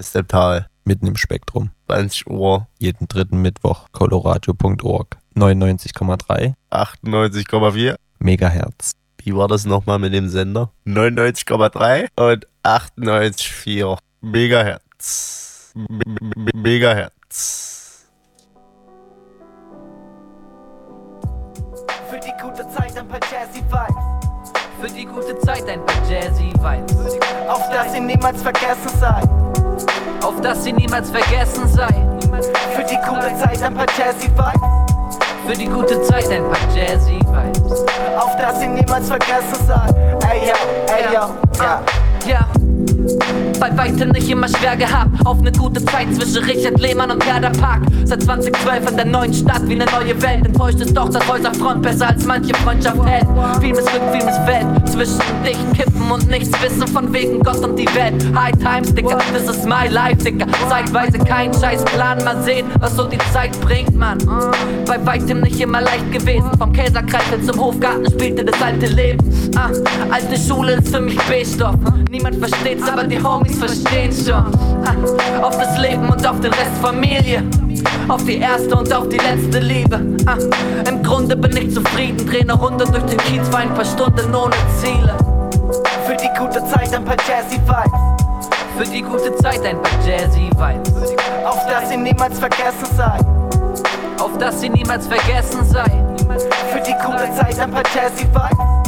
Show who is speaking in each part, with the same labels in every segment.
Speaker 1: Steptal.
Speaker 2: Mitten im Spektrum.
Speaker 1: 20 Uhr.
Speaker 2: Jeden dritten Mittwoch. Coloradio.org. 99,3
Speaker 1: 98,4.
Speaker 2: Megahertz.
Speaker 1: Wie war das nochmal mit dem Sender? 99,3 und 98,4 Megahertz. M M Megahertz.
Speaker 3: Für die gute Zeit ein paar Jazzy Vibes.
Speaker 4: Für die gute Zeit ein paar Jazzy Vibes.
Speaker 3: Auf dass sie niemals vergessen sei.
Speaker 4: Auf dass sie niemals vergessen sei.
Speaker 3: Für die gute Zeit ein paar Jazzy Vibes.
Speaker 4: Für die gute Zeit ein paar Jazzy Vibes.
Speaker 3: Auf dass sie niemals vergessen sei. Ey yo, ey yo, ja.
Speaker 4: Ja. Bei weitem nicht immer schwer gehabt. Auf eine gute Zeit zwischen Richard Lehmann und Gerda Park. Seit 2012 in der neuen Stadt wie eine neue Welt. Enttäuscht ist doch das Häuserfront besser als manche Freundschaft hält. Viel Glück, viel Welt. Zwischen dicht kippen und nichts wissen von wegen Gott und die Welt. High Times, Dicker, this is my life, Dicker. Zeitweise kein Scheißplan. Mal sehen, was so die Zeit bringt, Mann. Bei weitem nicht immer leicht gewesen. Vom Käserkreisel zum Hofgarten spielte das alte Leben. Ah, alte Schule ist für mich B-Stoff. Niemand versteht's, aber die Homies verstehen schon. Auf das Leben und auf den Rest Familie. Auf die erste und auf die letzte Liebe. Ah, Im Grunde bin ich zufrieden. Dreh eine Runde durch den Kiez für ein paar Stunden ohne Ziele.
Speaker 3: Für die gute Zeit ein paar Jazzy Vibes.
Speaker 4: Für die gute Zeit ein paar Jazzy Vibes.
Speaker 3: Auf dass sie niemals vergessen sei.
Speaker 4: Auf dass sie niemals vergessen sei.
Speaker 3: Für die gute Zeit ein paar Jazzy Vibes.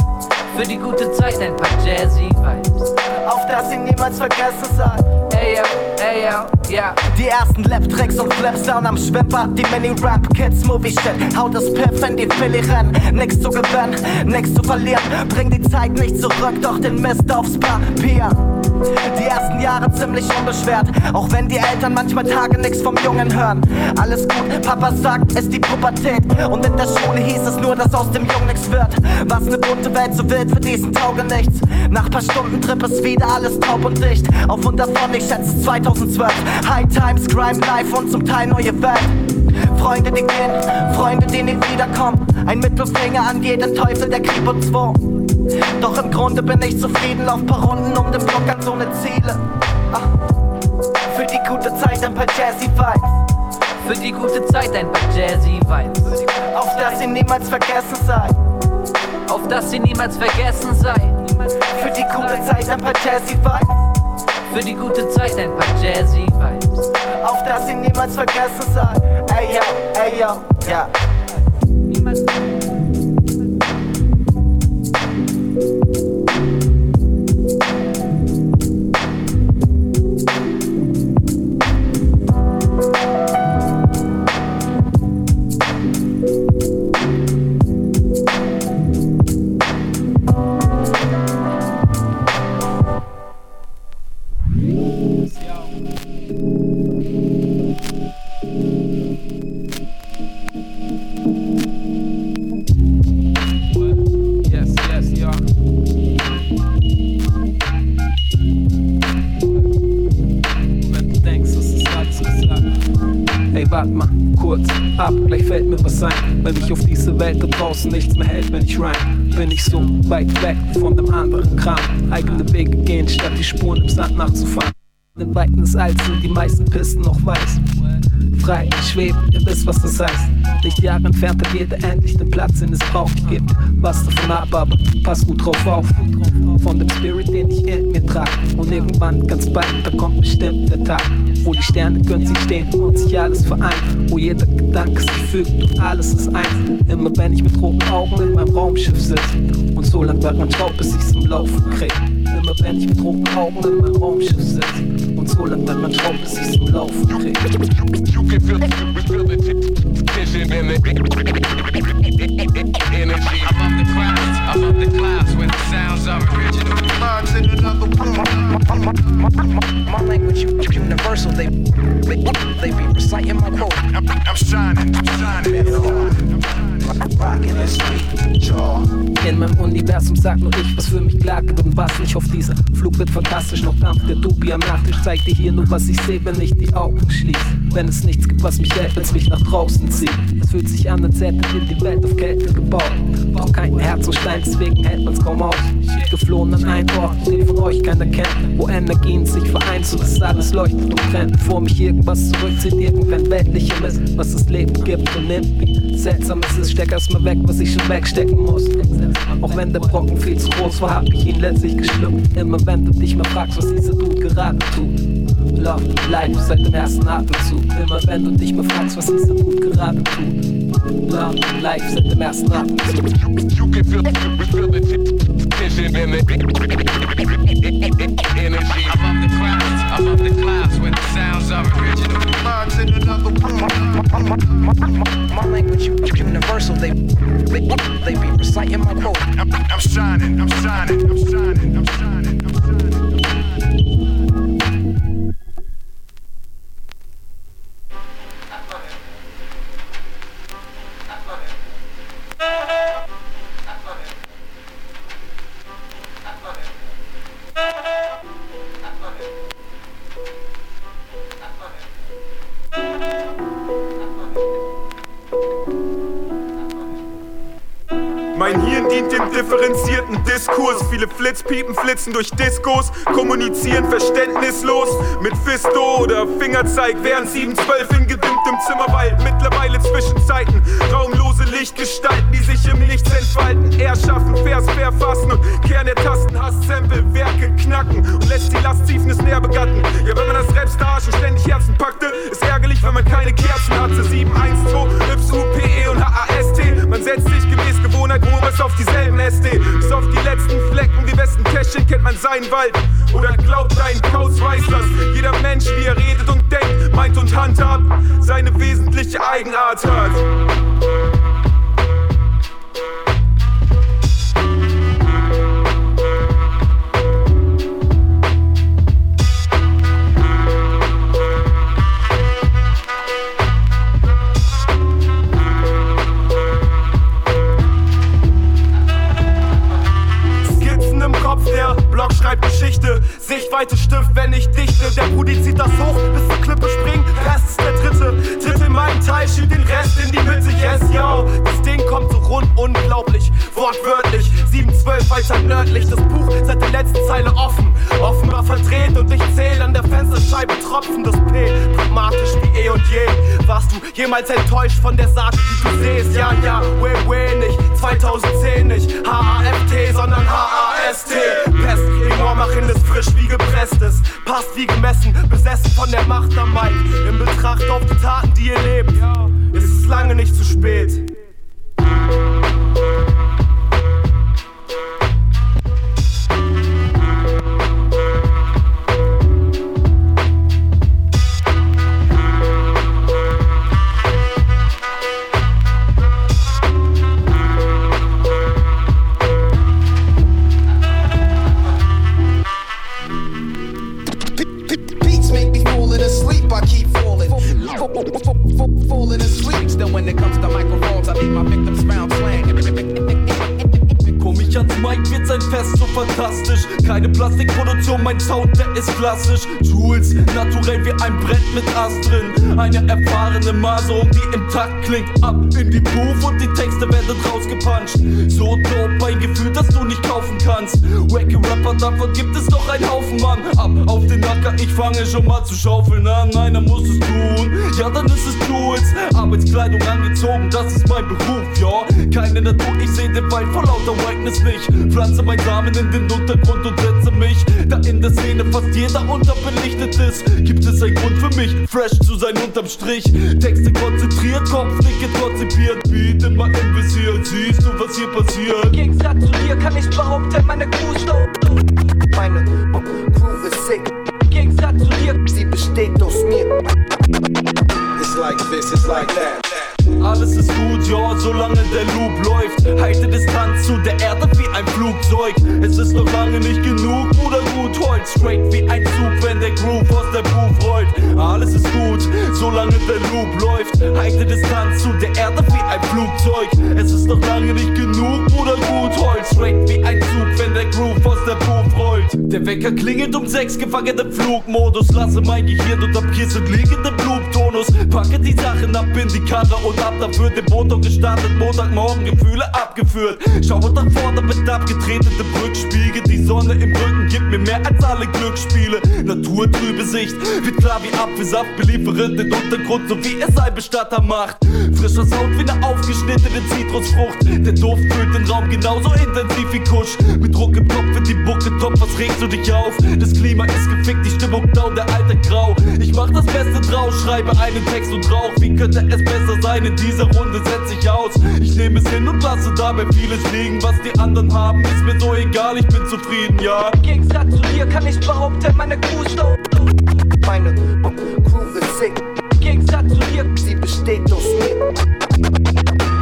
Speaker 4: Für die gute Zeit ein paar Jazzy Vibes.
Speaker 3: Auf dass sie niemals vergessen sei.
Speaker 4: Ey yo, ey yo, ja.
Speaker 3: Die ersten Lap-Tricks und Flips down am Schwimmbad. Die Mini-Rap-Kids, Movie-Shit. Haut das Piff in die Philly rennen. Nix zu gewinnen, nix zu verlieren. Bring die Zeit nicht zurück, doch den Mist aufs Papier. Die ersten Jahre ziemlich unbeschwert, auch wenn die Eltern manchmal Tage nix vom Jungen hören. Alles gut, Papa sagt, ist die Pubertät. Und in der Schule hieß es nur, dass aus dem Jungen nix wird. Was ne bunte Welt so wild für diesen Tauge nichts. Nach paar Stunden Trip ist wieder alles taub und dicht. Auf und davon, ich schätze 2012. High Times, Crime Life und zum Teil neue Welt. Freunde, die gehen, Freunde, die nie wiederkommen. Ein Mittelfinger an jeden Teufel, der Krieg und Zwo. Doch im Grunde bin ich zufrieden, lauf paar Runden um den Block an so ne Ziele. Ah. Für die gute Zeit ein paar Jazzy Vibes.
Speaker 4: Für die gute Zeit ein paar Jazzy Vibes.
Speaker 3: Auf dass sie niemals vergessen sei.
Speaker 4: Auf dass sie niemals vergessen sei.
Speaker 3: Für die gute Zeit ein paar Jazzy Vibes.
Speaker 4: Für die gute Zeit ein paar Jazzy Vibes.
Speaker 3: Auf dass sie niemals vergessen sei. Ey yo, ey yo, ja.
Speaker 4: Niemals.
Speaker 5: Wart mal, kurz ab, gleich fällt mir was ein. Wenn mich auf diese Welt da draußen nichts mehr hält, wenn ich rhyme, bin ich so weit weg von dem anderen Kram. Eigene Wege gehen, statt die Spuren im Sand nachzufahren. Den Weiten des Alls sind die meisten Pisten noch weiß. Frei, schweben, ihr wisst, was das heißt. Lichtjahre entfernt hat jeder endlich den Platz, den es braucht. Gibt was davon ab, aber pass gut drauf auf. Von dem Spirit, den ich in mir trage. Und irgendwann, ganz bald, da kommt bestimmt der Tag, wo die Sterne günstig stehen und sich alles vereint. Wo jeder Gedanke sich fügt und alles ist eins. Immer wenn ich mit roten Augen in meinem Raumschiff sitze. Und so lang wird man traut, bis ich's zum Laufen krieg. Immer wenn ich mit roten Augen in meinem Raumschiff sitze. Und so lang wird man traut, bis ich's zum Laufen krieg.
Speaker 6: You can feel, feel the tension and the energy.
Speaker 7: Above the clouds, above the clouds, where the sounds are original.
Speaker 6: Minds in another world.
Speaker 8: My language u- universal. They they be reciting my quote.
Speaker 6: I'm, I'm shining, I'm shining.
Speaker 5: In meinem Universum sagt nur ich, was für mich klar geht und was nicht auf dieser Flug wird fantastisch. Noch Dampf der Dubi am Nachtisch zeigt dir hier nur, was ich sehe, wenn ich die Augen schließe. Wenn es nichts gibt, was mich hält, wenn's mich nach draußen zieht. Es fühlt sich an, als hätte dir die Welt auf Kälte gebaut. Doch kein Herz und Stein, deswegen hält man's kaum aus. Geflohen an einen Ort, den von euch keiner kennt, wo Energien sich vereinen, so dass alles leuchtet und brennt. Bevor mich irgendwas zurückzieht, irgendein weltlichem ist, was das Leben gibt und nimmt. Wie seltsam es ist, steck erstmal weg, was ich schon wegstecken muss. Auch wenn der Brocken viel zu groß war, hab ich ihn letztlich geschluckt. Immer wenn du dich mal fragst, was dieser Dude gerade tut. Love, Life seit dem ersten Atemzug. Immer wenn du dich mal fragst, was dieser Dude gerade tut. Love, Life seit dem ersten Atemzug.
Speaker 6: You can feel, feel the tension the energy.
Speaker 7: The clouds, the clouds, where the sounds are original.
Speaker 6: Minds in another room.
Speaker 8: My language universal, they, they, they be reciting my quote.
Speaker 6: I'm, I'm shining, I'm shining, I'm shining,
Speaker 9: Flitzpiepen flitzen durch Diskos, kommunizieren verständnislos mit Fisto oder Fingerzeig während 712 in gedimmtem Zimmerwald. Mittlerweile Zwischenzeiten, raumlose Lichtgestalten, die sich im Nichts entfalten. Erschaffen, Vers verfassen und Kern der Tasten, Hass-Sample, Werke knacken und lässt die Lasttiefen näher begatten. Ja, wenn man das Rap-Star schon ständig Herzen packte, ist ärgerlich, wenn man keine Kerzen hatte. 712, YUPE und HAST. Man setzt sich gemäß Gewohnheit Ruhmes auf dieselben SD. Bis auf die letzten Flecken, wie besten Täschchen kennt man seinen Wald. Oder glaubt ein Kauz weiß das. Jeder Mensch, wie er redet und denkt, meint und handhabt, seine wesentliche Eigenart hat. Wenn ich dichte. Der Brudi zieht das hoch, bis zur Klippe springt. Rest ist der dritte. Tritt in meinen Teil, schiebt den Rest in die Mitte. Yes, yo. Das Ding kommt so rund, unglaublich. Wortwörtlich. 712 weiter nördlich. Das Buch seit der letzten Zeile offen. Offenbar verdreht und ich zähl an der Fensterscheibe Tropfen. Das P, pragmatisch wie eh und je. Warst du jemals enttäuscht von der Saat, die du siehst? Ja, ja, way, way nicht. 2010 nicht. H-A-F-T, sondern H-A-S-T. Pest, Humor machen es frisch wie gepresstes. Passt wie gemessen, besessen von der Macht am Mic. In Betracht auf die Taten, die ihr lebt, ist es lange nicht zu spät.
Speaker 10: Mein Sound, der ist klassisch. Tools, naturell wie ein Brett mit Ast drin. Eine erfahrene Maserung, die im Takt klingt. Ab in die Booth und die Texte werden rausgepuncht. So dope, ein Gefühl, das du nicht kaufen kannst. Wacky Rapper, davon gibt es doch einen Haufen, Mann. Ab auf den Nacker, ich fange schon mal zu schaufeln an. Einer muss es tun, ja, dann ist es Tools. Arbeitskleidung angezogen, das ist mein Beruf, ja. Keine Natur, ich seh den Wald vor lauter Whiteness nicht. Pflanze mein Samen in den Untergrund und setze mich. Da in der Szene fast jeder unterbelichtet ist, gibt es einen Grund für mich, fresh zu sein unterm Strich. Texte konzentriert, Kopfnicke konzipiert, Beat immer im Visier. Siehst du, was hier passiert?
Speaker 3: Im Gegensatz zu dir kann ich behaupten, meine Crew.
Speaker 8: Meine Groove ist sick,
Speaker 3: Im Gegensatz zu dir,
Speaker 8: sie besteht aus mir. It's like this, it's like that.
Speaker 10: Alles ist gut, ja, solange der Loop läuft. Halte Distanz zu der Erde wie ein Flugzeug. Es ist noch lange nicht genug, Bruder, gut Holz. Straight wie ein Zug, wenn der Groove aus der Groove rollt. Alles ist gut, solange der Loop läuft. Halte Distanz zu der Erde wie ein Flugzeug. Es ist noch lange nicht genug, Bruder, gut Holz. Straight wie ein Zug, wenn der Groove aus der Booth rollt. Der Wecker klingelt um sechs, gefangen im Flugmodus. Lasse mein Gehirn unterm Kissen liegende Bluttonus. Packe die Sachen ab in die Karre und ab dafür den Motor gestartet. Montagmorgen Gefühle abgeführt. Schaue nach vorne mit abgetretenem Rückspiegel. Die Sonne im Rücken gibt mir mehr als alle Glücksspiele. Naturtrübe Sicht, wird klar wie Apfelsaft, beliefere den Untergrund, so wie es ein Bestatter macht. Frischer Sound wie eine aufgeschnittene Zitrusfrucht. Der Duft füllt den Raum genauso intensiv wie Kusch. Mit Druck im Kopf wird die Bucke top, was regst du dich auf? Das Klima ist gefickt, die Stimmung down, der alte Grau. Ich mach das Beste draus, schreibe einen Text und rauch. Wie könnte es besser sein? In dieser Runde setz ich aus. Ich nehme es hin und lasse dabei vieles liegen. Was die anderen haben, ist mir so egal, ich bin zufrieden, ja.
Speaker 3: Im Gegensatz zu dir kann ich behaupten, meine Crew ist dope. Meine Crew ist sick. Im Gegensatz zu dir, sie besteht aus mir.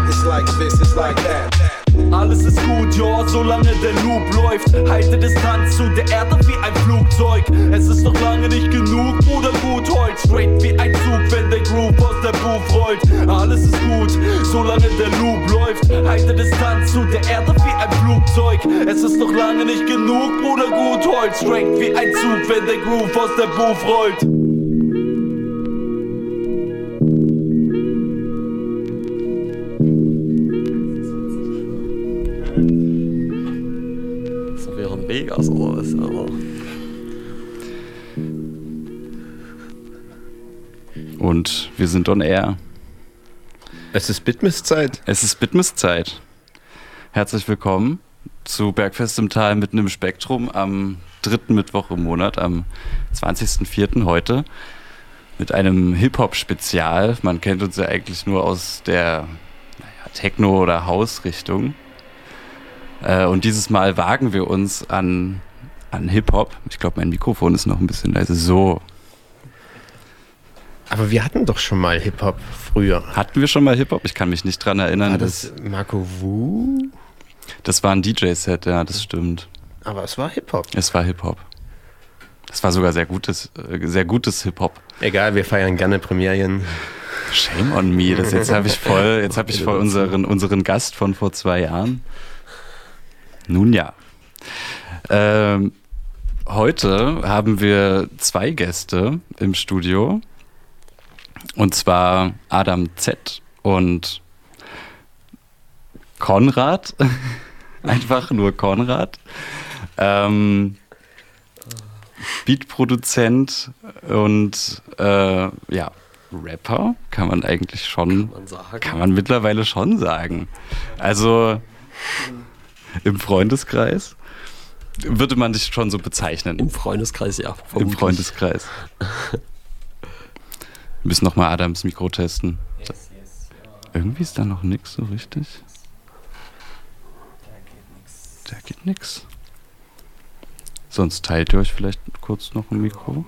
Speaker 8: It's like this, it's like that.
Speaker 10: Alles ist gut, ja, solange der Loop läuft. Halte Distanz zu der Erde wie ein Flugzeug. Es ist noch lange nicht genug, Bruder, gut Holz. Straight wie ein Zug, wenn der Groove aus der Booth rollt. Alles ist gut, solange der Loop läuft. Halte Distanz zu der Erde wie ein Flugzeug. Es ist noch lange nicht genug, Bruder, gut Holz. Straight wie ein Zug, wenn der Groove aus der Booth rollt.
Speaker 11: Was, aber.
Speaker 12: Und wir sind on air.
Speaker 1: Es ist Bitmiss-Zeit.
Speaker 12: Es ist Bitmiss-Zeit. Herzlich willkommen zu Bergfest im Tal mitten im Spektrum am dritten Mittwoch im Monat, am 20.04. heute. Mit einem Hip-Hop-Spezial. Man kennt uns ja eigentlich nur aus der naja, Techno- oder House-Richtung. Äh, und dieses Mal wagen wir uns an, an Hip-Hop. Ich glaube, mein Mikrofon ist noch ein bisschen leise. So.
Speaker 1: Aber wir hatten doch schon mal Hip-Hop früher.
Speaker 12: Hatten wir schon mal Hip-Hop? Ich kann mich nicht dran erinnern.
Speaker 1: War das Marco Wu?
Speaker 12: Das war ein DJ-Set, ja, das stimmt.
Speaker 1: Aber es war Hip-Hop.
Speaker 12: Es war Hip-Hop. Es war sogar sehr gutes, äh, sehr gutes Hip-Hop.
Speaker 1: Egal, wir feiern gerne Premierien.
Speaker 12: Shame on me. Das jetzt habe ich voll, jetzt habe ich voll unseren, unseren Gast von vor zwei Jahren. Nun ja. Ähm, heute haben wir zwei Gäste im Studio. Und zwar Adam Z und Konrad. Einfach nur Konrad. Ähm, Beatproduzent und äh, ja, Rapper, kann man eigentlich schon, kann
Speaker 11: man, sagen.
Speaker 12: kann man mittlerweile schon sagen. Also im Freundeskreis würde man dich schon so bezeichnen.
Speaker 11: Im Freundeskreis, ja.
Speaker 12: Im
Speaker 11: vermutlich.
Speaker 12: Freundeskreis. Wir müssen nochmal Adams Mikro testen. Irgendwie ist da noch nix so richtig. Da geht nix. Sonst teilt ihr euch vielleicht kurz noch ein Mikro.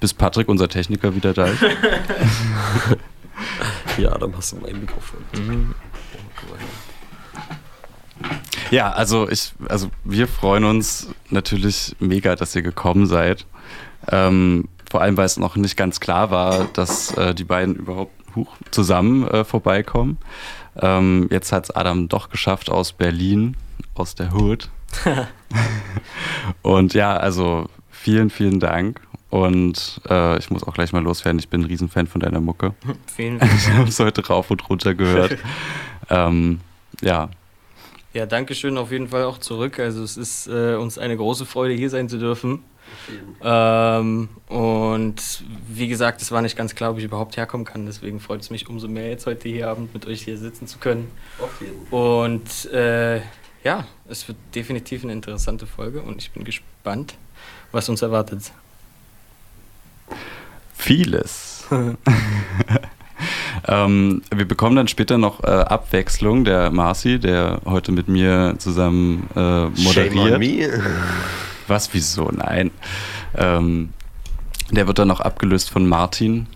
Speaker 12: Bis Patrick, unser Techniker, wieder da ist.
Speaker 11: Ja, dann hast du mein Mikrofon.
Speaker 12: Mhm. Ja, also ich, also wir freuen uns natürlich mega, dass ihr gekommen seid. Ähm, vor allem, weil es noch nicht ganz klar war, dass äh, die beiden überhaupt huch, zusammen äh, vorbeikommen. Ähm, jetzt hat es Adam doch geschafft aus Berlin, aus der Hood. Und ja, also vielen, vielen Dank. Und äh, ich muss auch gleich mal loswerden. Ich bin ein Riesenfan von deiner Mucke.
Speaker 13: Vielen,
Speaker 12: Ich habe es heute rauf und runter gehört. ähm, ja,
Speaker 13: Ja, danke schön auf jeden Fall auch zurück. Also es ist äh, uns eine große Freude, hier sein zu dürfen. Ähm, und wie gesagt, es war nicht ganz klar, ob ich überhaupt herkommen kann. Deswegen freut es mich umso mehr, jetzt heute hier Abend mit euch hier sitzen zu können.
Speaker 11: Auf jeden
Speaker 13: Und äh, ja, es wird definitiv eine interessante Folge und ich bin gespannt, was uns erwartet.
Speaker 12: Vieles. ähm, wir bekommen dann später noch äh, Abwechslung. Der Marci, der heute mit mir zusammen äh, moderiert.
Speaker 1: Shame on me.
Speaker 12: Was, wieso? Nein. Ähm, der wird dann noch abgelöst von Martin,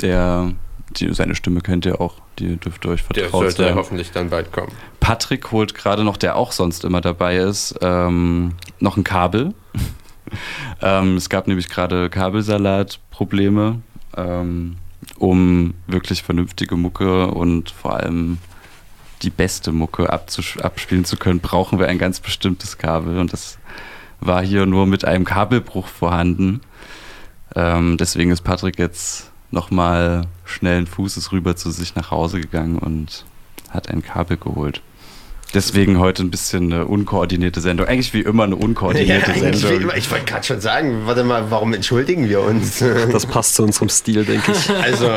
Speaker 12: der, die, seine Stimme kennt ihr auch, die dürft ihr euch
Speaker 1: Der
Speaker 12: vertraut
Speaker 1: sollte
Speaker 12: sein.
Speaker 1: hoffentlich dann bald kommen.
Speaker 12: Patrick holt gerade noch, der auch sonst immer dabei ist, ähm, noch ein Kabel. ähm, es gab nämlich gerade Kabelsalat-Probleme. Ähm, um wirklich vernünftige Mucke und vor allem die beste Mucke abspielen zu können, brauchen wir ein ganz bestimmtes Kabel und das war hier nur mit einem Kabelbruch vorhanden. Ähm, deswegen ist Patrick jetzt nochmal schnellen Fußes rüber zu sich nach Hause gegangen und hat ein Kabel geholt. Deswegen heute ein bisschen eine unkoordinierte Sendung. Eigentlich wie immer eine unkoordinierte
Speaker 14: eigentlich
Speaker 12: Sendung.
Speaker 14: wie immer. Ich wollte gerade schon sagen, warte mal, warum entschuldigen wir uns?
Speaker 11: Das passt zu unserem Stil, denke ich.
Speaker 14: Also,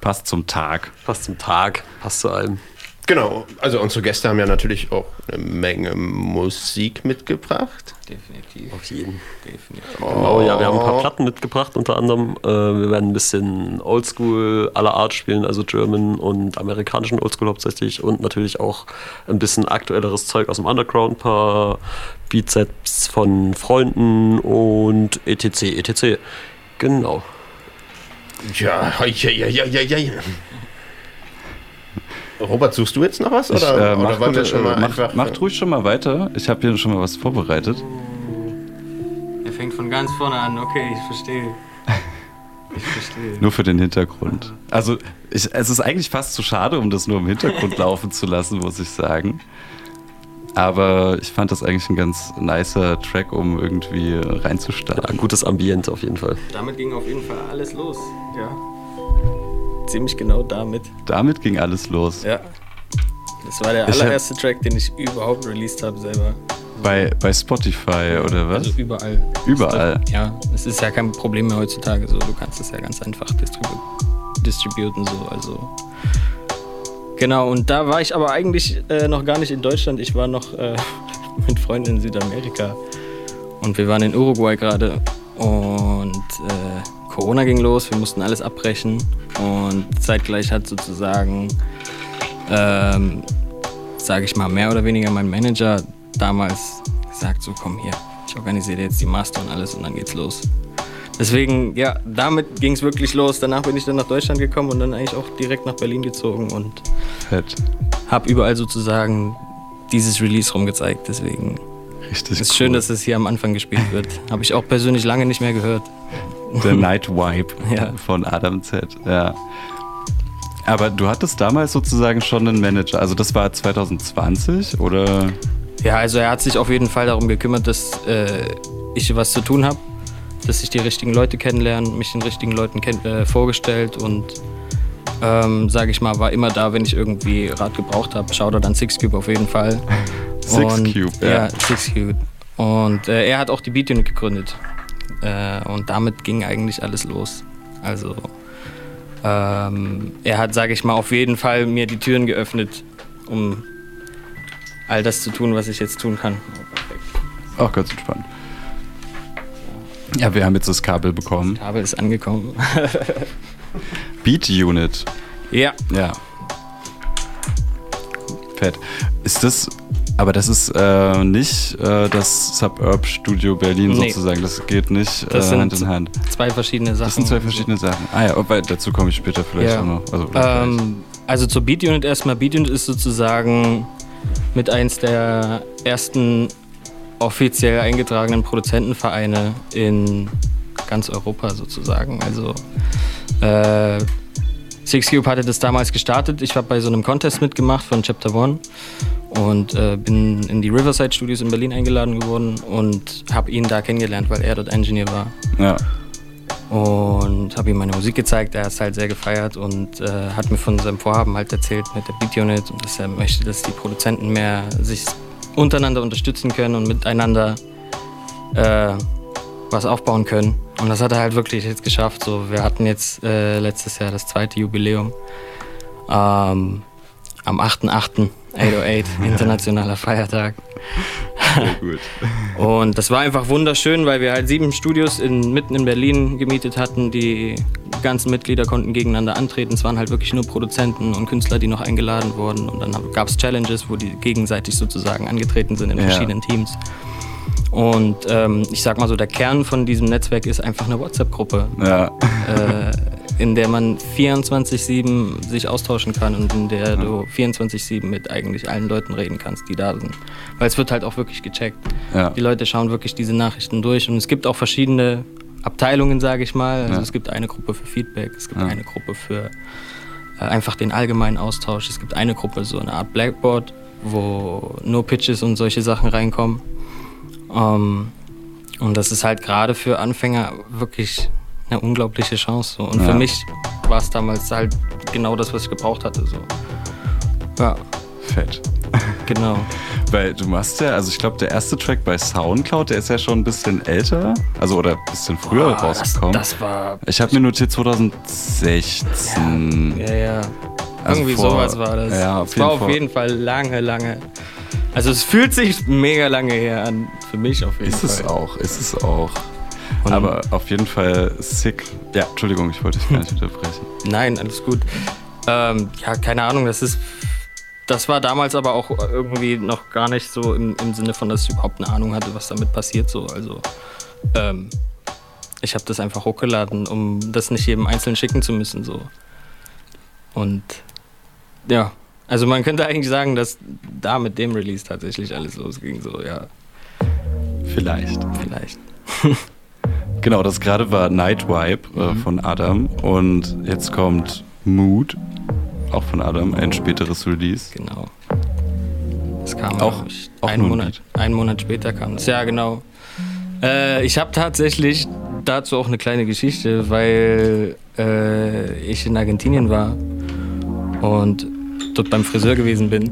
Speaker 12: Passt zum Tag.
Speaker 11: Passt zum Tag, passt zu allem.
Speaker 14: Genau. Also, unsere Gäste haben ja natürlich auch eine Menge Musik mitgebracht.
Speaker 13: Definitiv.
Speaker 11: Auf jeden.
Speaker 13: Definitiv.
Speaker 11: Genau, ja, wir haben ein paar Platten mitgebracht, unter anderem. Äh, wir werden ein bisschen Oldschool aller Art spielen, also German und amerikanischen Oldschool hauptsächlich und natürlich auch ein bisschen aktuelleres Zeug aus dem Underground, ein paar Beatsets von Freunden und etc. etc. Genau.
Speaker 14: Ja, ja, ja, ja, ja, ja. Robert, suchst du jetzt noch was? Oder,
Speaker 12: Ich, äh,
Speaker 14: oder
Speaker 12: mach,
Speaker 14: wollen wir
Speaker 12: gut,
Speaker 14: schon mal
Speaker 12: äh, mach,
Speaker 14: einfach.
Speaker 12: macht ruhig schon mal weiter. Ich habe hier schon mal was vorbereitet.
Speaker 13: Er fängt von ganz vorne an. Okay, ich verstehe. Ich verstehe.
Speaker 12: Nur für den Hintergrund. Also ich, es ist eigentlich fast zu schade, um das nur im Hintergrund laufen zu lassen, muss ich sagen. Aber ich fand das eigentlich ein ganz nicer Track, um irgendwie reinzustarten.
Speaker 11: Ein gutes Ambiente auf jeden Fall.
Speaker 13: Damit ging auf jeden Fall alles los. Ja. Ziemlich genau damit.
Speaker 12: Damit ging alles los.
Speaker 13: Ja. Das war der
Speaker 12: Ich
Speaker 13: allererste Track, den ich überhaupt released habe selber.
Speaker 12: Bei, bei Spotify oder was?
Speaker 13: Also überall.
Speaker 12: Überall.
Speaker 13: Ja, es ist ja kein Problem mehr heutzutage. So, du kannst es ja ganz einfach distribu distributen. So, also. Genau, und da war ich aber eigentlich äh, noch gar nicht in Deutschland. Ich war noch äh, mit Freunden in Südamerika. Und wir waren in Uruguay gerade. Und äh, Corona ging los, wir mussten alles abbrechen. Und zeitgleich hat sozusagen, ähm, sage ich mal, mehr oder weniger mein Manager damals gesagt, so komm hier, ich organisiere jetzt die Master und alles und dann geht's los. Deswegen, ja, damit ging es wirklich los. Danach bin ich dann nach Deutschland gekommen und dann eigentlich auch direkt nach Berlin gezogen und habe überall sozusagen dieses Release rumgezeigt. Deswegen
Speaker 12: Richtig
Speaker 13: ist
Speaker 12: cool.
Speaker 13: schön, dass es hier am Anfang gespielt wird. Habe ich auch persönlich lange nicht mehr gehört.
Speaker 12: Der Night Vibe
Speaker 13: Ja.
Speaker 12: von Adam Z. Ja. Aber du hattest damals sozusagen schon einen Manager. Also das war 2020 oder?
Speaker 13: Ja, also er hat sich auf jeden Fall darum gekümmert, dass äh, ich was zu tun habe, dass ich die richtigen Leute kennenlerne, mich den richtigen Leuten äh, vorgestellt und ähm, sage ich mal, war immer da, wenn ich irgendwie Rat gebraucht habe. Shoutout an Sixcube auf jeden Fall.
Speaker 12: Six
Speaker 13: Und-
Speaker 12: Cube, ja.
Speaker 13: ja. Sixcube. Und äh, er hat auch die Beat Unit gegründet. Äh, und damit ging eigentlich alles los. Also ähm, er hat, sage ich mal, auf jeden Fall mir die Türen geöffnet, um all das zu tun, was ich jetzt tun kann.
Speaker 12: Auch ganz entspannt. Ja, wir haben jetzt das Kabel bekommen.
Speaker 13: Kabel ist angekommen.
Speaker 12: Beat Unit.
Speaker 13: Ja.
Speaker 12: Ja. Fett. Ist das, aber das ist äh, nicht äh, das Suburb Studio Berlin
Speaker 13: Nee.
Speaker 12: sozusagen. Das geht nicht
Speaker 13: Das
Speaker 12: äh, Hand in Hand.
Speaker 13: zwei verschiedene Sachen.
Speaker 12: Das sind zwei verschiedene Sachen. Ah ja, aber dazu komme ich später vielleicht
Speaker 13: Ja.
Speaker 12: auch noch. Also,
Speaker 13: Ähm, also zur Beat Unit erstmal. Beat Unit ist sozusagen mit eins der ersten offiziell eingetragenen Produzentenvereine in ganz Europa sozusagen. Also äh, Six Cube hatte das damals gestartet. Ich habe bei so einem Contest mitgemacht von Chapter One und äh, bin in die Riverside Studios in Berlin eingeladen geworden und habe ihn da kennengelernt, weil er dort Engineer war.
Speaker 12: Ja.
Speaker 13: Und habe ihm meine Musik gezeigt. Er hat es halt sehr gefeiert und äh, hat mir von seinem Vorhaben halt erzählt mit der Beat Unit und dass er möchte, dass die Produzenten mehr sich untereinander unterstützen können und miteinander äh, was aufbauen können. Und das hat er halt wirklich jetzt geschafft. So, wir hatten jetzt äh, letztes Jahr das zweite Jubiläum. Ähm, am 8.8. 808, internationaler Feiertag.
Speaker 12: Sehr gut.
Speaker 13: Und das war einfach wunderschön, weil wir halt sieben Studios in, mitten in Berlin gemietet hatten. Die ganzen Mitglieder konnten gegeneinander antreten. Es waren halt wirklich nur Produzenten und Künstler, die noch eingeladen wurden. Und dann gab es Challenges, wo die gegenseitig sozusagen angetreten sind in
Speaker 12: Ja.
Speaker 13: verschiedenen Teams. Und ähm, ich sag mal so, der Kern von diesem Netzwerk ist einfach eine WhatsApp-Gruppe,
Speaker 12: Ja.
Speaker 13: äh, in der man 24-7 sich austauschen kann und in der du 24-7 mit eigentlich allen Leuten reden kannst, die da sind. Weil es wird halt auch wirklich gecheckt.
Speaker 12: Ja.
Speaker 13: Die Leute schauen wirklich diese Nachrichten durch und es gibt auch verschiedene Abteilungen, sage ich mal. Also
Speaker 12: Ja.
Speaker 13: es gibt eine Gruppe für Feedback, es gibt
Speaker 12: Ja.
Speaker 13: eine Gruppe für äh, einfach den allgemeinen Austausch. Es gibt eine Gruppe, so eine Art Blackboard, wo nur Pitches und solche Sachen reinkommen. Ähm, und das ist halt gerade für Anfänger wirklich eine unglaubliche Chance. So. Und
Speaker 12: Ja.
Speaker 13: für mich war es damals halt genau das, was ich gebraucht hatte. So. Ja,
Speaker 12: Fett.
Speaker 13: genau.
Speaker 12: Weil du machst ja, also ich glaube, der erste Track bei Soundcloud, der ist ja schon ein bisschen älter, also oder ein bisschen früher
Speaker 13: Boah, das-
Speaker 12: rausgekommen.
Speaker 13: das war-
Speaker 12: Ich habe mir notiert 2016.
Speaker 13: Ja, ja.
Speaker 12: Also
Speaker 13: Irgendwie
Speaker 12: vor-
Speaker 13: sowas war das.
Speaker 12: Ja, auf jeden
Speaker 13: war auf
Speaker 12: Fall.
Speaker 13: jeden Fall lange, lange. Also es fühlt sich mega lange her an. Für mich auf jeden
Speaker 12: Ist
Speaker 13: Fall.
Speaker 12: es auch, ist es auch. Aber auf jeden Fall sick. Ja, Entschuldigung, ich wollte dich gar nicht unterbrechen.
Speaker 13: Nein, alles gut. Ähm, ja, keine Ahnung, das ist. Das war damals aber auch irgendwie noch gar nicht so im, im Sinne von, dass ich überhaupt eine Ahnung hatte, was damit passiert. So. Also, ähm, ich habe das einfach hochgeladen, um das nicht jedem einzeln schicken zu müssen. So. Und ja, also man könnte eigentlich sagen, dass da mit dem Release tatsächlich alles losging. So, ja.
Speaker 12: Vielleicht.
Speaker 13: Vielleicht.
Speaker 12: Genau, das gerade war Night Vibe
Speaker 13: Mhm.
Speaker 12: äh, von Adam und jetzt kommt Mood, auch von Adam, ein späteres Release.
Speaker 13: Genau. Das kam
Speaker 12: Auch-
Speaker 13: ich,
Speaker 12: auch
Speaker 13: einen Monat, einen Monat später kam das. Ja, genau. Äh, ich habe tatsächlich dazu auch eine kleine Geschichte, weil äh, ich in Argentinien war und dort beim Friseur gewesen bin.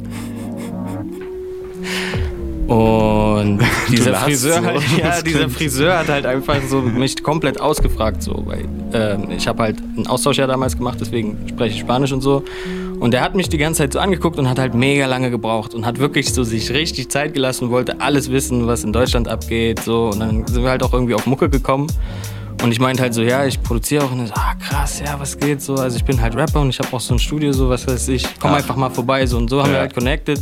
Speaker 13: Und dieser Friseur,
Speaker 12: so.
Speaker 13: halt, ja, dieser Friseur hat halt einfach so mich komplett ausgefragt, so, weil ähm, ich habe halt einen Austausch ja damals gemacht, deswegen spreche ich Spanisch und so. Und er hat mich die ganze Zeit so angeguckt und hat halt mega lange gebraucht und hat wirklich so sich richtig Zeit gelassen, wollte alles wissen, was in Deutschland abgeht, so. Und dann sind wir halt auch irgendwie auf Mucke gekommen. Und ich meinte halt so, ja, ich produziere auch. Und so, ah, krass, ja, was geht so? Also ich bin halt Rapper und ich habe auch so ein Studio, so, was weiß ich. Komm
Speaker 12: Ach.
Speaker 13: einfach mal vorbei, so. Und so haben
Speaker 12: Ja.
Speaker 13: wir halt connected.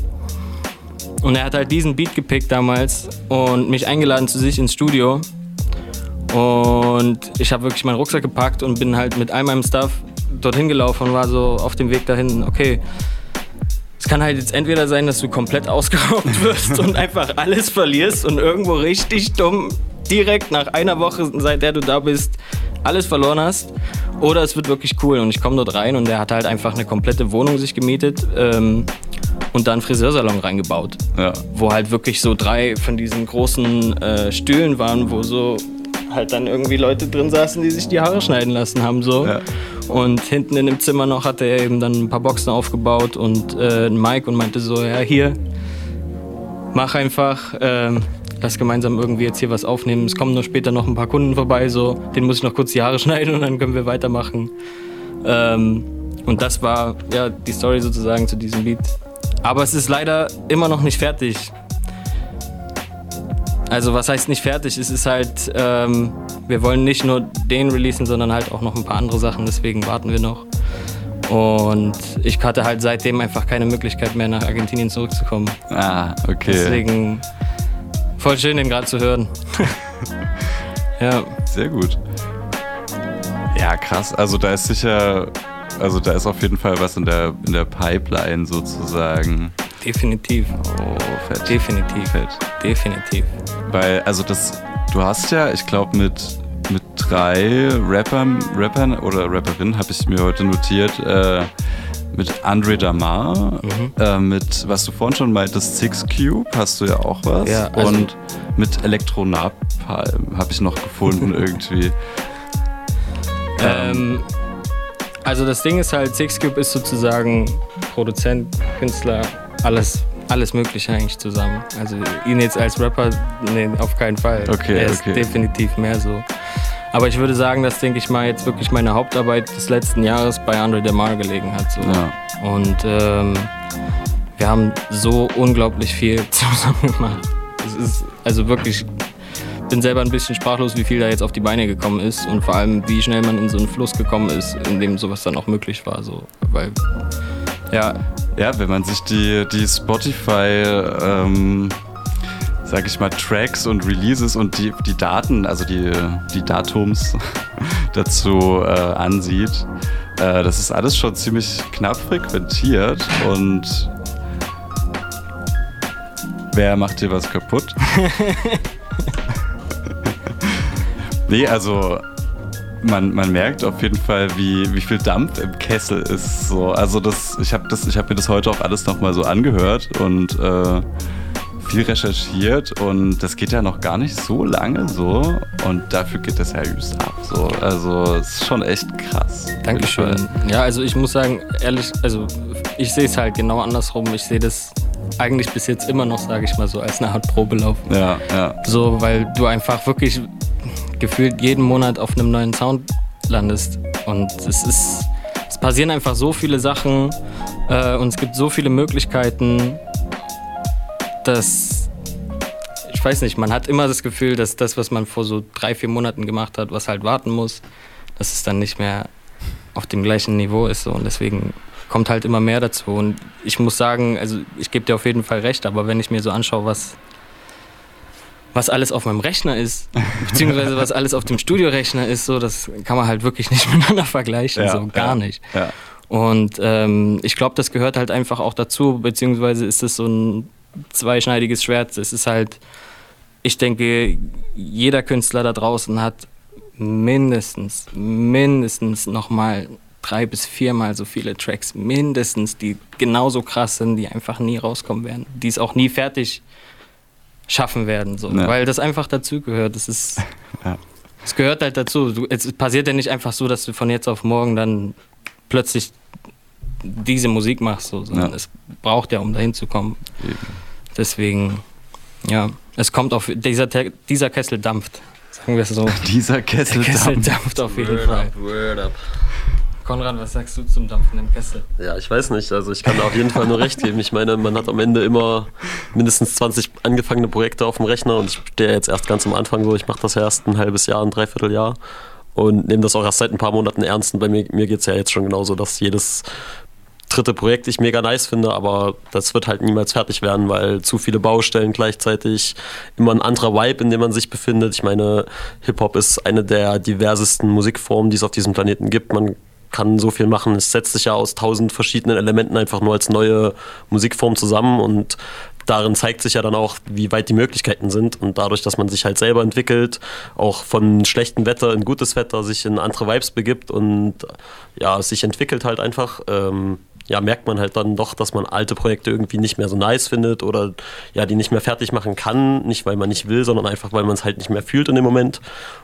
Speaker 13: Und er hat halt diesen Beat gepickt damals und mich eingeladen zu sich ins Studio. Und ich habe wirklich meinen Rucksack gepackt und bin halt mit all meinem Stuff dorthin gelaufen und war so auf dem Weg dahin, okay, es kann halt jetzt entweder sein, dass du komplett ausgeraubt wirst und einfach alles verlierst und irgendwo richtig dumm direkt nach einer Woche, seit der du da bist, alles verloren hast. Oder es wird wirklich cool und ich komme dort rein und er hat halt einfach eine komplette Wohnung sich gemietet ähm, und da einen Friseursalon reingebaut.
Speaker 12: Ja.
Speaker 13: Wo halt wirklich so drei von diesen großen äh, Stühlen waren, wo so halt dann irgendwie Leute drin saßen, die sich die Haare schneiden lassen haben. So. Und hinten in dem Zimmer noch hatte er eben dann ein paar Boxen aufgebaut und äh, ein Mic und meinte so, ja hier, mach einfach, ähm, lass gemeinsam irgendwie jetzt hier was aufnehmen. Es kommen nur später noch ein paar Kunden vorbei, so, den muss ich noch kurz die Haare schneiden und dann können wir weitermachen. Ähm, und das war ja die Story sozusagen zu diesem Beat. Aber es ist leider immer noch nicht fertig. Also was heißt nicht fertig? Es ist halt, ähm, wir wollen nicht nur den releasen, sondern halt auch noch ein paar andere Sachen. Deswegen warten wir noch. Und ich hatte halt seitdem einfach keine Möglichkeit mehr nach Argentinien zurückzukommen.
Speaker 12: Ah, okay.
Speaker 13: Deswegen voll schön, den gerade zu hören. ja.
Speaker 12: Sehr gut. Ja, krass. Also da ist sicher, also da ist auf jeden Fall was in der, in der Pipeline sozusagen.
Speaker 13: Definitiv.
Speaker 12: Oh, fett.
Speaker 13: Definitiv.
Speaker 12: Fett.
Speaker 13: Definitiv.
Speaker 12: Weil, also das, du hast ja, ich glaube, mit, mit drei Rappern, Rappern oder Rapperinnen habe ich mir heute notiert, äh, mit Andre Damar,
Speaker 13: Mhm.
Speaker 12: äh, mit, was du vorhin schon meintest, Six Cube hast du ja auch was.
Speaker 13: Ja, also-
Speaker 12: Und mit Elektronapalm habe ich noch gefunden irgendwie.
Speaker 13: Ähm, also das Ding ist halt, Sixcube ist sozusagen Produzent, Künstler, alles, alles Mögliche eigentlich zusammen. Also ihn jetzt als Rapper, nee, auf keinen Fall.
Speaker 12: Okay,
Speaker 13: er ist
Speaker 12: okay.
Speaker 13: definitiv mehr so. Aber ich würde sagen, dass, denke ich mal, jetzt wirklich meine Hauptarbeit des letzten Jahres bei Andre Demar gelegen hat. So.
Speaker 12: Ja.
Speaker 13: Und ähm, wir haben so unglaublich viel zusammen gemacht. Es ist also wirklich, bin selber ein bisschen sprachlos, wie viel da jetzt auf die Beine gekommen ist und vor allem, wie schnell man in so einen Fluss gekommen ist, in dem sowas dann auch möglich war. So. Weil, ja,
Speaker 12: Ja, wenn man sich die, die Spotify, ähm, sag ich mal, Tracks und Releases und die, die Daten, also die, die Datums dazu äh, ansieht, äh, das ist alles schon ziemlich knapp frequentiert und wer macht hier was kaputt? Nee, also man, man merkt auf jeden Fall, wie, wie viel Dampf im Kessel ist. So. Also das, ich habe hab mir das heute auch alles nochmal so angehört und äh, viel recherchiert und das geht ja noch gar nicht so lange so und dafür geht das ja übelst ab. So. Also es ist schon echt krass.
Speaker 13: Dankeschön. Ja, also ich muss sagen, ehrlich, also ich sehe es halt genau andersrum. Ich sehe das eigentlich bis jetzt immer noch, sage ich mal so, als eine Art Probelauf.
Speaker 12: Ja, ja.
Speaker 13: So, weil du einfach wirklich gefühlt jeden Monat auf einem neuen Sound landest. Und es ist, es passieren einfach so viele Sachen äh, und es gibt so viele Möglichkeiten, dass ich weiß nicht, man hat immer das Gefühl, dass das, was man vor so drei, vier Monaten gemacht hat, was halt warten muss, dass es dann nicht mehr auf dem gleichen Niveau ist. So. Und deswegen kommt halt immer mehr dazu. Und ich muss sagen, also ich gebe dir auf jeden Fall recht, aber wenn ich mir so anschaue, was, was alles auf meinem Rechner ist, beziehungsweise was alles auf dem Studiorechner ist, so, das kann man halt wirklich nicht miteinander vergleichen,
Speaker 12: Ja,
Speaker 13: so gar
Speaker 12: ja,
Speaker 13: nicht.
Speaker 12: Ja.
Speaker 13: Und ähm, ich glaube, das gehört halt einfach auch dazu, beziehungsweise ist es so ein zweischneidiges Schwert. Es ist halt, ich denke, jeder Künstler da draußen hat mindestens, mindestens nochmal drei bis viermal so viele Tracks, mindestens, die genauso krass sind, die einfach nie rauskommen werden, die es auch nie fertig schaffen werden, so.
Speaker 12: Ja.
Speaker 13: weil das einfach dazugehört. Das ist,
Speaker 12: Ja.
Speaker 13: es gehört halt dazu. Du, es passiert ja nicht einfach so, dass du von jetzt auf morgen dann plötzlich diese Musik machst, so, sondern
Speaker 12: Ja.
Speaker 13: es braucht ja, um dahin zu kommen. Deswegen, ja, es kommt auf, dieser, dieser Kessel dampft, sagen wir es so.
Speaker 12: Dieser Kessel
Speaker 13: Der Kessel
Speaker 12: dampft.
Speaker 13: dampft auf jeden
Speaker 15: Word
Speaker 13: Fall.
Speaker 15: up, word up.
Speaker 13: Konrad, was sagst du zum dampfenden Kessel?
Speaker 15: Ja, ich weiß nicht. Also ich kann da auf jeden Fall nur recht geben. Ich meine, man hat am Ende immer mindestens 20 angefangene Projekte auf dem Rechner und ich stehe jetzt erst ganz am Anfang so. Ich mache das ja erst ein halbes Jahr, ein Dreivierteljahr und nehme das auch erst seit ein paar Monaten ernst. Und bei mir, mir geht es ja jetzt schon genauso, dass jedes dritte Projekt ich mega nice finde, aber das wird halt niemals fertig werden, weil zu viele Baustellen gleichzeitig, immer ein anderer Vibe, in dem man sich befindet. Ich meine, Hip-Hop ist eine der diversesten Musikformen, die es auf diesem Planeten gibt. Man kann so viel machen. Es setzt sich ja aus tausend verschiedenen Elementen einfach nur als neue Musikform zusammen und darin zeigt sich ja dann auch, wie weit die Möglichkeiten sind. Und dadurch, dass man sich halt selber entwickelt, auch von schlechtem Wetter in gutes Wetter sich in andere Vibes begibt und ja, sich entwickelt halt einfach, ähm, ja, merkt man halt dann doch, dass man alte Projekte irgendwie nicht mehr so nice findet oder ja, die nicht mehr fertig machen kann. Nicht, weil man nicht will, sondern einfach, weil man es halt nicht mehr fühlt in dem Moment.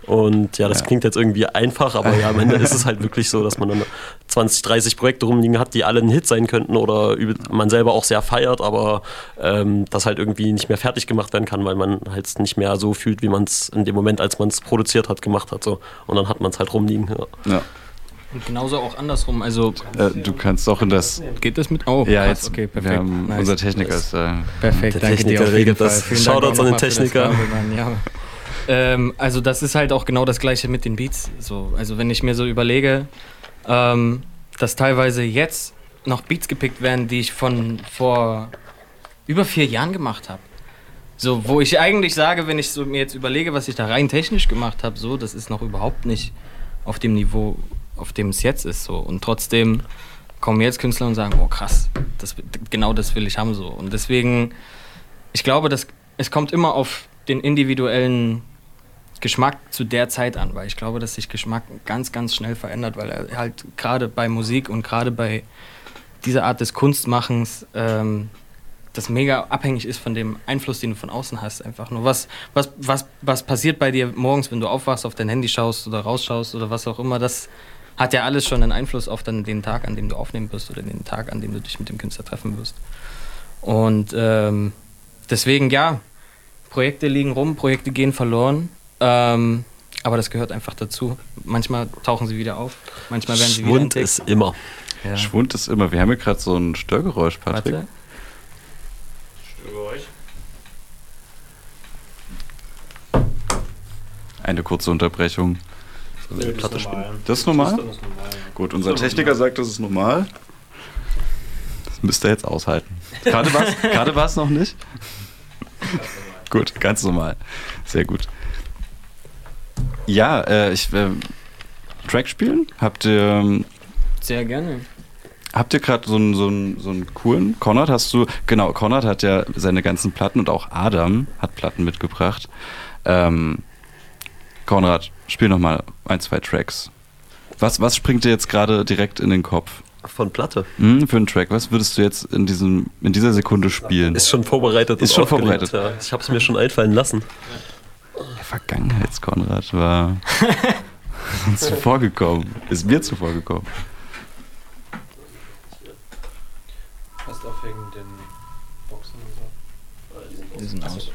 Speaker 15: Und ja, das
Speaker 12: Ja.
Speaker 15: klingt jetzt irgendwie einfach, aber ja, am Ende ist es halt wirklich so, dass man dann 20, 30 Projekte rumliegen hat, die alle ein Hit sein könnten oder man selber auch sehr feiert, aber ähm, das halt irgendwie nicht mehr fertig gemacht werden kann, weil man halt nicht mehr so fühlt, wie man es in dem Moment, als man es produziert hat, gemacht hat. So. Und dann hat man es halt rumliegen. Ja.
Speaker 12: Ja.
Speaker 13: Und genauso auch andersrum, also...
Speaker 12: Äh, du kannst auch in das.
Speaker 13: Geht das mit? Oh,
Speaker 12: ja,
Speaker 13: krass,
Speaker 12: jetzt.
Speaker 13: okay, perfekt.
Speaker 12: Wir haben,
Speaker 13: Nice.
Speaker 12: Unser Techniker ist äh, da.
Speaker 13: Perfekt,
Speaker 15: Der
Speaker 13: danke dir
Speaker 15: Techniker
Speaker 13: auf jeden
Speaker 15: regelt
Speaker 13: Fall.
Speaker 15: das. Shoutouts an den
Speaker 13: das
Speaker 15: Techniker.
Speaker 13: Ja. ähm, also das ist halt auch genau das gleiche mit den Beats. So, also wenn ich mir so überlege, ähm, dass teilweise jetzt noch Beats gepickt werden, die ich von vor über vier Jahren gemacht habe. So, wo ich eigentlich sage, wenn ich so mir jetzt überlege, was ich da rein technisch gemacht habe, so, das ist noch überhaupt nicht auf dem Niveau, auf dem es jetzt ist. So. Und trotzdem kommen jetzt Künstler und sagen, oh krass, das, genau das will ich haben so. Und deswegen, ich glaube, dass es kommt immer auf den individuellen Geschmack zu der Zeit an, weil ich glaube, dass sich Geschmack ganz, ganz schnell verändert, weil er halt gerade bei Musik und gerade bei dieser Art des Kunstmachens ähm, das mega abhängig ist von dem Einfluss, den du von außen hast. Einfach nur, was, was, was, was passiert bei dir morgens, wenn du aufwachst, auf dein Handy schaust oder rausschaust oder was auch immer, das hat ja alles schon einen Einfluss auf dann den Tag, an dem du aufnehmen wirst oder den Tag, an dem du dich mit dem Künstler treffen wirst. Und ähm, deswegen, ja, Projekte liegen rum, Projekte gehen verloren. Ähm, aber das gehört einfach dazu. Manchmal tauchen sie wieder auf, manchmal werden sie wieder
Speaker 15: Schwund
Speaker 13: entdeckt.
Speaker 15: ist immer.
Speaker 13: Ja.
Speaker 12: Schwund ist immer. Wir haben hier gerade so ein Störgeräusch, Patrick.
Speaker 13: Warte.
Speaker 12: Eine kurze Unterbrechung.
Speaker 15: Sollen wir die Platte spielen?
Speaker 12: Das ist normal?
Speaker 15: Das ist normal, ja.
Speaker 12: Gut, unser
Speaker 15: Das ist
Speaker 12: Techniker
Speaker 15: normal.
Speaker 12: sagt, das ist normal. Das müsst ihr jetzt aushalten. Gerade war es noch nicht? gut, ganz normal. Sehr gut. Ja, äh, ich äh, Track spielen? Habt ihr ähm,
Speaker 13: Sehr gerne.
Speaker 12: Habt ihr gerade so einen, so, einen, so einen coolen? Konrad, hast du. Genau, Konrad hat ja seine ganzen Platten und auch Adam hat Platten mitgebracht. Ähm, Konrad, Spiel nochmal ein, zwei Tracks. Was, was springt dir jetzt gerade direkt in den Kopf?
Speaker 15: Von Platte.
Speaker 12: Mhm, für einen Track. Was würdest du jetzt in, diesem, in dieser Sekunde spielen?
Speaker 15: Ist schon vorbereitet.
Speaker 12: Ist schon vorbereitet.
Speaker 15: Ja. Ich habe es mir schon einfallen lassen.
Speaker 12: Der Vergangenheitskonrad war zuvor gekommen. Ist mir zuvor gekommen.
Speaker 13: Fast aufhängen den Boxen und so.
Speaker 16: Die sind aus.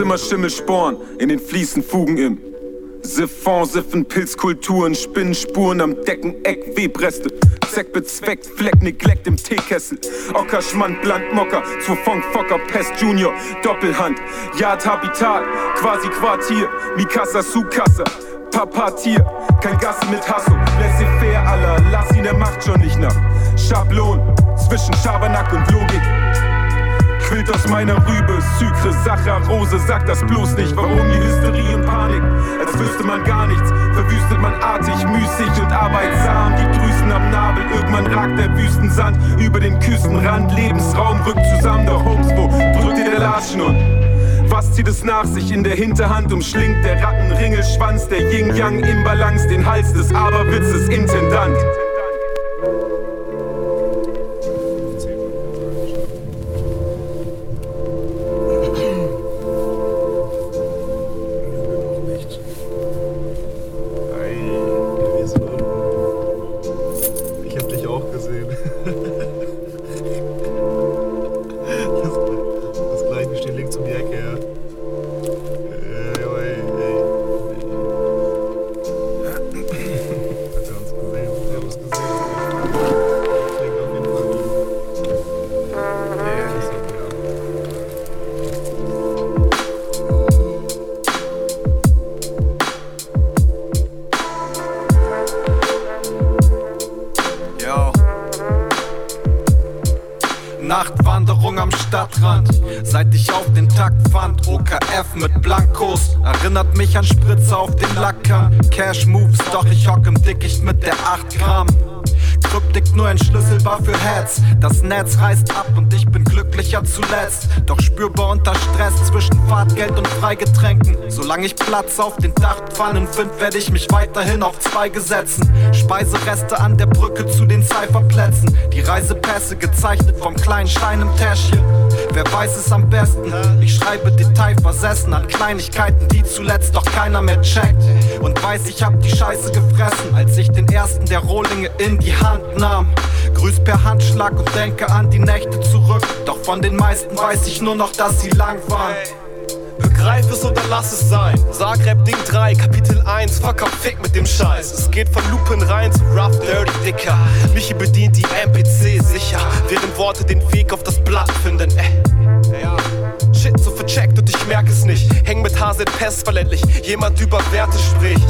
Speaker 9: Zimmer Schimmelsporn, in den Fliesen Fugen im Siphon, Siffen, Pilzkulturen, Spinnenspuren am Deckeneck, Webreste. Zeck bezweckt, Fleck, Neglect im Teekessel. Ockerschmand, Bland, Mocker, zu Fong, Focker, Pest Junior, Doppelhand, Yard, Habitat, quasi Quartier, Mikasa, Sukasa, Papa, Tier, kein Gas mit Hasso, laissez-faire aller, lass ihn, er macht schon nicht nach. Schablon, zwischen Schabernack und Logik quillt aus meiner Rübe. Sucre, Saccharose, sagt das bloß nicht. Warum die Hysterie und Panik? Als wüsste man gar nichts. Verwüstet man artig, müßig und arbeitsam. Die Drüsen am Nabel, irgendwann ragt der Wüstensand über den Küstenrand. Lebensraum rückt zusammen, doch Holmes, wo drückt ihr der Latschen und was zieht es nach sich in der Hinterhand umschlingt der Rattenringelschwanz, der Yin-Yang-Imbalance, den Hals des Aberwitzes Intendant.
Speaker 17: Netz reißt ab und ich bin glücklicher zuletzt. Doch spürbar unter Stress zwischen Fahrtgeld und Freigetränken. Solange ich Platz auf den Dachpfannen find, werde ich mich weiterhin auf Zweige setzen. Speisereste an der Brücke zu den Cypherplätzen. Die Reisepässe gezeichnet vom kleinen Stein im Täschchen. Wer weiß es am besten? Ich schreibe detailversessen an Kleinigkeiten, die zuletzt doch keiner mehr checkt. Und weiß, ich hab die Scheiße gefressen, als ich den ersten der Rohlinge in die Hand nahm. Grüß per Handschlag und denke an die Nächte zurück. Doch von den meisten weiß ich nur noch, dass sie lang waren.
Speaker 18: Begreif es oder lass es sein. Zagreb Ding 3, Kapitel 1, fuck up, fick mit dem Scheiß. Es geht von Lupen rein zu Rough Dirty Dicker. Michi bedient die NPC sicher, während Worte den Weg auf das Blatt finden. Äh. Shit so vercheckt und ich merk es nicht. Häng mit HZ Pest verländlich, jemand über Werte spricht.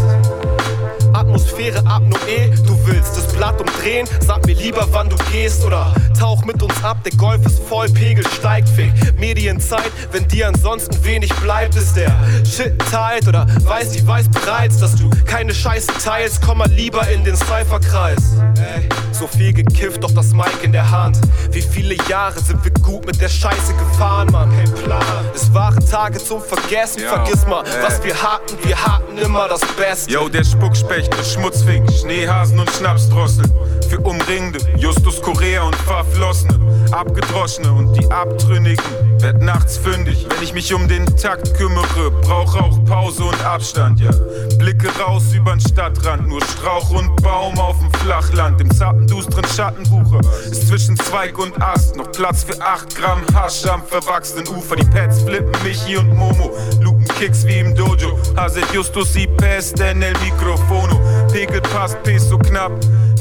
Speaker 18: Atmosphäre Apnoe, du willst das Blatt umdrehen, sag mir lieber wann du gehst oder tauch mit uns ab, der Golf ist voll, Pegel steigt, fick Medienzeit, wenn dir ansonsten wenig bleibt, ist der Shit tight oder weiß, die weiß bereits, dass du keine Scheiße teilst, komm mal lieber in den Cypherkreis. Ey, so viel gekifft, doch das Mic in der Hand. Wie viele Jahre sind wir gut mit der Scheiße gefahren, Mann? Kein Plan. Es waren Tage zum Vergessen,
Speaker 9: Yo,
Speaker 18: vergiss mal,
Speaker 9: ey.
Speaker 18: was wir hatten, wir hatten immer das Beste.
Speaker 9: Yo, der Spuckspecht, der Schmutzfink, Schneehasen und Schnapsdrossel. Für Umringende, Justus Korea und Verflossene. Abgedroschene und die Abtrünnigen. Werd nachts fündig, wenn ich mich um den Takt kümmere. Brauch auch Pause und Abstand, ja. Blicke raus übern Stadtrand, nur Strauch und Baum auf dem Flachland. Im zarten, dustren Schattenbuche ist zwischen Zweig und Ast noch Platz für 8 Gramm Hasch am verwachsenen Ufer. Die Pets flippen Michi und Momo, lupen Kicks wie im Dojo. Hazet Justus y peste en el microfono. Pegel passt, Peso knapp.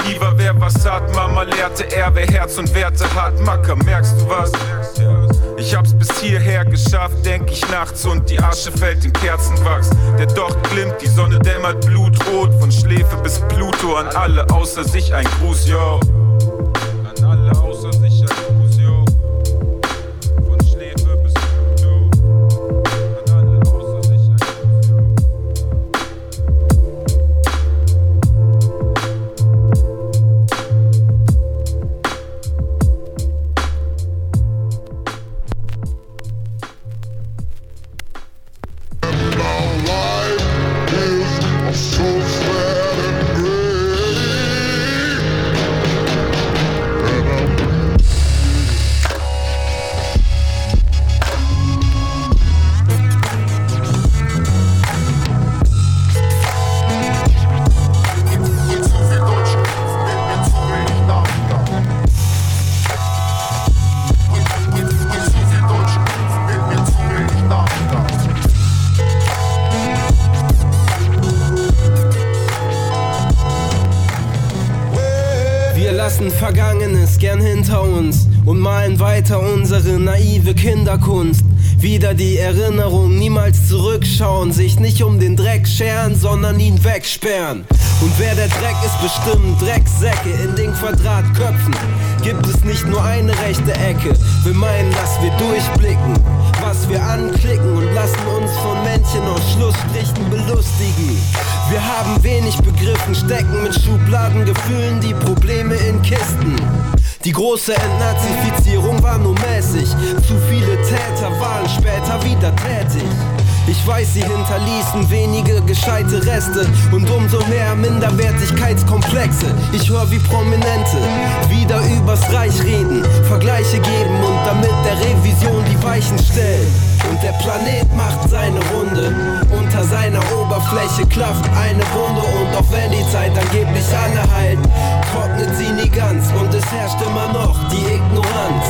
Speaker 9: Lieber wer was hat, Mama lehrte er, wer Herz und Werte hat. Macker, merkst du was? Ich hab's bis hierher geschafft, denk ich nachts und die Asche fällt in Kerzenwachs. Der Docht glimmt, die Sonne dämmert blutrot, von Schläfe bis Pluto. An alle außer sich ein Gruß, yo.
Speaker 19: Kinderkunst. Wieder die Erinnerung, niemals zurückschauen, sich nicht um den Dreck scheren, sondern ihn wegsperren. Und wer der Dreck ist, bestimmt Drecksäcke in den Quadratköpfen. Gibt es nicht nur eine rechte Ecke, wir meinen, dass wir durchblicken, was wir anklicken und lassen uns von Männchen aus Schlussstrichen belustigen. Wir haben wenig begriffen, stecken mit Schubladengefühlen die Probleme in Kisten. Die große Entnazifizierung war nur mäßig. Zu viele Täter waren später wieder tätig. Ich weiß, sie hinterließen wenige gescheite Reste und umso mehr Minderwertigkeitskomplexe. Ich höre wie Prominente wieder übers Reich reden, Vergleiche geben und damit der Revision die Weichen stellen. Und der Planet macht seine Runde, unter seiner Oberfläche klafft eine Wunde und auch wenn die Zeit angeblich alle heilt, trocknet sie nie ganz und es herrscht immer noch die Ignoranz.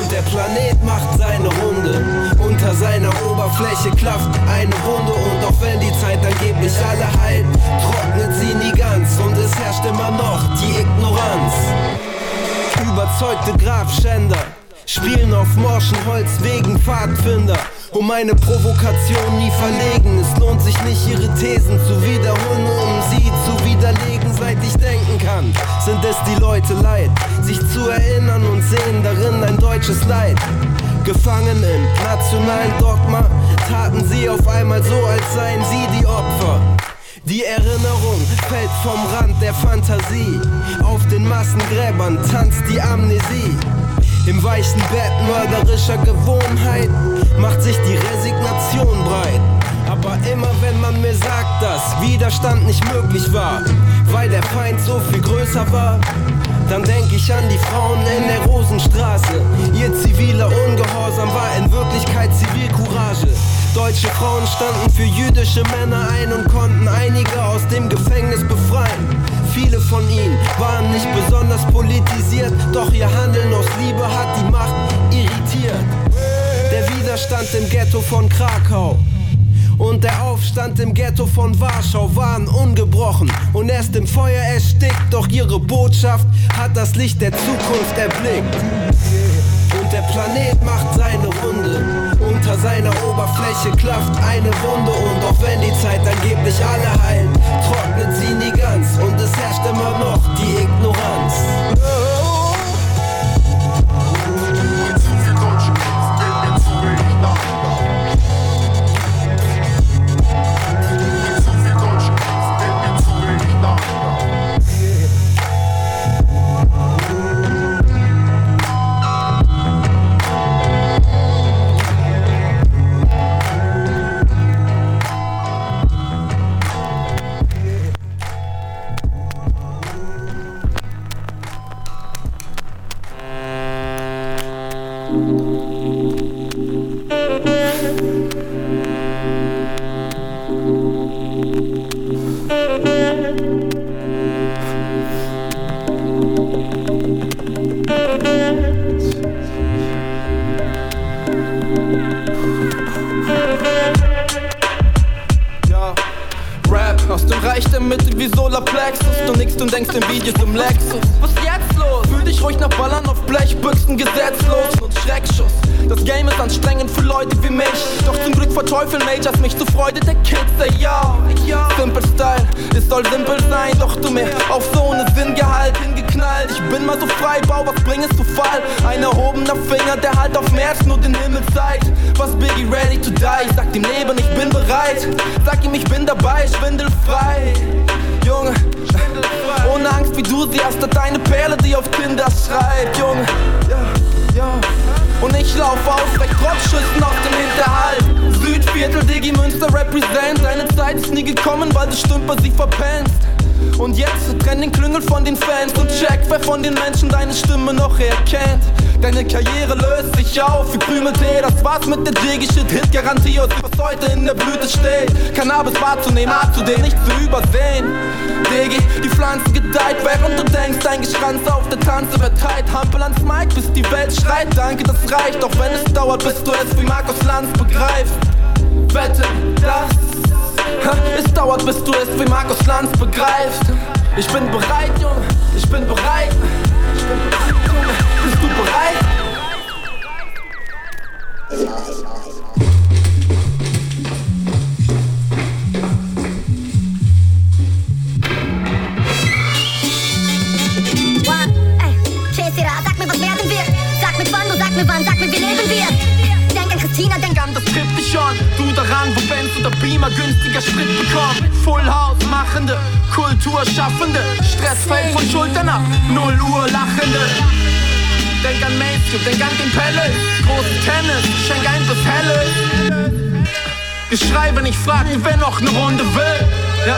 Speaker 19: Und der Planet macht seine Runde. Unter seiner Oberfläche klafft eine Wunde. Und auch wenn die Zeit angeblich alle heilt, trocknet sie nie ganz. Und es herrscht immer noch die Ignoranz. Überzeugte Grabschänder spielen auf morschen Holzwegen Pfadfinder. Um eine Provokation nie verlegen. Es lohnt sich nicht, ihre Thesen zu wiederholen, um sie zu widerlegen, seit ich denken kann. Sind es die Leute leid, sich zu erinnern und sehen darin ein deutsches Leid. Gefangen im nationalen Dogma taten sie auf einmal so, als seien sie die Opfer. Die Erinnerung fällt vom Rand der Fantasie. Auf den Massengräbern tanzt die Amnesie. Im weichen Bett mörderischer Gewohnheit macht sich die Resignation breit. Aber immer wenn man mir sagt, dass Widerstand nicht möglich war, weil der Feind so viel größer war, dann denk ich an die Frauen in der Rosenstraße. Ihr ziviler Ungehorsam war in Wirklichkeit Zivilcourage. Deutsche Frauen standen für jüdische Männer ein und konnten einige aus dem Gefängnis befreien. Viele von ihnen waren nicht besonders politisiert, doch ihr Handeln aus Liebe hat die Macht irritiert. Der Widerstand im Ghetto von Krakau und der Aufstand im Ghetto von Warschau waren ungebrochen und erst im Feuer erstickt, doch ihre Botschaft hat das Licht der Zukunft erblickt. Und der Planet macht seine Runde. Unter seiner Oberfläche klafft eine Wunde und auch wenn die Zeit angeblich alle heilt, trocknet sie nie ganz und es herrscht immer noch die Ignoranz.
Speaker 8: Wie Solarplexus. Du nix und denkst in Videos im Lexus. Was jetzt los? Fühl dich ruhig nach Ballern auf Blechbüchsen gesetzlos und Schreckschuss. Das Game ist anstrengend für Leute wie mich. Doch zum Glück verteufeln Majors mich zur Freude der Kids. Ey, ja, Simple Style, es soll simpel sein. Doch du mir auf so ne Sinngehalt hingeknallt. Ich bin mal so frei, bau, was bring es zu Fall? Ein erhobener Finger, der halt auf als nur den Himmel zeigt. Was Biggie ready to die? Ich sag dem Leben, ich bin bereit. Sag ihm, ich bin dabei, schwindelfrei. Junge, ohne Angst wie du sie hast, hat deine Perle, die auf Tinder schreibt. Junge. Und ich lauf auf, weg trotz Schüssen aus dem Hinterhalt. Südviertel, Digi Münster represent. Deine Zeit ist nie gekommen, weil du Stümper sie verpennst. Und jetzt trenn den Klüngel von den Fans und check, wer von den Menschen deine Stimme noch erkennt. Deine Karriere löst sich auf wie Krümeltee. Das war's mit der Jiggy-Shit. Hit-Garantie aus was heute in der Blüte steht. Cannabis wahrzunehmen, A zu den nicht zu übersehen. Diggi, die Pflanze gedeiht, während du denkst, dein Geschranz auf der Tanze tight. Hampel ans Mic, bis die Welt schreit. Danke, das reicht, auch wenn es dauert, bis du es wie Markus Lanz begreifst. Wette, das Es dauert, bis du es wie Markus Lanz begreifst. Ich bin bereit, Junge, ich bin bereit. Ich bin das Triptychon. Du daran, wo Benz oder Beamer günstiger Sprit bekommen. Full House machende, Kulturschaffende. Stress fällt von Schultern ab, 0 Uhr lachende. Denk an Mainstream, denk an den Palace. Großes Tennis, schenk ein bis Helles. Geschrei, wenn ich fragte, wer noch ne Runde will. Ja.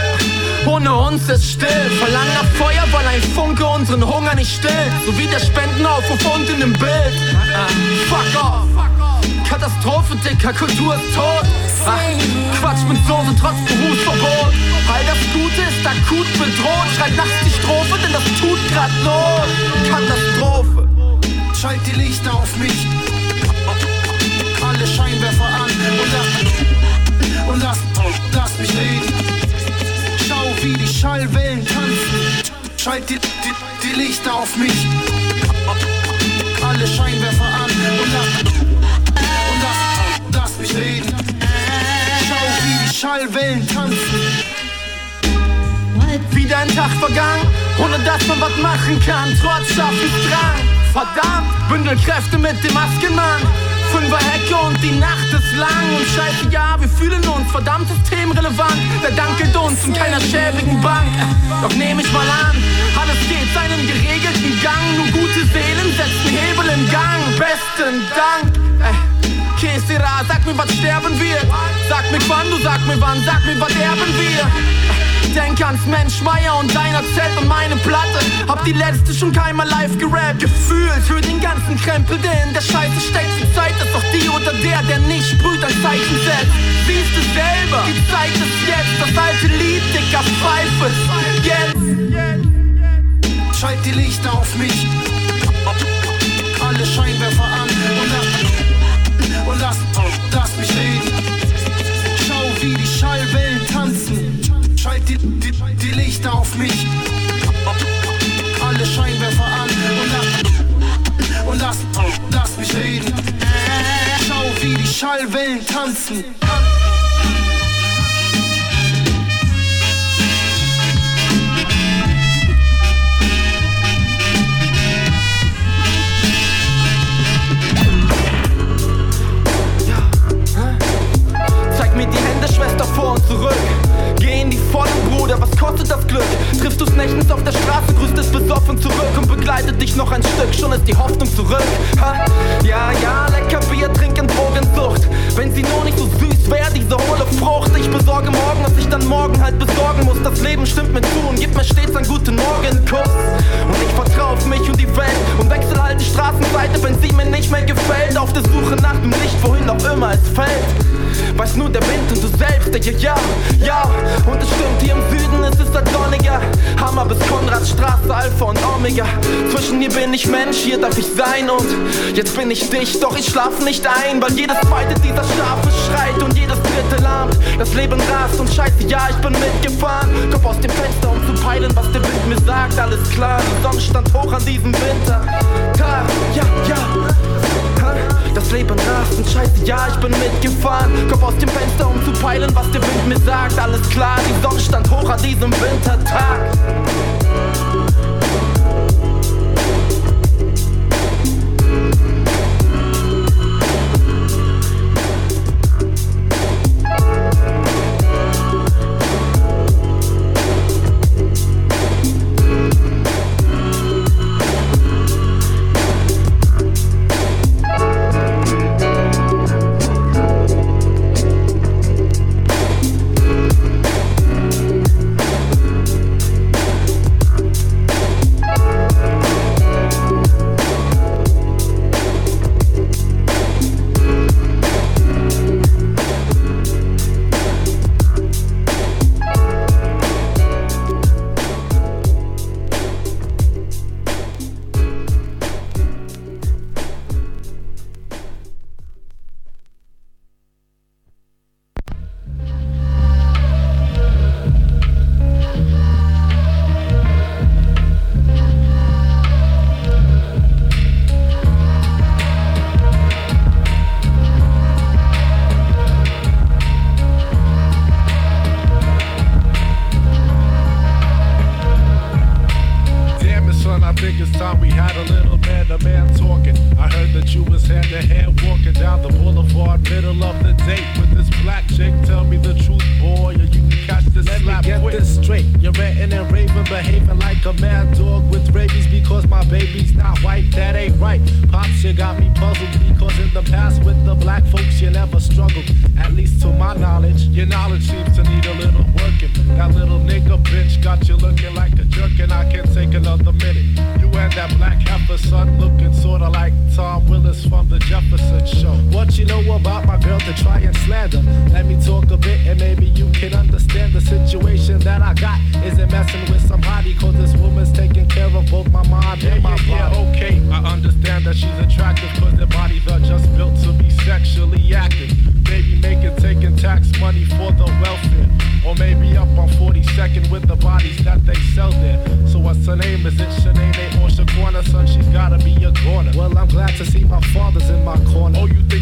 Speaker 8: Ohne uns ist still. Verlangen nach Feuer, weil ein Funke unseren Hunger nicht stillt. So wie der Spendenaufruf unten im Bild. Ah, fuck off. Katastrophe, Dicker, Kultur ist tot. Ach, Quatsch mit Soße trotz Berufsverbot. All das Gute ist akut bedroht. Schreibt nachts die Strophe, denn das tut grad Not. Katastrophe.
Speaker 20: Schalt die Lichter auf mich. Alle Scheinwerfer an und lass, und lass, lass mich reden. Schau, wie die Schallwellen tanzen. Schalt die, die, die Lichter auf mich. Alle Scheinwerfer an und lass, lass, mich reden. Schau, wie die Schallwellen tanzen.
Speaker 8: Wieder ein Tag vergangen, ohne dass man was machen kann, trotz Schaffensdrang. Verdammt, bündel Kräfte mit dem Maskenmann. Fünfer Hecke und die Nacht ist lang und scheiße, ja, wir fühlen uns verdammt systemrelevant. Der Dank gilt uns und keiner schäbigen Bank. Doch nehm ich mal an, alles geht seinen geregelten Gang. Nur gute Seelen setzen Hebel in Gang. Besten Dank. Ey. Kesera, sag mir, was sterben wird. Sag mir wann, du sag mir wann, sag mir, was erben wir. Denk ans Mensch Meier und deiner Z und meine Platte. Hab die letzte schon keinmal live gerappt. Gefühlt für den ganzen Krempel, der in der Scheiße steckt. Die Zeit ist doch die oder der, der nicht sprüht, ein Zeichen setzt. Siehst du selber, die Zeit ist jetzt. Das alte Lied, dicker Pfeife. Jetzt.
Speaker 20: Schalt die Lichter auf mich. Alle Scheinwerfer an lass, mich reden. Schau, wie die Schallwellen tanzen. Schalt die, die, die Lichter auf mich. Alle Scheinwerfer an und lass, und lass, lass mich reden. Schau, wie die Schallwellen tanzen.
Speaker 8: Vor und zurück. Geh in die Vollen, Bruder, was kostet das Glück? Triffst du's nächtens auf der Straße, grüßt es besoffen zurück und begleitet dich noch ein Stück, schon ist die Hoffnung zurück. Ha? Ja, ja, lecker Bier, trinken Drogensucht. Wenn sie nur nicht so süß wäre, diese hohle Frucht. Ich besorge morgen, was ich dann morgen halt besorgen muss. Das Leben stimmt mir zu und gibt mir stets einen guten Morgenkuss. Und ich vertrau auf mich und die Welt und wechsel halt die Straßenseite, wenn sie mir nicht mehr gefällt. Auf der Suche nach dem Licht, wohin auch immer es fällt. Weiß nur der Wind und du selbst, ja, ja, ja. Und es stimmt, hier im Süden ist es halt sonniger. Hammer bis Konradstraße, Alpha und Omega. Zwischen hier bin ich Mensch, hier darf ich sein und jetzt bin ich dich, doch ich schlaf nicht ein, weil jedes zweite dieser Schafe schreit und jedes dritte lahmt. Das Leben rast und scheiße, ja, ich bin mitgefahren. Kopf aus dem Fenster, um zu peilen, was der Wind mir sagt. Alles klar, die Sonne stand hoch an diesem Winter. Tag, ja, ja. Das Leben rast und scheiße, ja, ich bin mitgefahren. Kopf aus dem Fenster, um zu peilen, was der Wind mir sagt. Alles klar, die Sonne stand hoch an diesem Wintertag.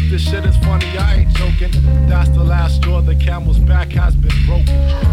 Speaker 21: This shit is funny, I ain't joking. That's the last straw, the camel's back has been broken.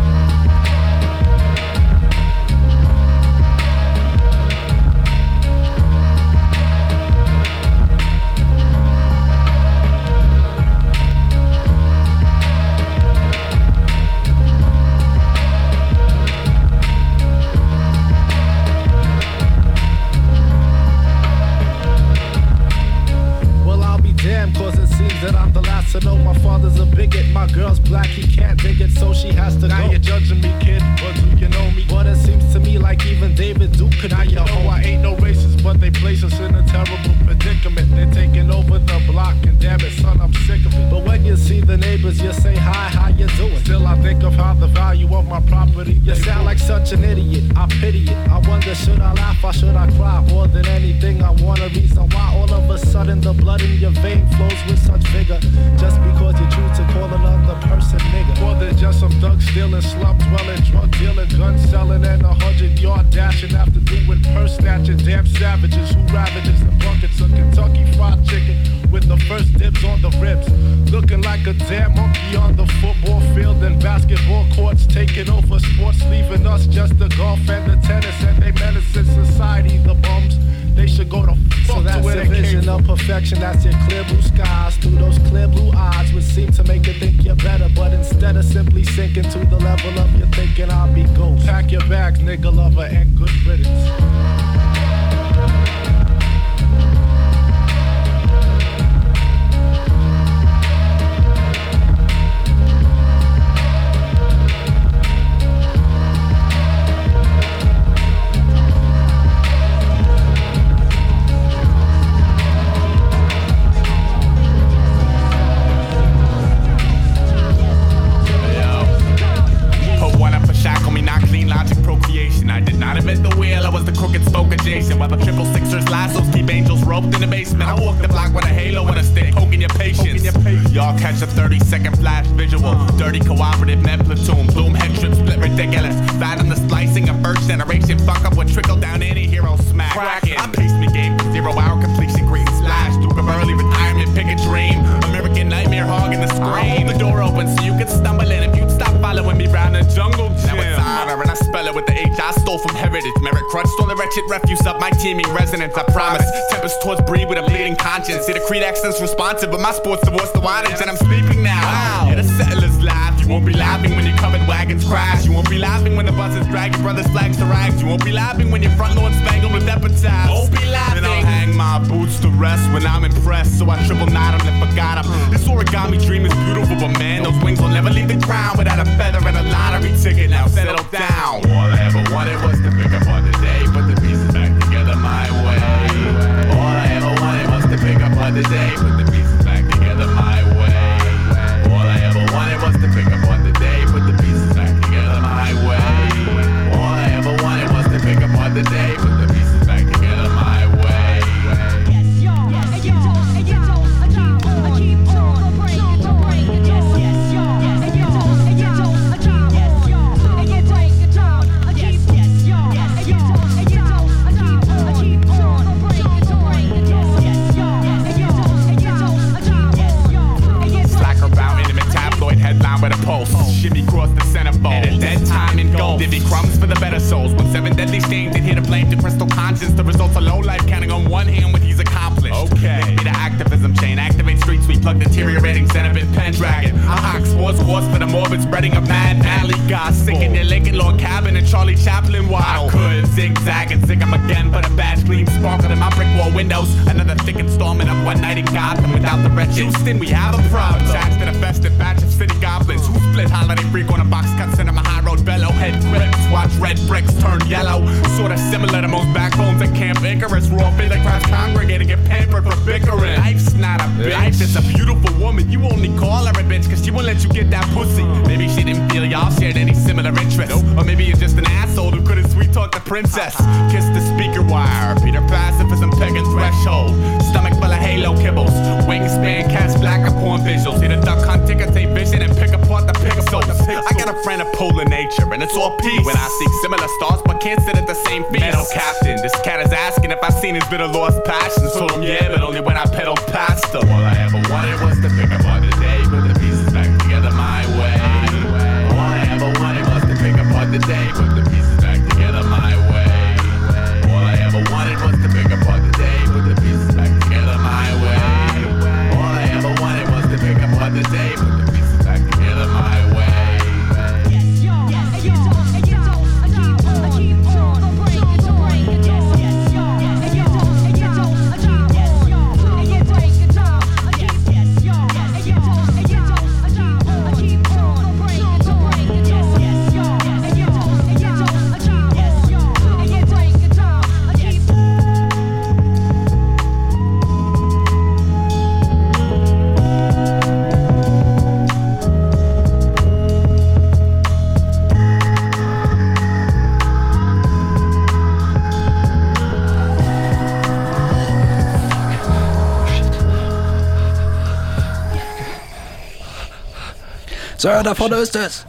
Speaker 5: Sir, da vorne ist es.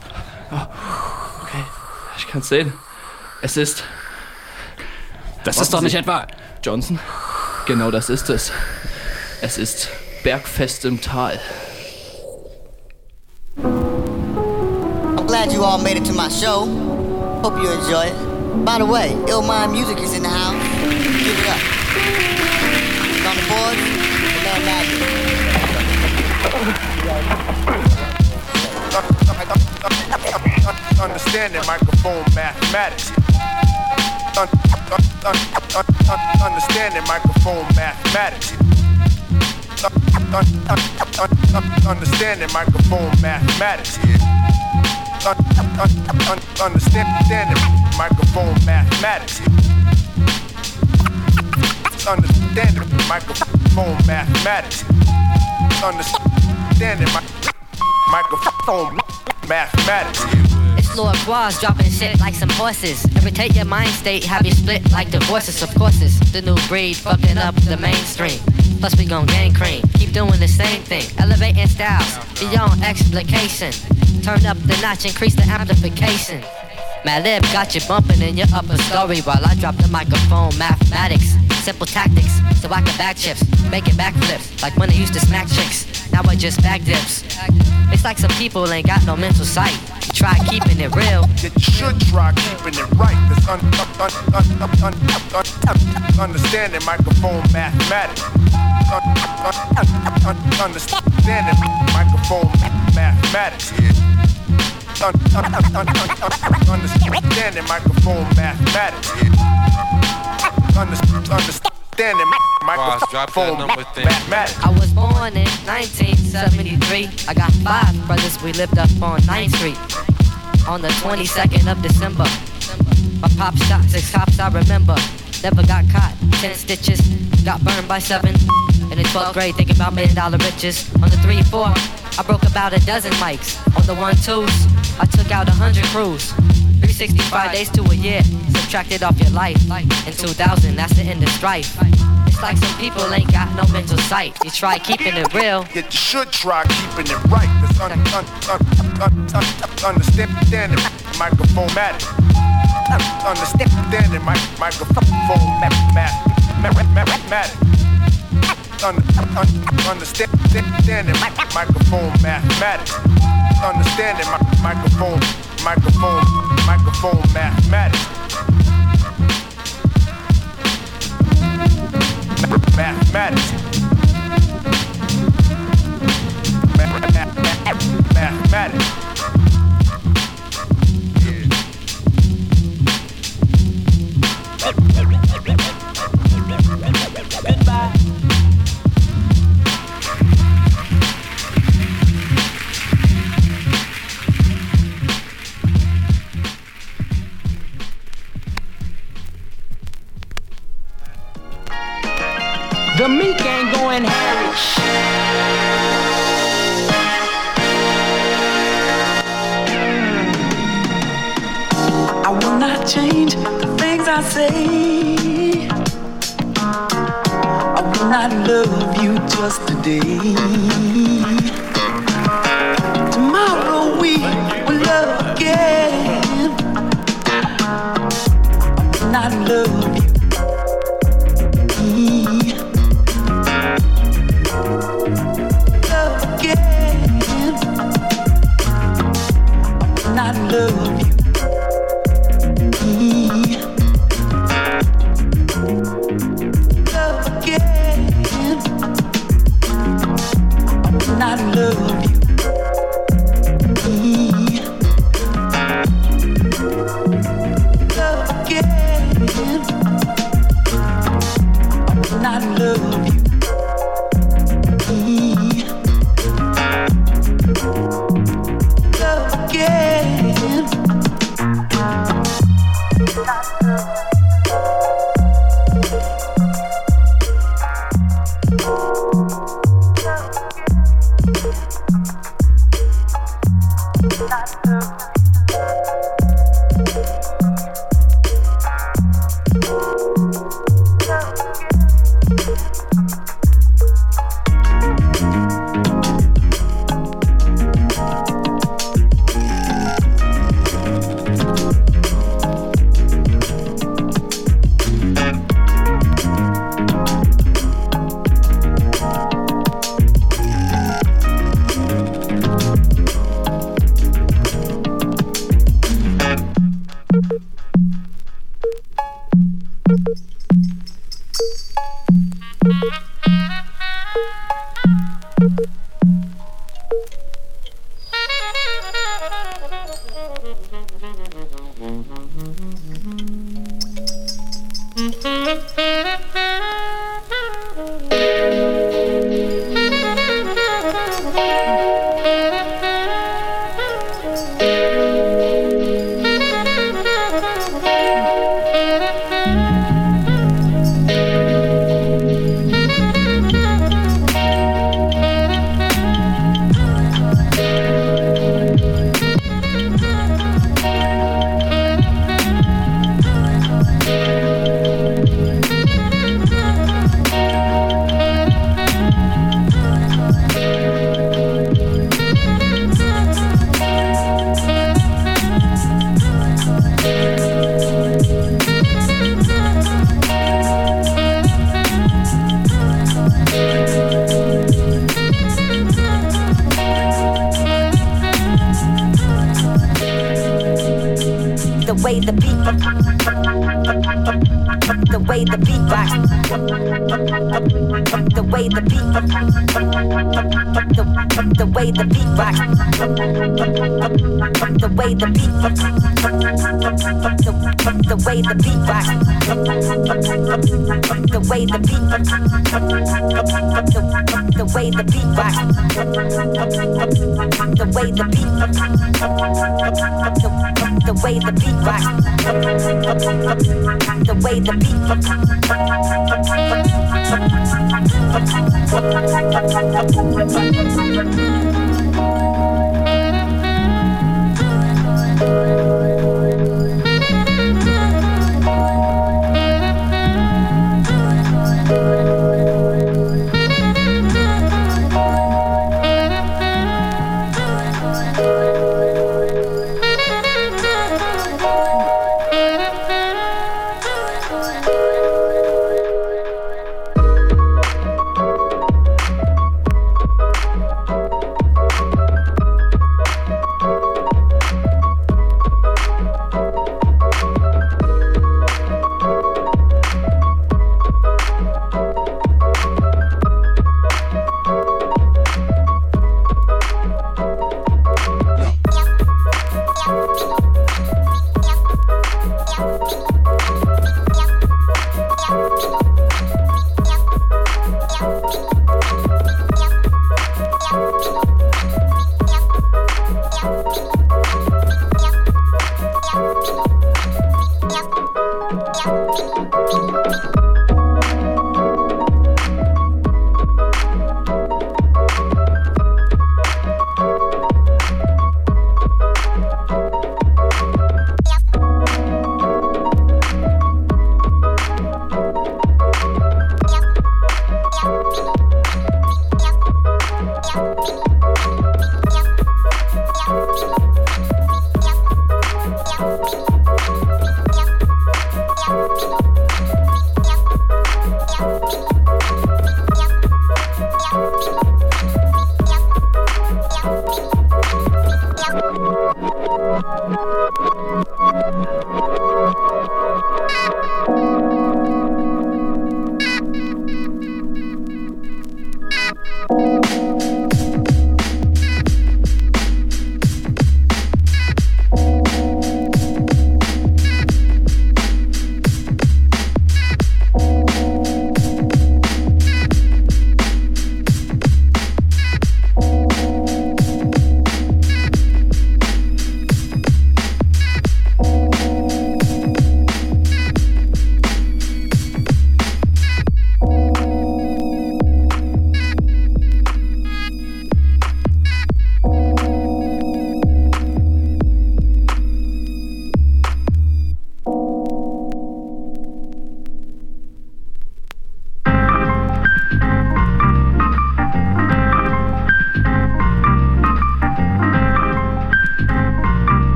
Speaker 22: Okay, ich kann's sehen. Es ist.
Speaker 5: Das
Speaker 22: Warten
Speaker 5: ist doch
Speaker 22: Sie.
Speaker 5: nicht etwa.
Speaker 22: Johnson? Genau das ist es. Es ist Bergfest im Tal.
Speaker 23: I'm glad you all made it to my show. Hope you enjoy it. By the way, Ill Mind Music is in the house. Give it up. It's on the boards, the man Magic.
Speaker 21: Understanding microphone mathematics. Un- un- un- un- un- Understanding microphone mathematics. Un- un- un- un- un- Understanding microphone mathematics. Un- un- un- un- Understanding microphone mathematics. Understanding microphone mathematics. Understanding microphone mathematics.
Speaker 24: It's Lord Quaz dropping shit like some horses. Irritate your mind state, have you split like divorces. Of course, the new breed fucking up the mainstream. Plus, we gon' gang cream. Keep doing the same thing. Elevating styles beyond explication. Turn up the notch, increase the amplification. Malib got you bumping in your upper story while I drop the microphone. Mathematics, simple tactics so I can back chips, making backflips like when I used to smack chicks. Now I just back dips. It's like some people ain't got no mental sight. Try keeping it real.
Speaker 21: You should try keeping it right. This un- un- un- understanding microphone mathematics. understanding microphone mathematics. understanding microphone mathematics. Under- Understanding microphone mathematics.
Speaker 24: I was born in 1973. I got five brothers, we lived up on 9th Street. On the 22nd of December. My pop shot six cops, I remember. Never got caught, 10 stitches. Got burned by seven. In the 12th grade, thinking about million dollar riches. On the 3 4, I broke about a dozen mics. On the 1 2s, I took out a 100 crews. 365 days to a year, subtracted off your life. In 2000, that's the end of strife. It's like some people ain't got no mental sight. You try keeping it real.
Speaker 21: Yet you should try keeping it right. That's un- un- un- un- un- understanding microphone mathematics. Understanding my microphone mathematics. Un- un- Understanding microphone mathematics. Understanding my microphone
Speaker 25: Microphone, microphone, mathematics. Mathematics. Mathematics.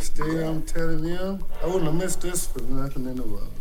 Speaker 26: Still, I'm telling you, I wouldn't have missed this for nothing in the world.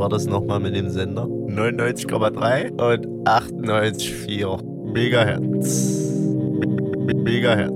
Speaker 27: war das nochmal mit dem Sender? 99,3 und 98,4 Megahertz. M Megahertz.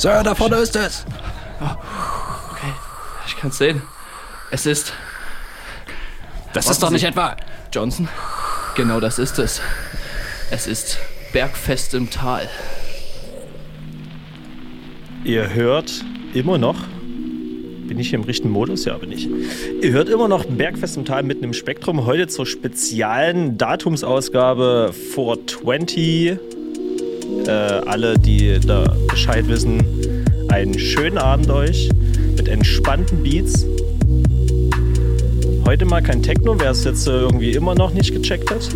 Speaker 22: Sir, da vorne ist es. Oh, okay, ich kann's sehen. Es ist. Das ist doch nicht etwa. Johnson? Genau das ist es. Es ist Bergfest im Tal.
Speaker 28: Ihr hört immer noch. Bin ich hier im richtigen Modus? Ja, bin ich. Ihr hört immer noch Bergfest im Tal mitten im Spektrum. Heute zur speziellen Datumsausgabe 420. Alle, die da Bescheid wissen, einen schönen Abend euch mit entspannten Beats. Heute mal kein Techno, wer es jetzt äh, irgendwie immer noch nicht gecheckt hat.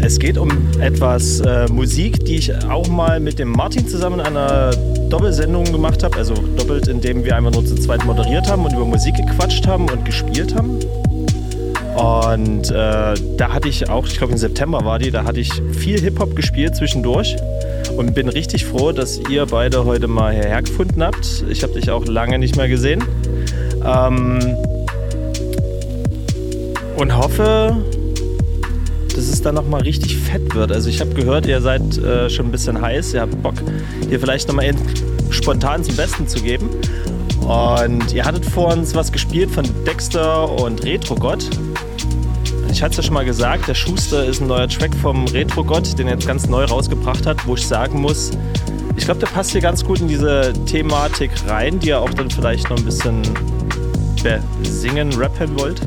Speaker 28: es geht um etwas äh, Musik, die ich auch mal mit dem Martin zusammen in einer Doppelsendung gemacht habe. Also doppelt, indem wir einfach nur zu zweit moderiert haben und über Musik gequatscht haben und gespielt haben. Und äh, da hatte ich auch, ich glaube im September war die, da hatte ich viel Hip-Hop gespielt zwischendurch und bin richtig froh, dass ihr beide heute mal hierher gefunden habt. Ich habe dich auch lange nicht mehr gesehen. Ähm, und hoffe, dass es dann nochmal richtig fett wird. Also ich habe gehört, ihr seid äh, schon ein bisschen heiß, ihr habt Bock, hier vielleicht nochmal spontan zum Besten zu geben. Und ihr hattet vor uns was gespielt von Dexter und Retrogott. Ich hatte es ja schon mal gesagt, der Schuster ist ein neuer Track vom Retro-Gott, den er jetzt ganz neu rausgebracht hat, wo ich sagen muss, ich glaube, der passt hier ganz gut in diese Thematik rein, die ihr auch dann vielleicht noch ein bisschen singen, rappen wollt.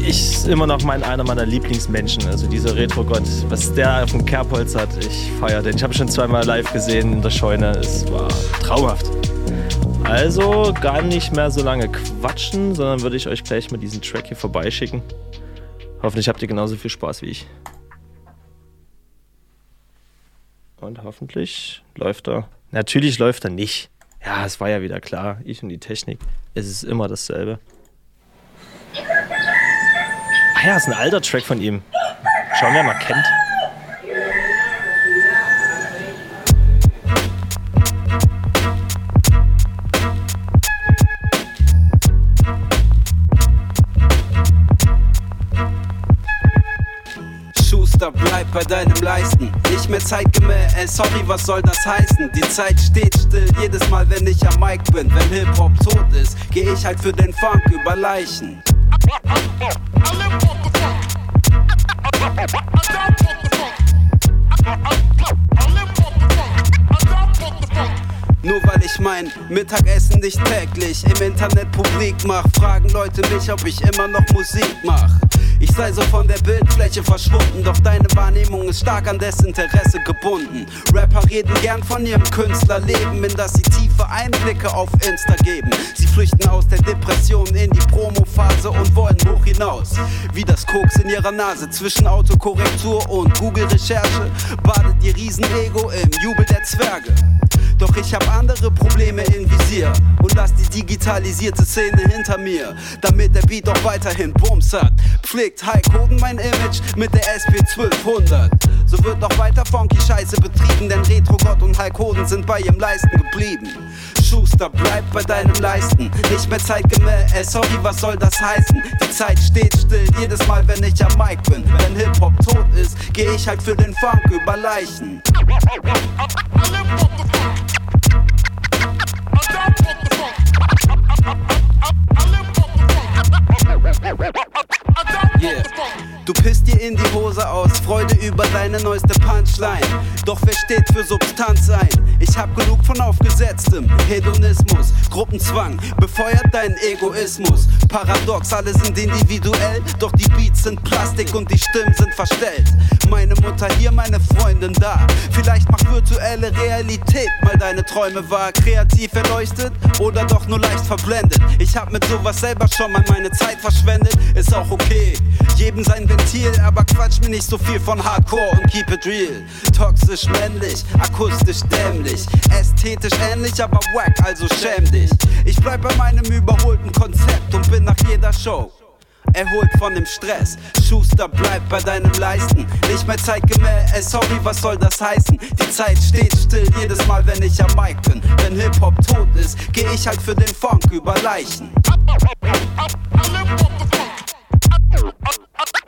Speaker 28: Ich immer noch mein, einer meiner Lieblingsmenschen, also dieser Retro-Gott, was der auf dem Kerbholz hat, ich feiere den. Ich habe schon zweimal live gesehen in der Scheune, es war traumhaft. Also gar nicht mehr so lange quatschen, sondern würde ich euch gleich mal diesen Track hier vorbeischicken. Hoffentlich habt ihr genauso viel Spaß wie ich. Und hoffentlich läuft er. Natürlich läuft er nicht. Ja, es war ja wieder klar. Ich und die Technik. Es ist immer dasselbe. Ah ja, ist ein alter Track von ihm. Schauen wir mal kennt.
Speaker 29: Bei deinem Leisten. Nicht mehr zeitgemäß, äh, sorry, was soll das heißen? Die Zeit steht still, jedes Mal, wenn ich am Mic bin. Wenn Hip-Hop tot ist, geh ich halt für den Funk über Leichen. Nur weil ich mein Mittagessen nicht täglich im Internet publik mach, fragen Leute mich, ob ich immer noch Musik mach. Ich sei so von der Bildfläche verschwunden, doch deine Wahrnehmung ist stark an Desinteresse gebunden. Rapper reden gern von ihrem Künstlerleben, in das sie tiefe Einblicke auf Insta geben. Sie flüchten aus der Depression in die Promo-Phase und wollen hoch hinaus. Wie das Koks in ihrer Nase zwischen Autokorrektur und Google-Recherche badet ihr Riesenego im Jubel der Zwerge. Doch ich hab andere Probleme im Visier und lass die digitalisierte Szene hinter mir, damit der Beat auch weiterhin Bums hat. Pflegt High Hoden mein Image mit der SP 1200. So wird auch weiter funky Scheiße betrieben, denn Retro-Gott und Hulk Hoden sind bei ihrem Leisten geblieben. Schuster, bleib bei deinem Leisten. Nicht mehr zeitgemäß, äh, sorry, was soll das heißen? Die Zeit steht still, jedes Mal, wenn ich am Mic bin. Wenn Hip-Hop tot ist, geh ich halt für den Funk über Leichen. Yeah. Du pisst dir in die Hose aus, Freude über deine neueste Punchline. Doch wer steht für Substanz ein? Ich hab genug von aufgesetztem Hedonismus. Gruppenzwang befeuert deinen Egoismus. Paradox, alle sind individuell, doch die Beats sind Plastik und die Stimmen sind verstellt. Meine Mutter hier, meine Freundin da. Vielleicht macht virtuelle Realität mal deine Träume wahr. Kreativ erleuchtet oder doch nur leicht verblendet. Ich hab mit sowas selber schon mal meine Zeit verschwendet. Ist auch okay, jedem sein Ventil, aber quatsch mir nicht so viel von Hardcore und keep it real. Toxisch männlich, akustisch dämlich, ästhetisch ähnlich, aber wack, also schäm dich. Ich bleib bei meinem überholten Konzept und bin nach jeder Show erholt von dem Stress. Schuster, bleib bei deinem Leisten. Nicht mehr zeitgemäß, ey, sorry, was soll das heißen? Die Zeit steht still jedes Mal, wenn ich am Mic bin. Wenn Hip-Hop tot ist, geh ich halt für den Funk über Leichen.
Speaker 22: Yeah. Aha.
Speaker 12: Die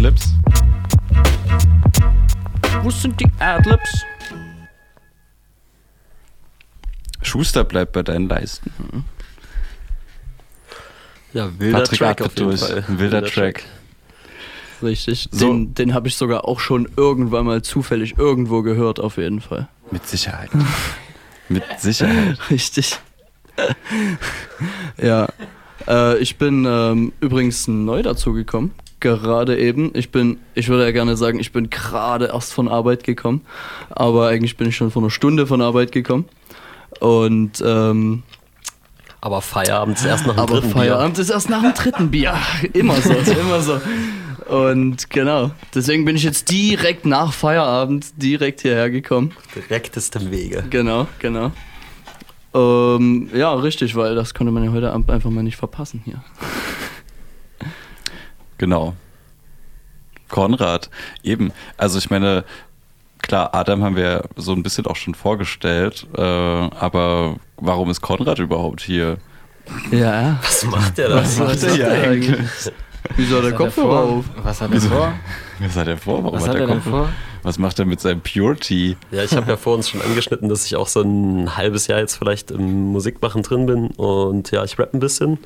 Speaker 12: Adlibs.
Speaker 22: Wo sind die Adlibs?
Speaker 12: Schuster bleibt bei deinen Leisten.
Speaker 15: Ja, wilder
Speaker 12: Patrick
Speaker 15: Track auf jeden
Speaker 12: durch.
Speaker 15: Fall.
Speaker 12: Ein wilder Track.
Speaker 22: Richtig.
Speaker 12: So.
Speaker 22: Den, den habe ich sogar auch schon irgendwann mal zufällig irgendwo gehört, auf jeden Fall.
Speaker 12: Mit Sicherheit. Mit Sicherheit.
Speaker 22: Richtig. ja. Äh, ich bin ähm, übrigens neu dazugekommen. Gerade eben. Ich bin, ich würde ja gerne sagen, ich bin gerade erst von Arbeit gekommen. Aber eigentlich bin ich schon vor einer Stunde von Arbeit gekommen. Und ähm,
Speaker 15: aber Feierabend ist erst nach dem
Speaker 22: aber
Speaker 15: dritten
Speaker 22: Feierabend ist erst nach dem dritten Bier. Immer so, immer so. Und genau, deswegen bin ich jetzt direkt nach Feierabend direkt hierher gekommen.
Speaker 15: Direktestem Wege.
Speaker 22: Genau, genau. Ähm, ja, richtig, weil das konnte man ja heute Abend einfach mal nicht verpassen hier.
Speaker 12: Genau. Konrad, eben. Also ich meine, klar, Adam haben wir so ein bisschen auch schon vorgestellt, äh, aber warum ist Konrad überhaupt hier?
Speaker 22: Ja.
Speaker 15: Was macht der da?
Speaker 12: Was macht der hier eigentlich?
Speaker 22: Wieso hat der Kopfhörer auf?
Speaker 13: Was hat er vor?
Speaker 12: Was hat er vor? Warum
Speaker 13: Was
Speaker 12: hat
Speaker 13: hat
Speaker 12: er Kopfhörer?
Speaker 13: vor?
Speaker 12: Was macht er mit seinem Purity?
Speaker 15: Ja, ich habe ja vor uns schon angeschnitten, dass ich auch so ein halbes Jahr jetzt vielleicht im Musikmachen drin bin. Und ja, ich rappe ein bisschen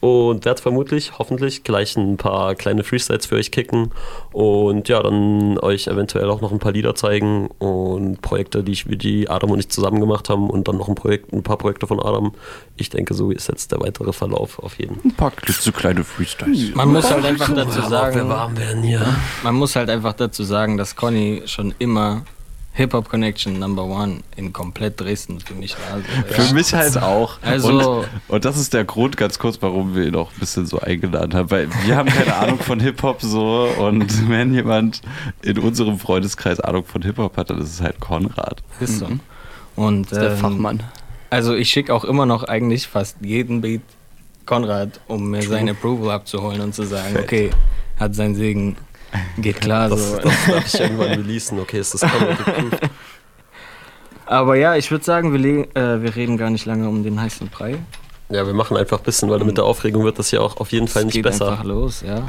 Speaker 15: und werde vermutlich, hoffentlich, gleich ein paar kleine Freestyles für euch kicken und ja, dann euch eventuell auch noch ein paar Lieder zeigen und Projekte, die, ich, die Adam und ich zusammen gemacht haben und dann noch ein, Projekt, ein paar Projekte von Adam. Ich denke, so ist jetzt der weitere Verlauf auf jeden.
Speaker 12: Ein paar klitzekleine Freestyles.
Speaker 13: Man muss halt einfach dazu sagen.
Speaker 15: wir warm werden hier.
Speaker 13: Man muss halt einfach dazu sagen, dass Conny schon immer
Speaker 5: Hip-Hop Connection Number One in komplett Dresden für mich war. Also,
Speaker 12: Für
Speaker 5: ja.
Speaker 12: mich halt auch.
Speaker 5: Also,
Speaker 12: und, und das ist der Grund, ganz kurz, warum wir ihn auch ein bisschen so eingeladen haben. Weil wir haben keine Ahnung von Hip-Hop so. Und wenn jemand in unserem Freundeskreis Ahnung von Hip-Hop hat, dann ist es halt Konrad.
Speaker 5: Ist so. Und,
Speaker 22: ist der
Speaker 5: ähm,
Speaker 22: Fachmann.
Speaker 5: Also ich schicke auch immer noch eigentlich fast jeden Beat Konrad, um mir sein Approval abzuholen und zu sagen,
Speaker 15: Fett.
Speaker 5: okay, hat seinen Segen, geht klar.
Speaker 15: Das,
Speaker 5: so.
Speaker 15: das darf ich irgendwann releasen. Okay, ist das Comedy approved?
Speaker 5: Aber ja, ich würde sagen, wir, äh, wir reden gar nicht lange um den heißen Brei.
Speaker 15: Ja, wir machen einfach ein bisschen, weil mit der Aufregung wird das ja auch auf jeden Fall nicht
Speaker 5: geht
Speaker 15: besser.
Speaker 5: einfach los, ja.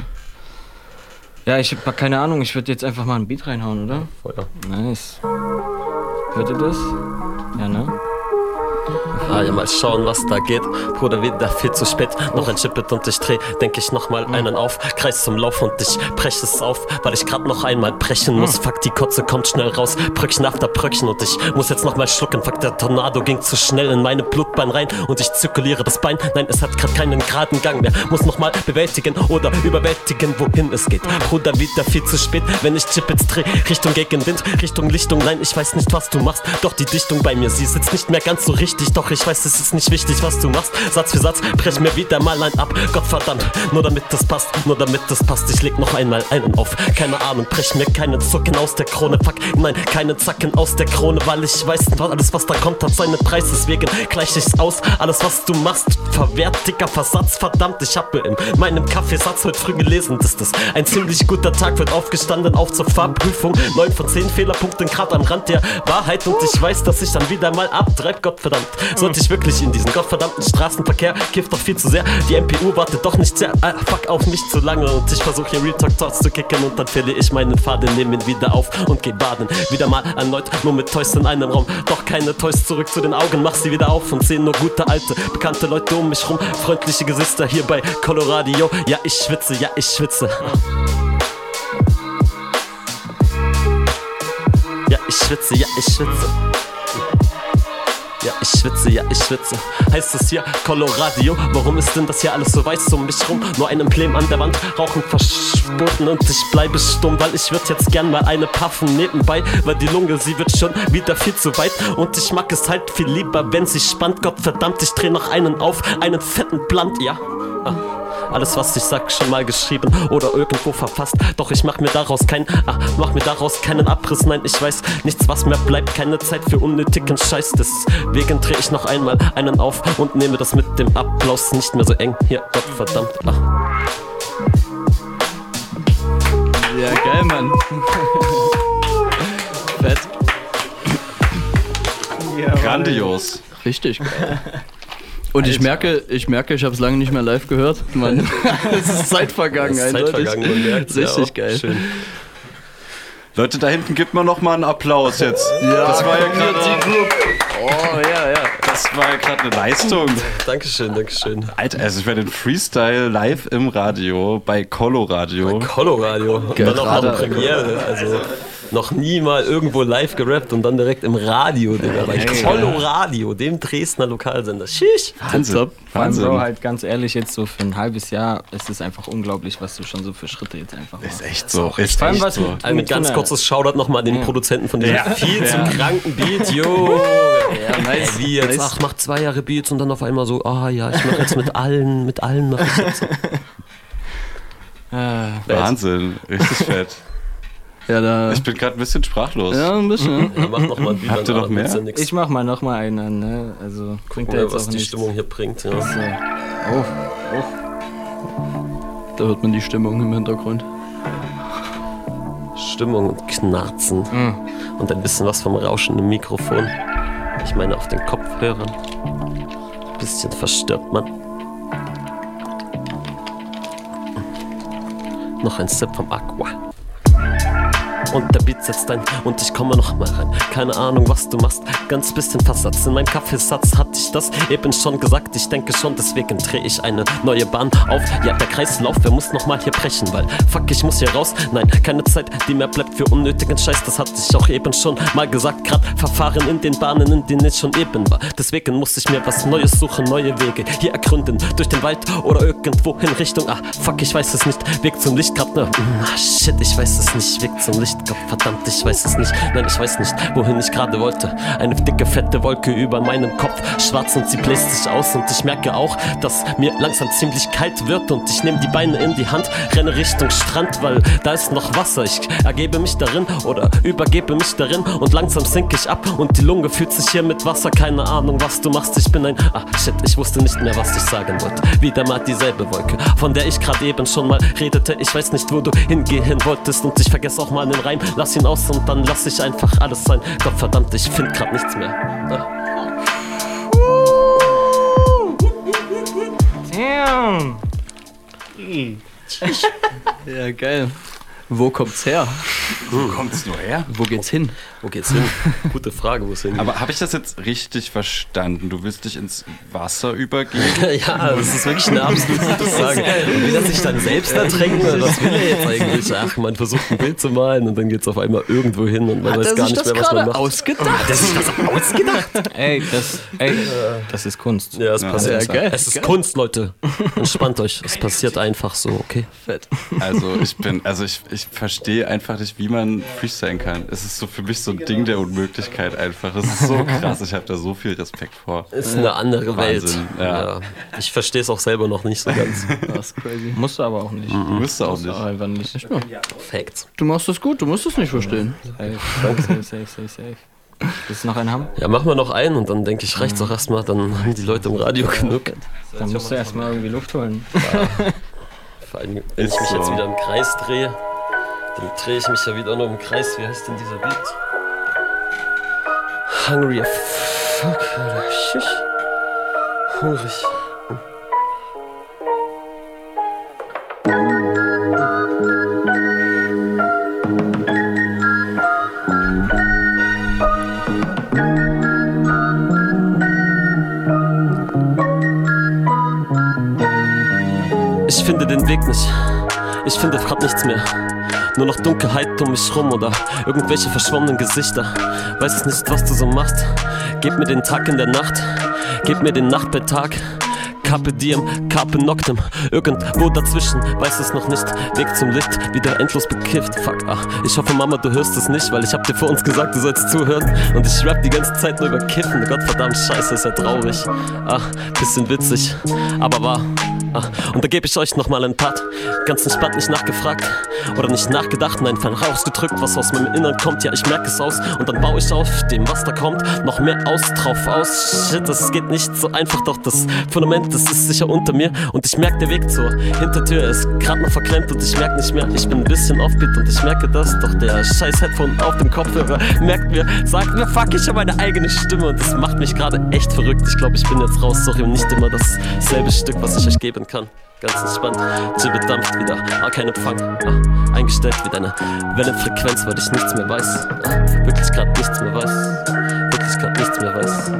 Speaker 5: Ja, ich habe keine Ahnung, ich würde jetzt einfach mal ein Beat reinhauen, oder?
Speaker 15: Feuer.
Speaker 5: Nice. Hört ihr das? Ja, ne?
Speaker 15: Ah, ja, mal schauen, was da geht. Bruder, wieder viel zu spät. Noch ein Chippet und ich dreh, denk ich nochmal einen auf. Kreis zum Lauf und ich brech es auf, weil ich grad noch einmal brechen muss. Fuck, die Kotze kommt schnell raus. Bröckchen after Bröckchen und ich muss jetzt nochmal schlucken. Fuck, der Tornado ging zu schnell in meine Blutbahn rein und ich zirkuliere das Bein. Nein, es hat grad keinen geraden Gang mehr. Muss nochmal bewältigen oder überwältigen, wohin es geht. Bruder, wieder viel zu spät, wenn ich Chippets dreh. Richtung Gegenwind, Richtung Lichtung. Nein, ich weiß nicht, was du machst. Doch die Dichtung bei mir, sie sitzt nicht mehr ganz so richtig. Doch ich weiß, es ist nicht wichtig, was du machst. Satz für Satz, brech mir wieder mal ein ab. Gottverdammt, nur damit das passt, nur damit das passt. Ich leg noch einmal einen auf. Keine Ahnung, brech mir keine Zucken aus der Krone. Fuck, nein, keine Zacken aus der Krone, weil ich weiß, alles, was da kommt, hat seinen Preis. Deswegen gleich ich's aus. Alles, was du machst, verwertiger Versatz. Verdammt, ich habe in meinem Kaffeesatz heute früh gelesen, dass das ein ziemlich guter Tag wird. Aufgestanden auf zur Fahrprüfung. 9 von 10 Fehlerpunkten, grad am Rand der Wahrheit. Und ich weiß, dass ich dann wieder mal abtreib. Gottverdammt, sollte ich wirklich in diesen gottverdammten Straßenverkehr, kifft doch viel zu sehr. Die MPU wartet doch nicht sehr, ah, fuck auf mich zu lange. Und ich versuche hier Real Talk Thoughts zu kicken. Und dann verliere ich meinen Faden, nehme ihn wieder auf und geh baden. Wieder mal erneut, nur mit Toys in einem Raum. Doch keine Toys zurück zu den Augen, mach sie wieder auf und seh nur gute alte, bekannte Leute um mich rum. Freundliche Gesichter hier bei Coloradio. Ja, ich schwitze, ja, ich schwitze. Ja, ich schwitze, ja, ich schwitze. Ja, ich schwitze, ja, ich schwitze. Heißt es hier Coloradio? Warum ist denn das hier alles so weiß um mich rum? Nur ein Emblem an der Wand, rauchen verboten und ich bleibe stumm, weil ich würd jetzt gern mal eine puffen nebenbei, weil die Lunge, sie wird schon wieder viel zu weit und ich mag es halt viel lieber, wenn sie spannt. Gott verdammt, ich dreh noch einen auf, einen fetten Blunt, ja. Ah. Alles, was ich sag, schon mal geschrieben oder irgendwo verfasst. Doch ich mach mir daraus kein, ah, mach mir daraus keinen Abriss. Nein, ich weiß nichts, was mehr bleibt. Keine Zeit für unnötigen Scheiß. Deswegen dreh ich noch einmal einen auf und nehme das mit dem Applaus nicht mehr so eng. Hier, Gott verdammt. Ah.
Speaker 22: Ja, geil, Mann. Fett.
Speaker 12: Grandios.
Speaker 22: Richtig geil. Und ich merke, ich merke, ich habe es lange nicht mehr live gehört. Mann, es ist Zeit vergangen,
Speaker 15: ist Zeit vergangen, man ja
Speaker 22: Richtig
Speaker 15: auch.
Speaker 22: geil.
Speaker 15: Schön.
Speaker 12: Leute, da hinten gibt man noch mal einen Applaus jetzt.
Speaker 22: Ja,
Speaker 12: das war ja gerade.
Speaker 22: Oh, ja, ja.
Speaker 12: Das war gerade eine Leistung.
Speaker 15: Dankeschön, Dankeschön.
Speaker 12: Alter, also ich werde den Freestyle live im Radio bei Coloradio.
Speaker 15: Coloradio. Und dann noch
Speaker 12: Gerade-
Speaker 15: eine Premiere. Also noch nie mal irgendwo live gerappt und dann direkt im Radio, Digga. Bei
Speaker 5: Hey.
Speaker 15: Coloradio, dem Dresdner Lokalsender. Shish.
Speaker 12: Wahnsinn. Wahnsinn.
Speaker 5: Bro, halt ganz ehrlich, jetzt so für ein halbes Jahr ist es einfach unglaublich, was du schon so für Schritte jetzt einfach machst.
Speaker 12: Ist echt so. Ist
Speaker 5: Vor allem, was
Speaker 12: so.
Speaker 5: mit-
Speaker 15: Ein
Speaker 5: mit
Speaker 15: ganz kurzes Shoutout nochmal an den
Speaker 5: Ja.
Speaker 15: Produzenten von diesem
Speaker 12: Ja.
Speaker 15: viel zu kranken Beat, jo.
Speaker 22: Ja, nice.
Speaker 15: Wie jetzt?
Speaker 22: Nice.
Speaker 15: Ach, mach zwei Jahre Beats und dann auf einmal so, ah ja, ich mach jetzt mit allen, mit allen mach ich jetzt.
Speaker 5: Äh,
Speaker 12: Wahnsinn. Richtig fett.
Speaker 22: Ja, da.
Speaker 12: Ich bin gerade ein bisschen sprachlos.
Speaker 22: Ja, ein bisschen.
Speaker 15: Ja, mach noch mal ein Beat.
Speaker 12: Habt ihr noch mehr?
Speaker 15: ja
Speaker 5: ich mach mal noch mal einen an, ne? Also
Speaker 15: Gucken wir,
Speaker 5: jetzt
Speaker 15: was
Speaker 5: auch
Speaker 15: die
Speaker 5: nichts.
Speaker 15: Stimmung hier bringt. Ja.
Speaker 5: So. Oh, oh.
Speaker 22: Da hört man die Stimmung im Hintergrund.
Speaker 15: Stimmung und Knarzen.
Speaker 5: Mm.
Speaker 15: Und ein bisschen was vom Rauschen im Mikrofon. Ich meine auf den Kopfhörern. Bisschen verstört man. Noch ein Sip vom Aqua. Und der Beat setzt ein und ich komme noch mal rein. Keine Ahnung, was du machst, ganz bisschen Versatz. In meinem Kaffeesatz hatte ich das eben schon gesagt. Ich denke schon, deswegen dreh ich eine neue Bahn auf. Ja, der Kreislauf, wer muss noch mal hier brechen? Weil, fuck, ich muss hier raus. Nein, keine Zeit, die mehr bleibt für unnötigen Scheiß. Das hatte ich auch eben schon mal gesagt. Grad Verfahren in den Bahnen, in denen ich schon eben war. Deswegen muss ich mir was Neues suchen, neue Wege hier ergründen. Durch den Wald oder irgendwo in Richtung. Ah, fuck, ich weiß es nicht. Weg zum Licht grad, ne? Mm, Ah, shit, ich weiß es nicht. Weg zum Licht. Licht. Gott verdammt, ich weiß es nicht. Nein, ich weiß nicht, wohin ich gerade wollte. Eine dicke, fette Wolke über meinem Kopf. Schwarz und sie bläst sich aus. Und ich merke auch, dass mir langsam ziemlich kalt wird. Und ich nehme die Beine in die Hand, renne Richtung Strand, weil da ist noch Wasser. Ich ergebe mich darin oder übergebe mich darin. Und langsam sink ich ab. Und die Lunge fühlt sich hier mit Wasser. Keine Ahnung, was du machst. Ich bin ein. Ah, shit, ich wusste nicht mehr, was ich sagen wollte. Wieder mal dieselbe Wolke, von der ich gerade eben schon mal redete. Ich weiß nicht, wo du hingehen wolltest. Und ich vergesse auch mal den Reim. Lass ihn aus und dann lass ich einfach alles sein. Gott verdammt, ich find grad nichts mehr.
Speaker 22: Damn. ja, geil. Wo kommt's her?
Speaker 12: Wo kommt's nur her?
Speaker 22: Wo geht's hin?
Speaker 15: Wo geht's hin? Gute Frage, wo es hingeht.
Speaker 12: Aber habe ich das jetzt richtig verstanden? Du willst dich ins Wasser übergeben?
Speaker 15: ja, das ist wirklich eine absolut gute Frage. Und will er sich dann selbst ertränken? Oder was will er jetzt eigentlich? Ach, man versucht ein Bild zu malen und dann geht's auf einmal irgendwo hin und man
Speaker 22: Hat
Speaker 15: weiß gar nicht
Speaker 22: das
Speaker 15: mehr, was man macht.
Speaker 22: ausgedacht?
Speaker 15: Hat er sich das ausgedacht?
Speaker 22: Ey, das, ey, das ist Kunst.
Speaker 15: Ja, es passiert.
Speaker 22: Ja, geil.
Speaker 15: Es ist
Speaker 22: geil.
Speaker 15: Kunst, Leute. Entspannt euch. Es passiert einfach so, okay?
Speaker 22: Fett.
Speaker 12: Also ich bin, also ich, ich verstehe einfach nicht, wie man freestylen kann. Es ist so für mich so ein Ding der Unmöglichkeit einfach. Es ist so krass. Ich habe da so viel Respekt vor.
Speaker 15: Ist eine andere
Speaker 12: Wahnsinn,
Speaker 15: Welt.
Speaker 12: Ja.
Speaker 15: Ich verstehe es auch selber noch nicht so ganz.
Speaker 22: Das ist crazy. Musst du aber auch nicht.
Speaker 12: Mhm. Musst du auch nicht.
Speaker 22: einfach nicht. nicht.
Speaker 15: Facts.
Speaker 22: Du machst das gut, du musst es nicht verstehen. Safe, safe, safe, safe, safe. Willst du noch einen haben?
Speaker 15: Ja, machen wir noch einen und dann denke ich, reicht's auch erstmal. Dann haben die Leute im Radio genug.
Speaker 22: Dann musst du erstmal irgendwie Luft holen.
Speaker 15: Vor allem, wenn ich mich jetzt wieder im Kreis drehe, dann drehe ich mich ja wieder nur im Kreis. Wie heißt denn dieser Beat? Hungry fuck, oder schisch. Hungrig. Ich finde den Weg nicht. Ich finde grad nichts mehr. Nur noch Dunkelheit um mich rum oder irgendwelche verschwommenen Gesichter. Weiß nicht, was du so machst. Gib mir den Tag in der Nacht. Gib mir den Nacht bei Tag. Carpe diem, Carpe noctem. Irgendwo dazwischen, weiß es noch nicht. Weg zum Licht, wieder endlos bekifft. Fuck, ach. Ich hoffe, Mama, du hörst es nicht, weil ich hab dir vor uns gesagt, du sollst zuhören. Und ich rap die ganze Zeit nur über Kiffen. Gottverdammt, scheiße, ist ja traurig. Ach, bisschen witzig, aber wahr. Ah, und da gebe ich euch nochmal einen Part. Ganz entspannt nicht nachgefragt oder nicht nachgedacht, nein, einfach rausgedrückt, was aus meinem Innern kommt. Ja, ich merke es aus und dann baue ich auf dem, was da kommt, noch mehr aus, drauf aus. Shit, das geht nicht so einfach, doch das Fundament, das ist sicher unter mir. Und ich merke, der Weg zur Hintertür ist gerade noch verklemmt und ich merke nicht mehr, ich bin ein bisschen offbeat und ich merke das. Doch der scheiß Headphone auf dem Kopfhörer merkt mir, sagt mir, fuck, ich habe meine eigene Stimme und das macht mich gerade echt verrückt. Ich glaube, ich bin jetzt raus, sorry, und nicht immer dasselbe Stück, was ich euch geben kann. Ganz entspannt, Chill bedampft wieder, ah, kein Empfang, ah, eingestellt wie deine Wellenfrequenz, weil ich nichts mehr weiß, ah, wirklich grad nichts mehr weiß, wirklich grad nichts mehr weiß,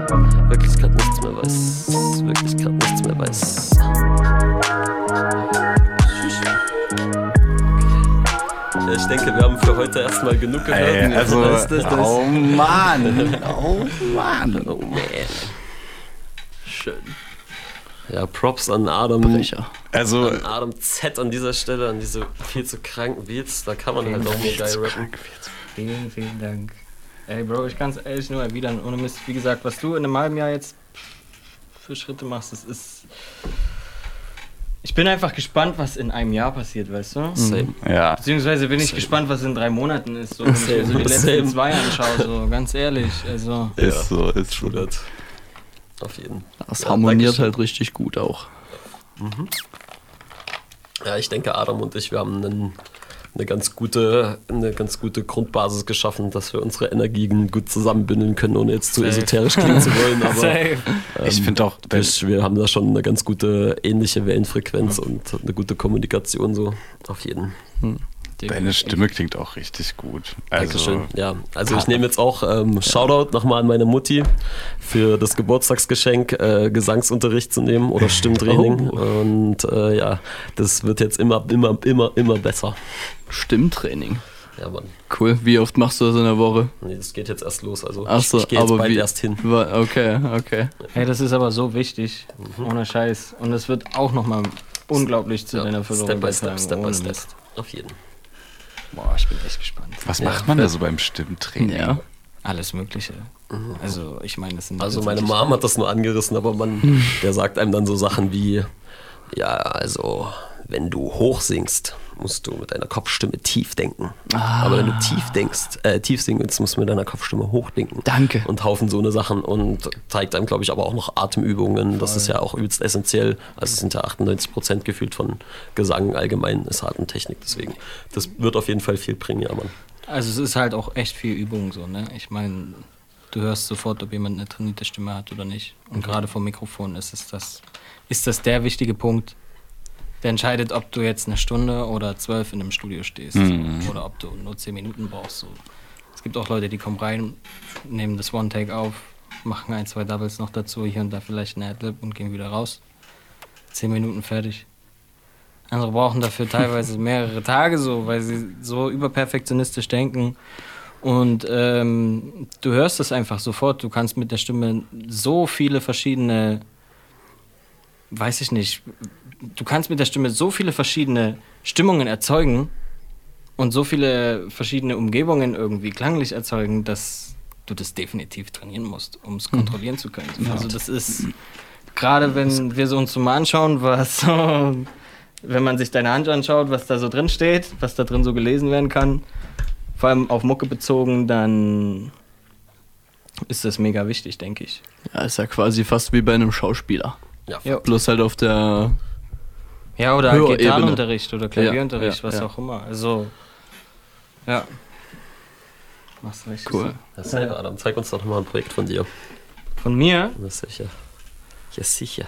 Speaker 15: wirklich grad nichts mehr weiß, wirklich grad nichts mehr weiß. Ja, ich denke, wir haben für heute erstmal genug gehört.
Speaker 12: Ey, also,
Speaker 15: Das, das, das.
Speaker 12: oh Mann, oh Mann.
Speaker 15: Oh man. Schön. Ja, Props an Adam.
Speaker 12: Also,
Speaker 15: an Adam Z an dieser Stelle, an diese viel zu kranken Beats. Da kann man halt auch nur geil rappen.
Speaker 22: Vielen, vielen Dank. Ey, Bro, ich kann es ehrlich nur erwidern, ohne Mist. Wie gesagt, was du in einem halben Jahr jetzt für Schritte machst, das ist. Ich bin einfach gespannt, was in einem Jahr passiert, weißt du?
Speaker 15: Same.
Speaker 12: Ja.
Speaker 22: Beziehungsweise bin ich
Speaker 15: Same.
Speaker 22: gespannt, was in drei Monaten ist, so, wenn ich mir so die
Speaker 15: Same.
Speaker 22: letzten zwei anschaue, so ganz ehrlich. Also.
Speaker 12: Ist so, ist
Speaker 15: True that. Auf jeden.
Speaker 22: Das
Speaker 15: Ja,
Speaker 22: harmoniert halt richtig gut auch.
Speaker 15: Mhm. Ja, ich denke, Adam und ich, wir haben einen, eine, ganz gute, eine ganz gute Grundbasis geschaffen, dass wir unsere Energien gut zusammenbündeln können, ohne jetzt zu
Speaker 22: Safe.
Speaker 15: esoterisch klingen zu wollen. Aber
Speaker 22: Safe.
Speaker 15: ähm,
Speaker 12: Ich find auch,
Speaker 15: wir, wir haben da schon eine ganz gute ähnliche Wellenfrequenz und eine gute Kommunikation so auf jeden.
Speaker 12: Deine Stimme klingt auch richtig gut. Also,
Speaker 15: Dankeschön. Ja, also ich nehme jetzt auch ähm, Shoutout nochmal an meine Mutti für das Geburtstagsgeschenk, äh, Gesangsunterricht zu nehmen oder Stimmtraining. Und äh, ja, das wird jetzt immer, immer, immer, immer besser.
Speaker 22: Stimmtraining.
Speaker 15: Ja, Mann.
Speaker 22: Cool. Wie oft machst du das in der Woche?
Speaker 15: Nee, das geht jetzt erst los. Also
Speaker 22: Ach so,
Speaker 15: ich, ich gehe jetzt
Speaker 22: aber
Speaker 15: bald
Speaker 22: wie,
Speaker 15: erst hin.
Speaker 22: Okay, okay. Hey, das ist aber so wichtig. Ohne Scheiß. Und es wird auch nochmal unglaublich zu
Speaker 15: Ja,
Speaker 22: deiner Verlorung
Speaker 15: Step by step, step by step. Auf jeden.
Speaker 13: Boah, ich bin echt gespannt.
Speaker 12: Was macht man da so beim Stimmtraining?
Speaker 13: Ja. Alles Mögliche. Also, ich meine, das sind.
Speaker 15: Also meine Mom hat das nur angerissen, aber man, der sagt einem dann so Sachen wie, ja, also wenn du hoch singst, musst du mit deiner Kopfstimme tief denken.
Speaker 13: Ah.
Speaker 15: Aber wenn du tief denkst, äh, tief singen willst, musst du mit deiner Kopfstimme hoch denken.
Speaker 13: Danke.
Speaker 15: Und Haufen so eine Sachen und zeigt einem, glaube ich, aber auch noch Atemübungen. Das ist ja auch übelst essentiell. Also es sind ja 98 Prozent gefühlt von Gesang allgemein ist Atemtechnik. Deswegen, das wird auf jeden Fall viel bringen, ja, Mann.
Speaker 13: Also, es ist halt auch echt viel Übung so, ne? Ich meine, du hörst sofort, ob jemand eine trainierte Stimme hat oder nicht. Und
Speaker 15: Mhm.
Speaker 13: gerade vom Mikrofon ist es das, ist das der wichtige Punkt, der entscheidet, ob du jetzt eine Stunde oder zwölf in einem Studio stehst.
Speaker 12: Mhm.
Speaker 13: Oder ob du nur zehn Minuten brauchst. So. Es gibt auch Leute, die kommen rein, nehmen das One-Take auf, machen ein, zwei Doubles noch dazu, hier und da vielleicht ein Adlib und gehen wieder raus. Zehn Minuten fertig. Andere brauchen dafür teilweise mehrere Tage so, weil sie so überperfektionistisch denken. Und ähm, du hörst es einfach sofort. Du kannst mit der Stimme so viele verschiedene, weiß ich nicht, du kannst mit der Stimme so viele verschiedene Stimmungen erzeugen und so viele verschiedene Umgebungen irgendwie klanglich erzeugen, dass du das definitiv trainieren musst, um es kontrollieren zu können.
Speaker 22: Ja.
Speaker 13: Also das ist gerade wenn wir so uns so mal anschauen, was so, wenn man sich deine Hand anschaut, was da so drin steht, was da drin so gelesen werden kann, vor allem auf Mucke bezogen, dann ist das mega wichtig, denke ich.
Speaker 22: Ja, ist ja quasi fast wie bei einem Schauspieler.
Speaker 15: Ja.
Speaker 22: Bloß halt auf der.
Speaker 13: Ja, oder
Speaker 22: Höherebene.
Speaker 13: Gitarrenunterricht oder Klavierunterricht,
Speaker 22: Ja, ja,
Speaker 13: was
Speaker 22: ja.
Speaker 13: auch immer. Also, ja. Machst du richtig.
Speaker 15: Cool. Das ja, Adam, zeig uns doch mal ein Projekt von dir.
Speaker 13: Von mir?
Speaker 15: Ja, sicher. Ja, sicher.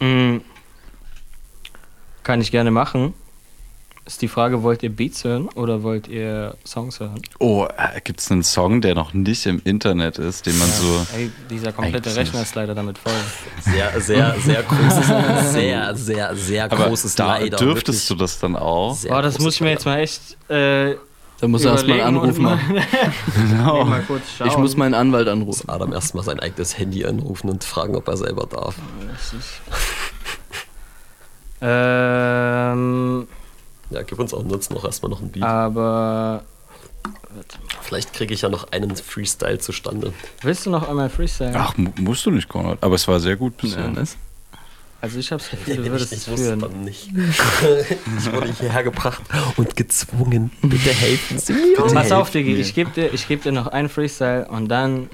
Speaker 13: Mm, Kann ich gerne machen. Ist die Frage, wollt ihr Beats hören oder wollt ihr Songs hören?
Speaker 12: Oh, äh, gibt es einen Song, der noch nicht im Internet ist, den man so.
Speaker 13: Ey, dieser komplette Rechner ist leider damit voll.
Speaker 15: Sehr, sehr, sehr großes, sehr, sehr, sehr
Speaker 12: Aber
Speaker 15: großes
Speaker 12: da
Speaker 15: Leider.
Speaker 12: dürftest du das dann auch.
Speaker 13: Boah, das muss ich mir jetzt mal echt. Äh,
Speaker 22: Da muss er erst mal
Speaker 13: überlegen
Speaker 22: anrufen.
Speaker 13: mal-
Speaker 12: Genau.
Speaker 13: mal.
Speaker 22: Ich muss meinen Anwalt anrufen.
Speaker 15: Adam erstmal sein eigenes Handy anrufen und fragen, ob er selber darf.
Speaker 13: Ähm,
Speaker 15: Ja, gib uns auch sonst noch erstmal noch ein Beat.
Speaker 13: aber.
Speaker 15: Vielleicht kriege ich ja noch einen Freestyle zustande.
Speaker 13: Willst du noch einmal Freestyle?
Speaker 12: Ach, mu- musst du nicht, Konrad. Aber es war sehr gut bisher.
Speaker 13: Also ich hab's Gefühl,
Speaker 15: Ja,
Speaker 13: du würdest
Speaker 15: ich
Speaker 13: es führen.
Speaker 15: nicht. ich wurde hierher gebracht und gezwungen. Bitte helfen Sie mir.
Speaker 13: Pass auf, Digi, ich gebe dir, ich geb dir noch einen Freestyle und dann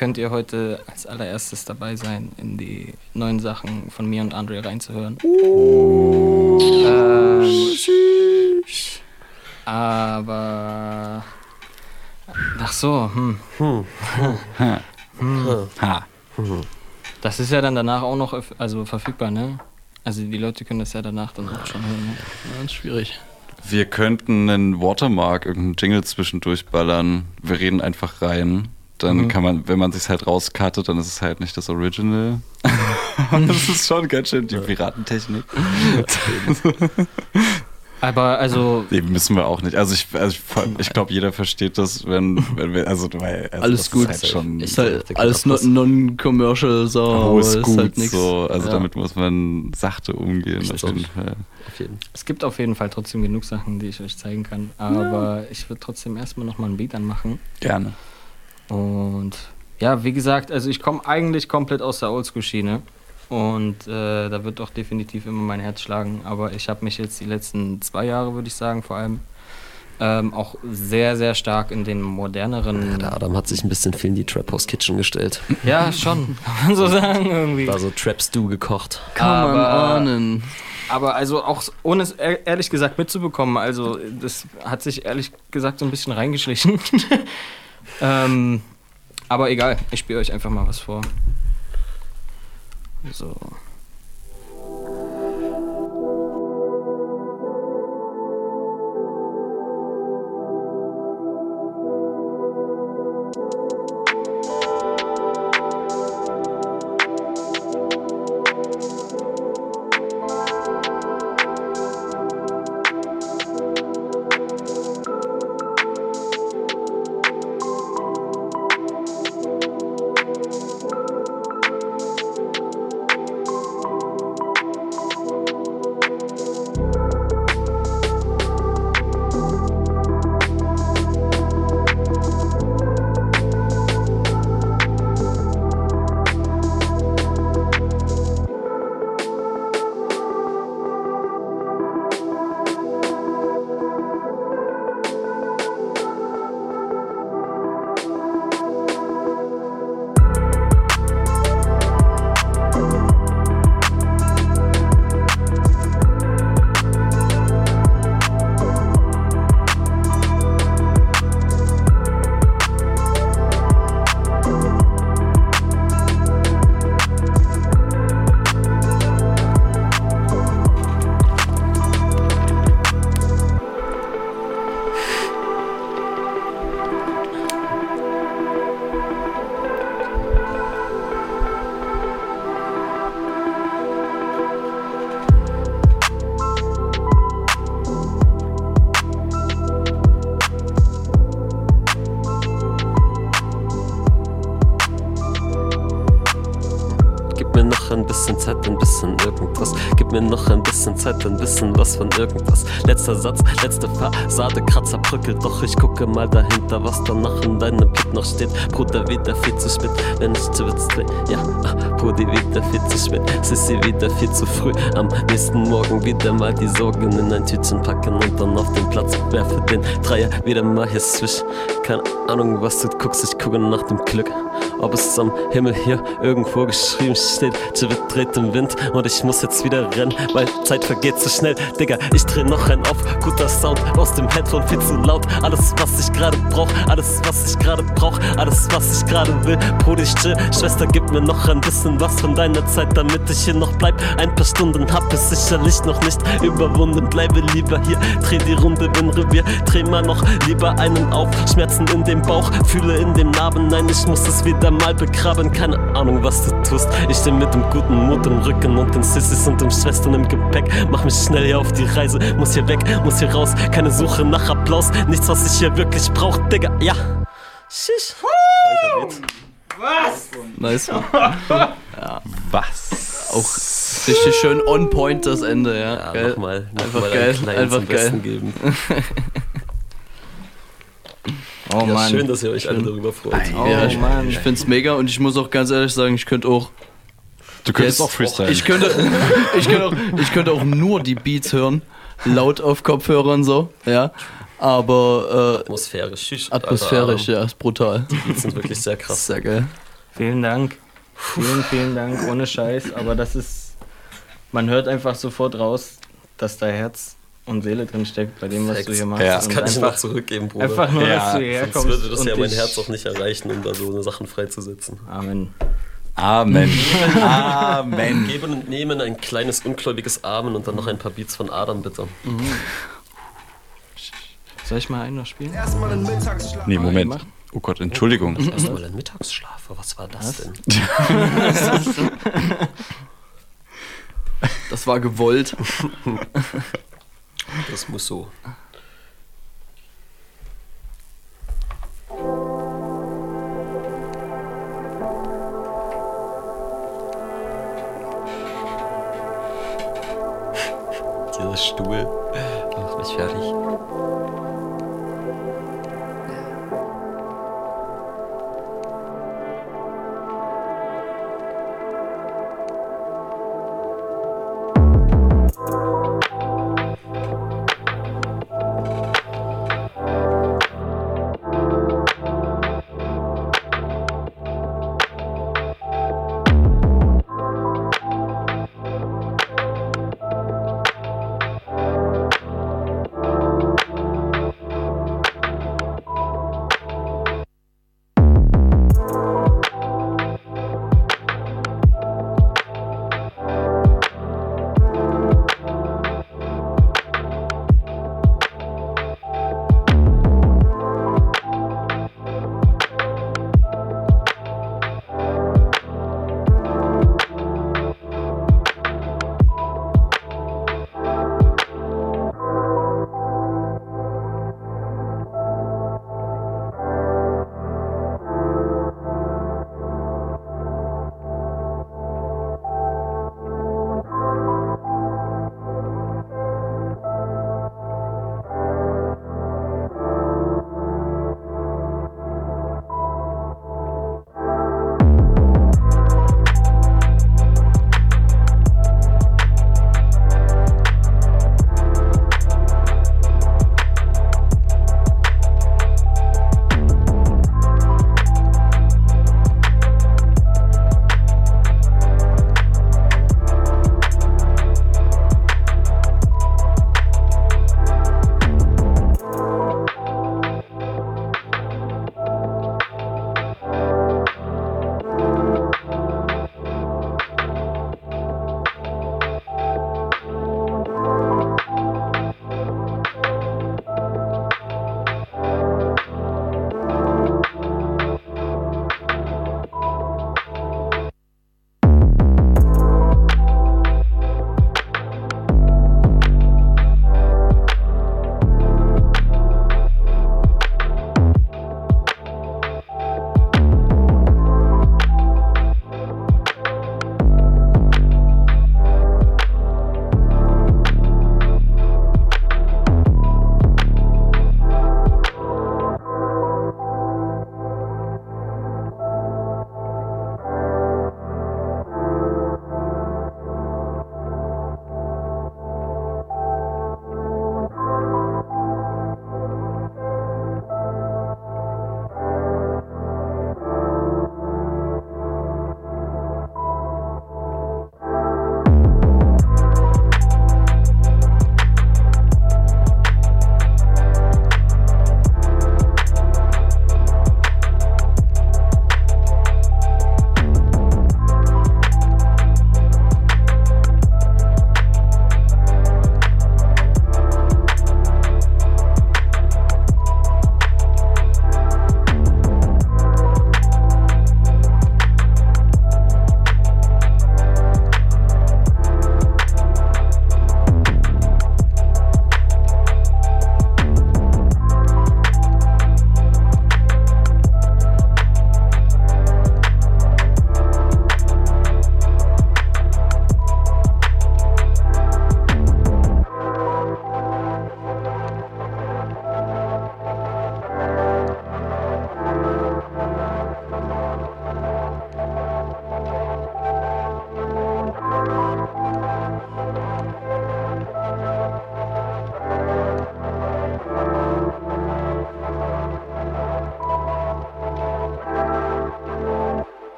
Speaker 13: könnt ihr heute als allererstes dabei sein, in die neuen Sachen von mir und Andre reinzuhören. Ähm, aber. Ach so, hm.
Speaker 15: Hm.
Speaker 13: Hm.
Speaker 12: Ha.
Speaker 13: Das ist ja dann danach auch noch also verfügbar, ne? Also die Leute können das ja danach dann auch schon hören. Ne?
Speaker 22: Ja, ist schwierig.
Speaker 12: Wir könnten einen Watermark, irgendeinen Jingle zwischendurch ballern. Wir reden einfach rein. Dann
Speaker 13: Mhm.
Speaker 12: kann man, wenn man sich halt rauscuttet, dann ist es halt nicht das Original. das ist schon ganz schön die Piratentechnik.
Speaker 13: Aber also.
Speaker 12: Nee, müssen wir auch nicht. Also ich, also ich, ich glaube, jeder versteht das, wenn, wenn wir, also, weil, also
Speaker 22: Alles gut.
Speaker 12: Ist halt schon
Speaker 22: ist halt alles non- non-commercial, so. aber ist
Speaker 12: Gut,
Speaker 22: halt nix.
Speaker 12: so. Also
Speaker 22: Ja.
Speaker 12: damit muss man sachte umgehen, auf jeden Fall.
Speaker 13: Es gibt auf jeden Fall trotzdem genug Sachen, die ich euch zeigen kann. Aber ich würde trotzdem erstmal nochmal ein Beat anmachen.
Speaker 12: Gerne.
Speaker 13: Und ja, wie gesagt, also ich komme eigentlich komplett aus der Oldschool-Schiene. Und äh, da wird auch definitiv immer mein Herz schlagen. Aber ich habe mich jetzt die letzten zwei Jahre, würde ich sagen, vor allem ähm, auch sehr, sehr stark in den moderneren.
Speaker 15: Der Adam hat sich ein bisschen viel in die Trap House Kitchen gestellt.
Speaker 13: Ja, schon, kann man so sagen irgendwie.
Speaker 15: Da so Trap Stew gekocht.
Speaker 22: Kann man ahnen.
Speaker 13: Aber also auch ohne es ehr- ehrlich gesagt mitzubekommen, also das hat sich ehrlich gesagt so ein bisschen reingeschlichen. ähm, aber egal, ich spiele euch einfach mal was vor. So.
Speaker 15: Von irgendwas. Letzter Satz, letzte Fassade, Kratzer bröckelt, doch ich gucke mal dahinter, was danach in deinem Blick noch steht. Bruder, wieder viel zu spät, wenn ich zu dreh. Ja, Brudi, wieder viel zu spät, Sissi, wieder viel zu früh. Am nächsten Morgen wieder mal die Sorgen in ein Tütchen packen und dann auf den Platz werfe den Dreier wieder mal hier swish. Keine Ahnung, was du guckst, ich gucke nach dem Glück. Ob es am Himmel hier irgendwo geschrieben steht, Jivit dreht im Wind und ich muss jetzt wieder rennen, weil Zeit vergeht zu schnell. Digga, ich dreh noch einen auf, guter Sound aus dem Headphone viel zu laut. Alles, was ich gerade brauch, alles, was ich gerade brauch, alles, was ich gerade will. Brudi, ich chill, Schwester, gib mir noch ein bisschen was von deiner Zeit, damit ich hier noch bleib. Ein paar Stunden hab es sicherlich noch nicht überwunden. Bleibe lieber hier, dreh die Runde im Revier, dreh mal noch lieber einen auf. Schmerzen in dem Bauch, fühle in dem Narben, nein, ich muss es wieder mal begraben. Keine Ahnung, was du tust. Ich steh mit dem guten Mut im Rücken und den Sissis und den Schwestern im Gepäck. Mach mich schnell hier auf die Reise, muss hier weg, muss hier raus. Keine Suche nach Applaus, nichts, was ich hier wirklich brauch, Digga, ja. Shish.
Speaker 22: Was? Nice. ja.
Speaker 30: Was?
Speaker 22: Auch richtig schön on point das Ende, ja.
Speaker 15: Ja,
Speaker 22: geil.
Speaker 15: nochmal, noch
Speaker 22: Einfach
Speaker 15: mal
Speaker 22: geil. Einfach
Speaker 15: zum
Speaker 22: geil.
Speaker 15: Besten geben.
Speaker 22: Oh
Speaker 15: Ja,
Speaker 22: Mann.
Speaker 15: schön, dass ihr euch alle darüber freut.
Speaker 22: Oh, ja, ich,
Speaker 15: Mann.
Speaker 22: ich find's mega und ich muss auch ganz ehrlich sagen, ich könnte auch.
Speaker 30: Du könntest auch freestylen.
Speaker 22: Ich könnte, ich, könnte auch, ich könnte auch nur die Beats hören, laut auf Kopfhörern so, ja. Aber äh,
Speaker 15: Atmosphärisch, shish,
Speaker 22: atmosphärisch,
Speaker 15: Alter.
Speaker 22: ja, ist brutal.
Speaker 15: Die Beats sind wirklich sehr krass.
Speaker 22: Sehr geil.
Speaker 28: Vielen Dank. Vielen, vielen Dank, ohne Scheiß. Aber das ist, man hört einfach sofort raus, dass da Herz und Seele drin steckt bei dem, was du
Speaker 15: Facts.
Speaker 28: hier machst.
Speaker 15: Ja, das kann ich
Speaker 28: einfach-
Speaker 15: zurückgeben, Bruder.
Speaker 28: Einfach nur, dass
Speaker 15: ja,
Speaker 28: du hierher
Speaker 15: sonst
Speaker 28: kommst.
Speaker 15: würde das ja mein Herz auch nicht erreichen, um da so eine Sachen freizusetzen.
Speaker 28: Amen.
Speaker 12: Amen. Amen.
Speaker 15: Geben und nehmen, ein kleines ungläubiges Amen und dann noch ein paar Beats von Adam, bitte.
Speaker 22: Soll ich mal einen noch spielen?
Speaker 12: Nee, Moment. Oh Gott, Entschuldigung.
Speaker 15: Erstmal ein Mittagsschlaf, was war das denn?
Speaker 22: Das war gewollt.
Speaker 15: Das muss so. Dieser Stuhl. Macht mich fertig.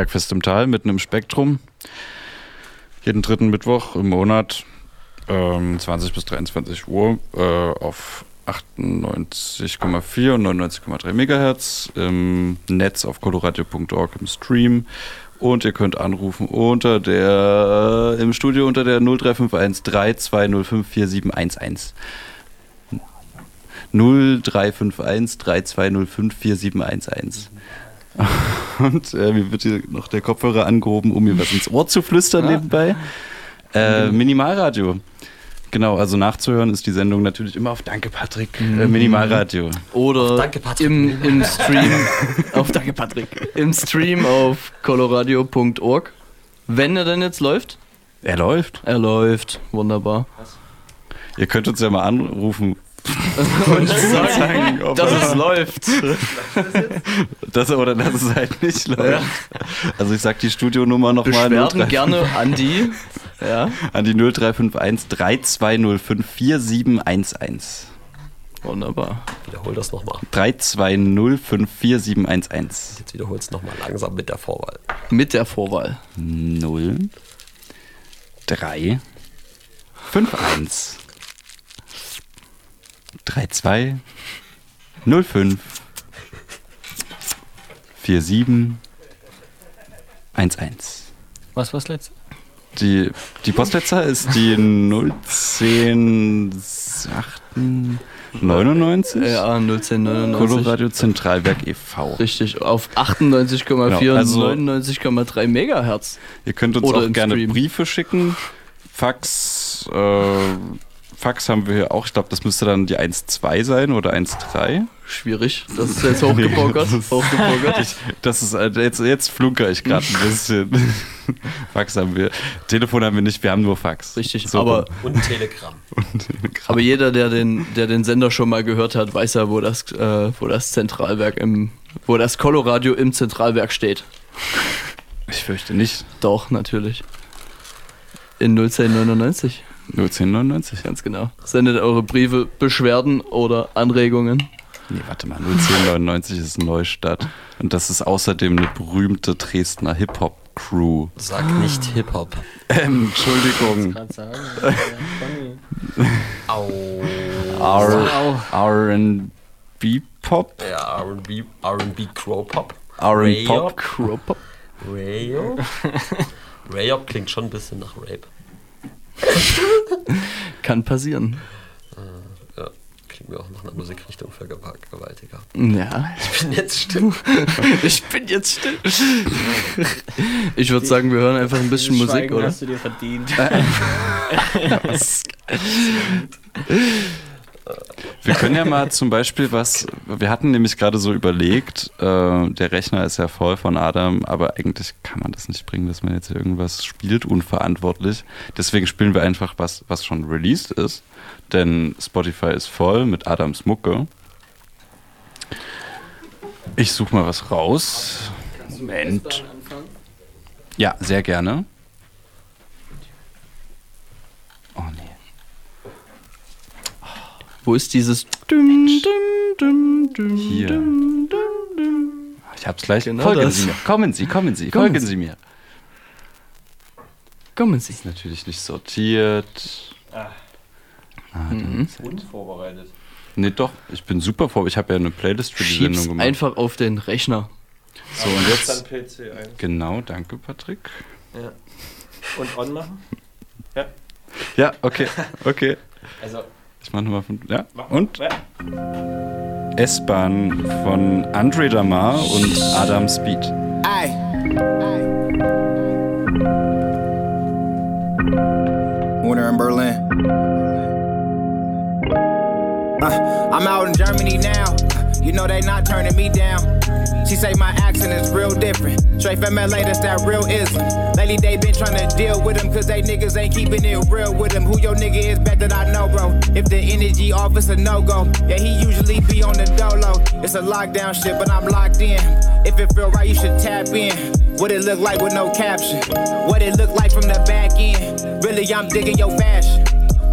Speaker 12: Bergfest im Tal mitten im Spektrum. Jeden dritten Mittwoch im Monat, ähm, 20 bis 23 Uhr, äh, auf 98,4 und 99,3 Megahertz im Netz auf coloradio.org im Stream. Und ihr könnt anrufen unter der, im Studio unter der 0351 3205 4711. 0351 3205 4711. Und äh, mir wird hier noch der Kopfhörer angehoben, um mir was ins Ohr zu flüstern
Speaker 22: Ja.
Speaker 12: nebenbei. Äh, Minimalradio. Genau, also nachzuhören ist die Sendung natürlich immer auf Danke Patrick, äh, Minimalradio.
Speaker 22: Oder im, im Stream auf Danke Patrick. Im Stream auf coloradio.org. Wenn er denn jetzt läuft?
Speaker 12: Er läuft.
Speaker 22: Er läuft. Wunderbar.
Speaker 12: Ihr könnt uns ja mal anrufen.
Speaker 22: Und sagen,
Speaker 12: ob
Speaker 22: dass es läuft.
Speaker 12: dass, oder dass es halt nicht läuft. Also ich sag die Studionummer nochmal.
Speaker 22: Beschwerden gerne an die. Ja.
Speaker 12: An die 0351 3205 4711.
Speaker 22: Wunderbar.
Speaker 15: Wiederhol das nochmal.
Speaker 12: 3205 4711.
Speaker 15: Jetzt wiederholst du nochmal langsam mit der Vorwahl.
Speaker 22: Mit der Vorwahl.
Speaker 12: 0 3 5 1 32 05 47 11.
Speaker 28: Was war's letzte?
Speaker 12: Die, die Postleitzahl ist die 010 99?
Speaker 22: Ja, 01099.
Speaker 12: Coloradio Zentralwerk e.V.
Speaker 22: Richtig, auf 98,4
Speaker 12: Genau, also-
Speaker 22: und 99,3 Megahertz.
Speaker 12: Ihr könnt uns
Speaker 22: Oder
Speaker 12: auch gerne
Speaker 22: Stream.
Speaker 12: Briefe schicken. Fax, äh, Fax haben wir hier auch. Ich glaube, das müsste dann die 1.2 sein oder 1.3.
Speaker 22: Schwierig. Das ist jetzt hochgepokert. hochgepokert.
Speaker 12: Ich, das ist, äh, jetzt, jetzt flunker ich gerade ein bisschen. Fax haben wir. Telefon haben wir nicht, wir haben nur Fax.
Speaker 22: Richtig,
Speaker 12: So
Speaker 22: aber,
Speaker 15: Und Telegram.
Speaker 22: aber jeder, der den, der den Sender schon mal gehört hat, weiß ja, wo das, äh, wo das Zentralwerk im, wo das Coloradio im Zentralwerk steht.
Speaker 12: Ich fürchte nicht.
Speaker 22: Doch, natürlich. In 01099.
Speaker 12: 01099.
Speaker 22: Ganz genau. Sendet eure Briefe, Beschwerden oder Anregungen.
Speaker 12: Nee, warte mal, 01099 ist Neustadt. Und das ist außerdem eine berühmte Dresdner Hip-Hop-Crew.
Speaker 15: Sag nicht Hip-Hop.
Speaker 12: Ähm, Entschuldigung.
Speaker 15: Au.
Speaker 12: R- R&B Pop?
Speaker 15: Ja, R&B, R&B Crow Pop.
Speaker 12: R&B Pop.
Speaker 15: Rayop.
Speaker 22: Crow Pop.
Speaker 15: Rayop. Rayop klingt schon ein bisschen nach Rape.
Speaker 22: Kann passieren.
Speaker 15: Äh, ja, klingt mir auch nach einer Musikrichtung für Gewaltiger.
Speaker 22: Ja.
Speaker 15: Ich bin jetzt still.
Speaker 22: ich bin jetzt still. Ich würde sagen, wir hören einfach ein bisschen Musik,
Speaker 28: Schweigen
Speaker 22: oder?
Speaker 28: hast du dir verdient.
Speaker 12: Wir können ja mal zum Beispiel was, wir hatten nämlich gerade so überlegt, äh, der Rechner ist ja voll von Adam, aber eigentlich kann man das nicht bringen, dass man jetzt irgendwas spielt, unverantwortlich. Deswegen spielen wir einfach was, was schon released ist, denn Spotify ist voll mit Adams Mucke. Ich suche mal was raus. Moment. Ja, sehr gerne. Oh nee.
Speaker 22: Wo ist dieses dum, dum, dum, dum,
Speaker 12: Hier. Ich hab's gleich.
Speaker 22: Genau
Speaker 12: folgen
Speaker 22: das.
Speaker 12: Sie mir. Kommen Sie, kommen Sie,
Speaker 22: Kommen
Speaker 12: folgen
Speaker 22: Sie.
Speaker 12: Sie mir.
Speaker 22: Kommen Sie.
Speaker 12: Ist natürlich nicht sortiert.
Speaker 28: Ah.
Speaker 12: Ah,
Speaker 22: Mhm.
Speaker 28: Unvorbereitet.
Speaker 12: Nee, doch. Ich bin super vor. Ich habe ja eine Playlist für die
Speaker 22: Schieb's
Speaker 12: Sendung gemacht.
Speaker 22: einfach auf den Rechner.
Speaker 12: So, und jetzt.
Speaker 28: Dann PC ein.
Speaker 12: Genau, danke, Patrick.
Speaker 28: Ja. Und on machen? Ja.
Speaker 12: Ja, okay, okay.
Speaker 28: Also,
Speaker 12: Ich mach nochmal von. Ja,
Speaker 28: mach
Speaker 12: und?
Speaker 28: Ja.
Speaker 12: S-Bahn von Andre Damar und Adam Speed.
Speaker 31: Aye. Winter in Berlin. Uh, I'm out in Germany now. You know they not turning me down. She say my accent is real different. Straight from LA, that's that real ism. Lately they been trying to deal with them cause they niggas ain't keeping it real with them. Who your nigga is back that I know, bro. If the energy off, it's a no-go. Yeah, he usually be on the dolo. It's a lockdown shit, but I'm locked in. If it feel right, you should tap in. What it look like with no caption. What it look like from the back end. Really, I'm digging your fashion.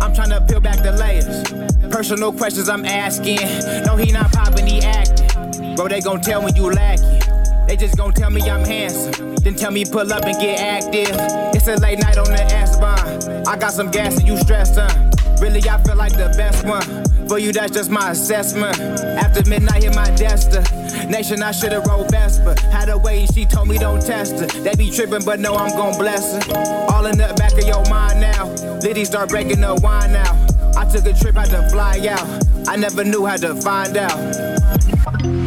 Speaker 31: I'm trying to peel back the layers. Personal questions I'm asking. No, he not popping, he acting. Bro, they gon' tell when you lacking. They just gon' tell me I'm handsome. Then tell me pull up and get active. It's a late night on the S-Bahn. I got some gas and you stressed, huh? Really, I feel like the best one. For you, that's just my assessment. After midnight, hit my destination. I should've rolled Vespa. Had a way, she told me don't test her. They be tripping, but no, I'm gon' bless her. All in the back of your mind now. Liddy start breaking the wine now. I took a trip, had to fly out. I never knew how to find out.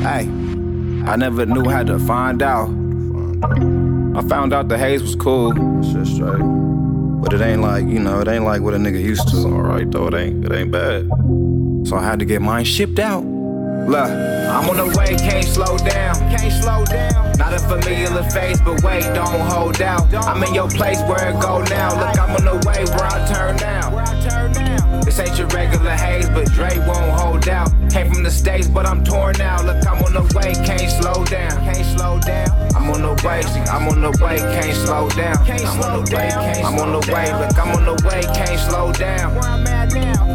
Speaker 31: Hey, I never knew how to find out. I found out the haze was cool. Shit straight. But it ain't like, you know, it ain't like what a nigga used to. Alright though, it ain't it ain't bad. So I had to get mine shipped out. Look, I'm on the way, can't slow down. Can't slow down. Not a familiar face, but wait, don't hold out. I'm in your place where it go now. Look, I'm on the way where I turn now. This ain't your regular haze, but Dre won't hold out. Came from the States, but I'm torn out. Look, I'm on the way, can't slow down. Can't slow down. I'm on the way, I'm on the way, can't slow down. I'm on the way, I'm on the way, look, I'm on the way, can't slow down.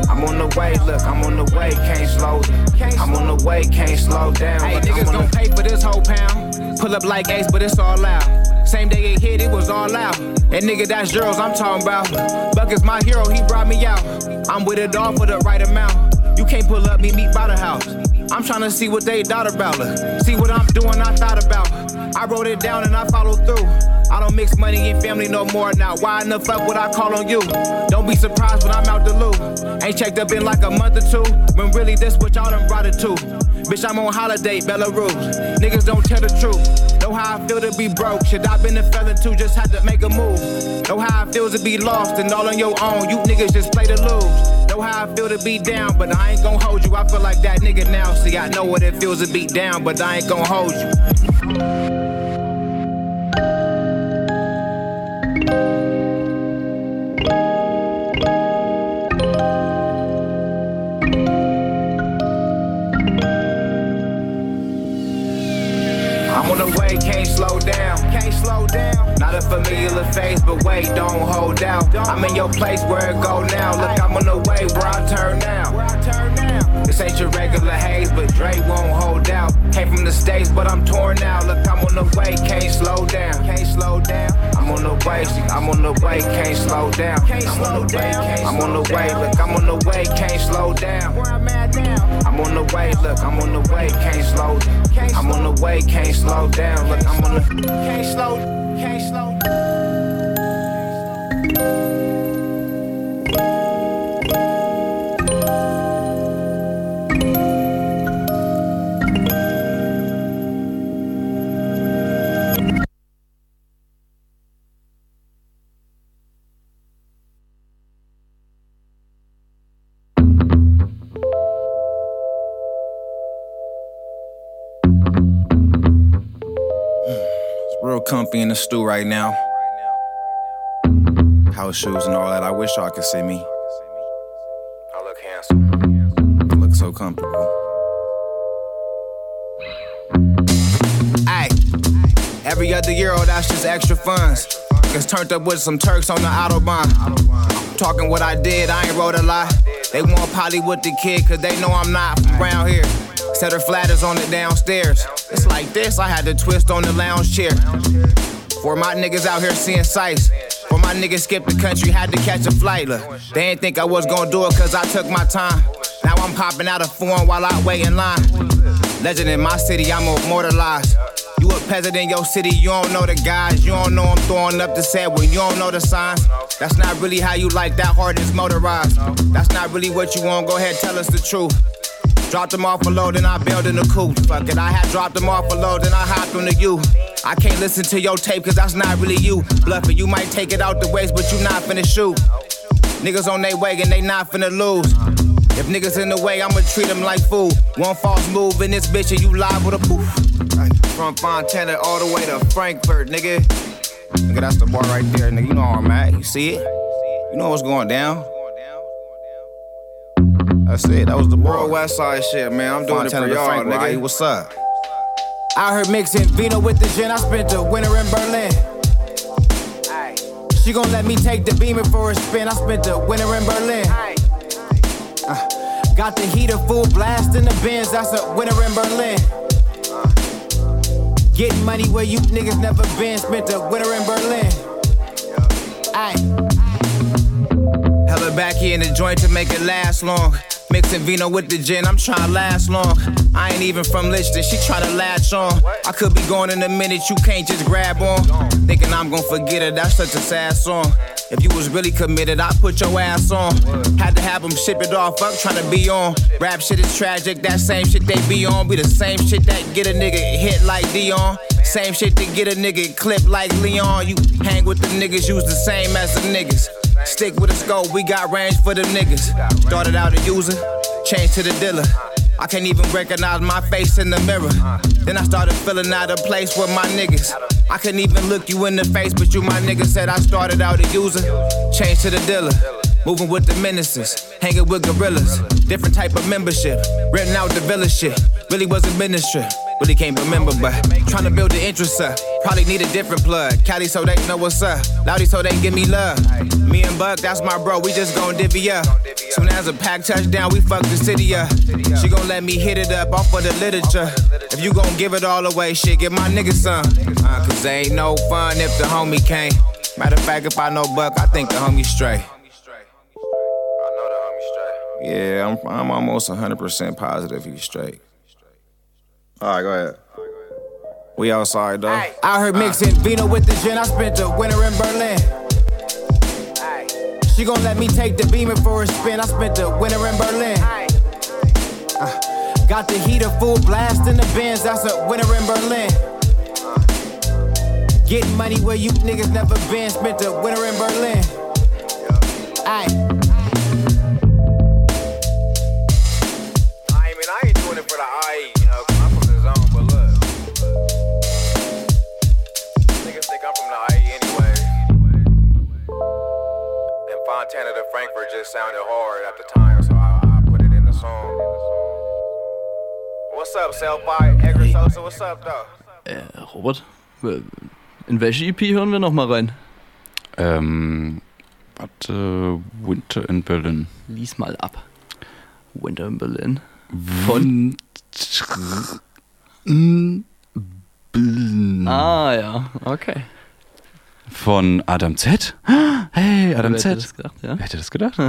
Speaker 31: I'm on the way, look, I'm on the way, can't slow down. I'm on the way, can't slow down. Hey, niggas gon' pay for this whole pound. Pull up like Ace, but it's all out. Same day it hit, it was all out. And nigga, that's girls I'm talking about. Buck is my hero, he brought me out. I'm with it all for the right amount. You can't pull up, meet me by the house. I'm trying to see what they thought about her. See what I'm doing, I thought about. I wrote it down and I followed through. I don't mix money and family no more now. Why in the fuck would I call on you? Don't be surprised when I'm out the loop. Ain't checked up in like a month or two. When really this what y'all done brought it to. Bitch, I'm on holiday, Belarus. Niggas don't tell the truth. Know how I feel to be broke. Shit, I been a felon too, just had to make a move. Know how I feel to be lost and all on your own. You niggas just play to lose. Know how I feel to be down, but I ain't gon' hold you. I feel like that nigga now. See, I know what it feels to be down, but I ain't gon' hold you. go down. A familiar face, but wait, don't hold out. I'm in your place where it go now. Look, I'm on the way where I turn now. This ain't your regular haze, but Dre won't hold out. Came from the States, but I'm torn now. Look, I'm on the way, can't slow down. Can't slow down. I'm on the way, I'm on the way, can't slow down. I'm on the way, I'm on the way, look, I'm on the way, can't slow down. I'm on the way, look, I'm on the way, can't slow. I'm on the way, can't slow down. Look, I'm on the can't slow, can't slow. It's real comfy in the stew right now. House shoes and all that. I wish y'all could see me. I look handsome. I look so comfortable. Ay, every other year, oh, that's just extra funds. Gets turned up with some Turks on the Autobahn. Talking what I did, I ain't wrote a lie. They want Polly with the kid, cause they know I'm not from around here. Set her flatters on the downstairs. It's like this, I had to twist on the lounge chair. For my niggas out here seeing sights. For my niggas skip the country, had to catch a flight. Look, they ain't think I was gonna do it cause I took my time. Now I'm popping out a form while I wait in line. Legend in my city, I'm immortalized. You a peasant in your city, you don't know the guys. You don't know I'm throwing up the set when you don't know the signs. That's not really how you like that hard is motorized. That's not really what you want, go ahead, tell us the truth. Dropped them off a load, then I bailed in the coupe. Fuck it, I had dropped them off a load, then I hopped on to you. I can't listen to your tape, cause that's not really you. Bluffing, you might take it out the waist, but you not finna shoot. Niggas on they way and they not finna lose. If niggas in the way, I'ma treat them like food. One false move in this bitch and you with a poof. From Fontana all the way to Frankfurt, nigga. Nigga, that's the bar right there, nigga. You know where I'm at. You see it? You know what's going down. That's it. That was the Borough West Side shit, man. I'm doing
Speaker 32: Fontana
Speaker 31: it
Speaker 32: to
Speaker 31: for y'all,
Speaker 32: Frankfurt,
Speaker 31: nigga.
Speaker 32: aight?
Speaker 31: What's up? Out here mixing vino with the gin. I spent the winter in Berlin. She gon' let me take the beamer for a spin. I spent the winter in Berlin. Uh, got the heater full blast in the bins. That's a winter in Berlin. Getting money where you niggas never been. Spent the winter in Berlin. Aye. Hella back here in the joint to make it last long. Mixing vino with the gin, I'm trying to last long. I ain't even from Lichton, she trying to latch on. I could be gone in a minute, you can't just grab on. Thinking I'm gonna forget it, that's such a sad song. If you was really committed, I'd put your ass on. Had to have them ship it off, fuck trying to be on. Rap shit is tragic, that same shit they be on. Be the same shit that get a nigga hit like Dion. Same shit that get a nigga clipped like Leon. You hang with the niggas, use the same as the niggas. Stick with the scope, we got range for them niggas. Started out a user, changed to the dealer. I can't even recognize my face in the mirror. Then I started feeling out of place with my niggas. I couldn't even look you in the face, but you my nigga said I started out a user, changed to the dealer. Moving with the menaces, hanging with gorillas. Different type of membership, renting out the villa shit. Really wasn't ministry, really can't remember, but trying to build the interest up. Probably need a different plug. Cali so they know what's up. Loudy so they give me love. Me and Buck, that's my bro, we just gon' divvy up. Soon as a pack touchdown, we fuck the city up. She gon' let me hit it up off of the literature. If you gon' give it all away, shit, give my nigga some. Uh, Cause ain't no fun if the homie can't. Matter of fact, if I know Buck, I think the homie straight. Yeah, I'm, I'm almost 100% positive he's straight. All right, go ahead. We outside though. I heard mixing vino with the gin. I spent the winter in Berlin. She gon' let me take the beamer for a spin. I spent the winter in Berlin. Uh, got the heater full blast in the bins. That's a winter in Berlin. Getting money where you niggas never been. Spent the winter in Berlin. Aye.
Speaker 32: And Fontana to Frankfurt just sounded hard at the time, so I, I put it in the song. What's up, Selfie? Edgar Sosa, what's up, though?
Speaker 22: Äh, Robert, in welche EP hören wir nochmal rein?
Speaker 12: Ähm, warte, Winter in Berlin.
Speaker 22: Lies mal ab. Winter in Berlin. Von. Ah, ja, okay.
Speaker 12: Von Adam Z. Hey, Adam
Speaker 22: Wer
Speaker 12: Z.
Speaker 22: hätte das gedacht, ja?
Speaker 12: Wer hätte das gedacht?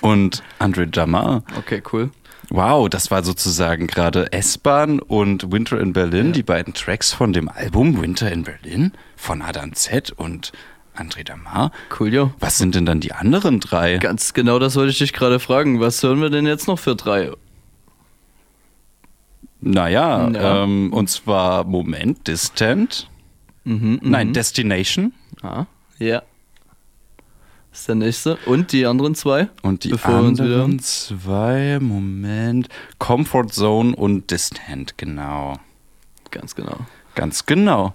Speaker 12: Und Andre Jamar.
Speaker 22: Okay, cool.
Speaker 12: Wow, das war sozusagen gerade S-Bahn und Winter in Berlin, die beiden Tracks von dem Album Winter in Berlin von Adam Z und André Damar.
Speaker 22: Cool, jo.
Speaker 12: Was sind denn dann die anderen drei?
Speaker 22: Ganz genau das wollte ich dich gerade fragen. Was hören wir denn jetzt noch für drei?
Speaker 12: Naja,
Speaker 22: Ja.
Speaker 12: Ähm, und zwar Moment, Distant.
Speaker 22: Mhm,
Speaker 12: Nein,
Speaker 22: mhm.
Speaker 12: Destination.
Speaker 22: Ah, ja. Das ist der nächste. Und die anderen zwei?
Speaker 12: Und die anderen zwei, Moment, Comfort Zone und Distant, genau.
Speaker 22: Ganz genau.
Speaker 12: Ganz genau.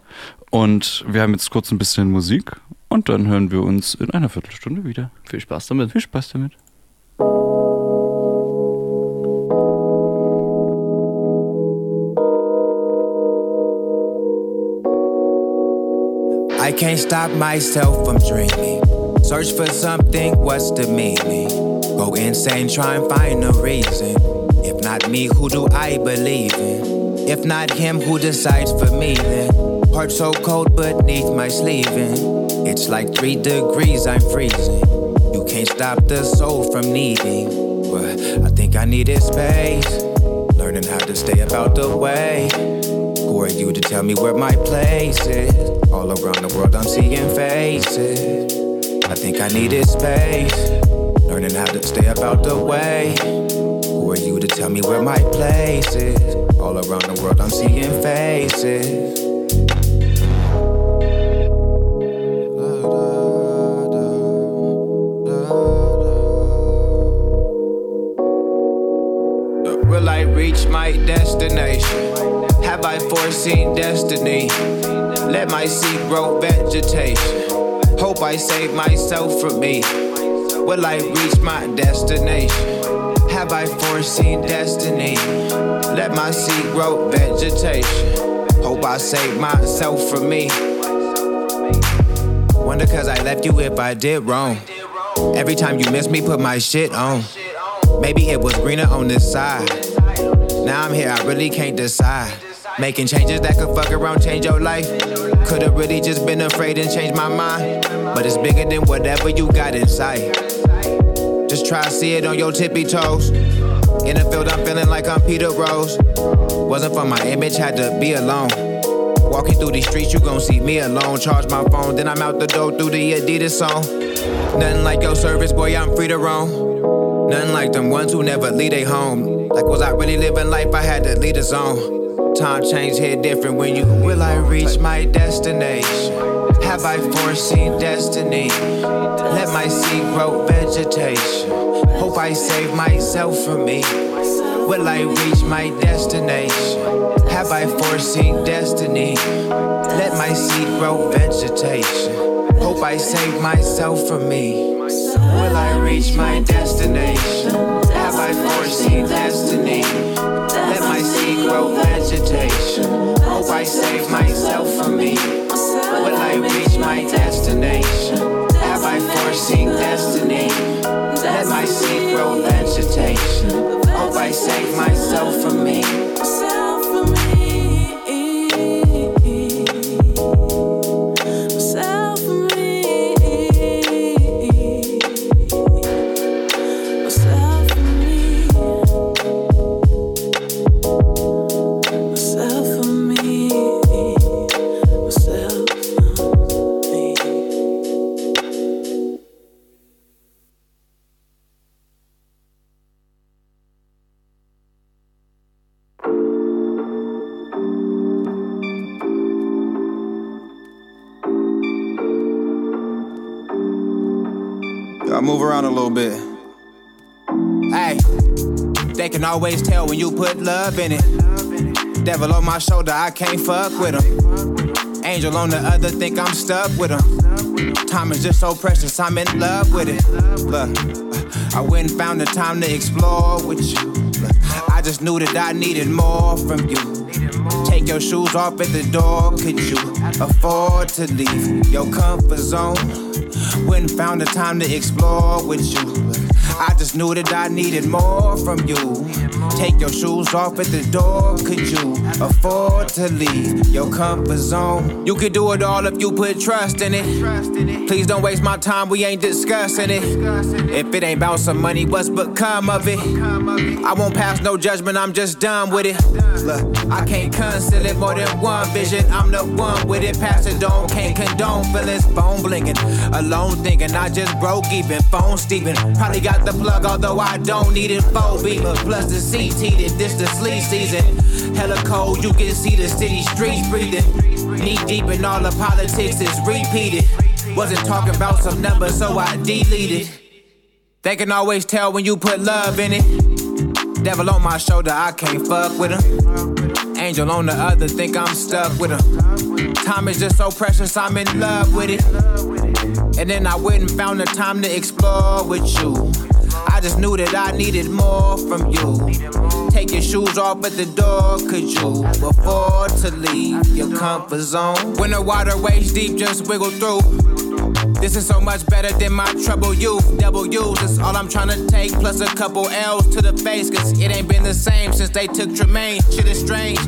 Speaker 12: Und wir haben jetzt kurz ein bisschen Musik und dann hören wir uns in einer Viertelstunde wieder.
Speaker 22: Viel Spaß damit.
Speaker 12: Viel Spaß damit.
Speaker 31: Can't stop myself from dreaming. Search for something, what's the meaning? Go insane, try and find a reason. If not me, who do I believe in? If not him, who decides for me then? Heart so cold beneath my sleeving. It's like three degrees, I'm freezing. You can't stop the soul from needing. Well, I think I needed space. Learning how to stay about the way. Who are you to tell me where my place is? All around the world, I'm seeing faces. I think I needed space. Learning how to stay about the way. Who are you to tell me where my place is? All around the world, I'm seeing faces. Will I reach my destination? Have I foreseen destiny? Let my seed grow vegetation. Hope I save myself from me. Will I reach my destination? Have I foreseen destiny? Let my seed grow vegetation. Hope I save myself from me. Wonder cause I left you if I did wrong. Every time you miss me, put my shit on. Maybe it was greener on this side. Now I'm here, I really can't decide. Making changes that could fuck around, change your life. Could've really just been afraid and changed my mind. But it's bigger than whatever you got inside. Just try to see it on your tippy toes. In the field, I'm feeling like I'm Peter Rose. Wasn't for my image, had to be alone. Walking through these streets, you gon' see me alone. Charge my phone, then I'm out the door through the Adidas song. Nothing like your service, boy, I'm free to roam. Nothing like them ones who never leave they home. Like, was I really living life? I had to lead a zone. Time change hit different when you. Will I reach my destination? Have I foreseen destiny? Let my seed grow vegetation. Hope I save myself from me. Will I reach my destination? Have I foreseen destiny? Let my seed grow vegetation. Hope I save myself from me. Will I reach my destination? I foreseen destiny? Let my seed grow vegetation. Hope I save myself from me. Will I reach my destination? Have I foreseen destiny? Let my seed grow vegetation. Hope I save myself from me. Always tell when you put love in it. Devil on my shoulder, I can't fuck with him. Angel on the other, think I'm stuck with him. Time is just so precious, I'm in love with it. Look, I went and found the time to explore with you. Look, I just knew that I needed more from you. Take your shoes off at the door, could you afford to leave your comfort zone? Went and found the time to explore with you. I just knew that I needed more from you. Take your shoes off at the door. Could you afford to leave your comfort zone? You could do it all if you put trust in it. Please don't waste my time, we ain't discussing it. If it ain't about some money, what's become of it? I won't pass no judgment, I'm just done with it. Look, I can't conceal it more than one vision. I'm the one with it, pass it on, can't condone feelings. Phone blinking, alone thinking I just broke even. Phone Steven, probably got the plug, although I don't need it. Four beamer plus the seats heated. This the sleep season. Hella cold, you can see the city streets breathing. Knee deep in all the politics is repeated. Wasn't talking about some numbers, so I deleted. They can always tell when you put love in it. Devil on my shoulder, I can't fuck with him. Angel on the other, think I'm stuck with him. Time is just so precious, I'm in love with it. And then I went and found the time to explore with you. I just knew that I needed more from you. Take your shoes off at the door, could you afford to leave your comfort zone? When the water waist deep, just wiggle through. This is so much better than my trouble youth. Double U's, that's all I'm trying to take. Plus a couple L's to the face, cause it ain't been the same since they took Tremaine. Shit is strange.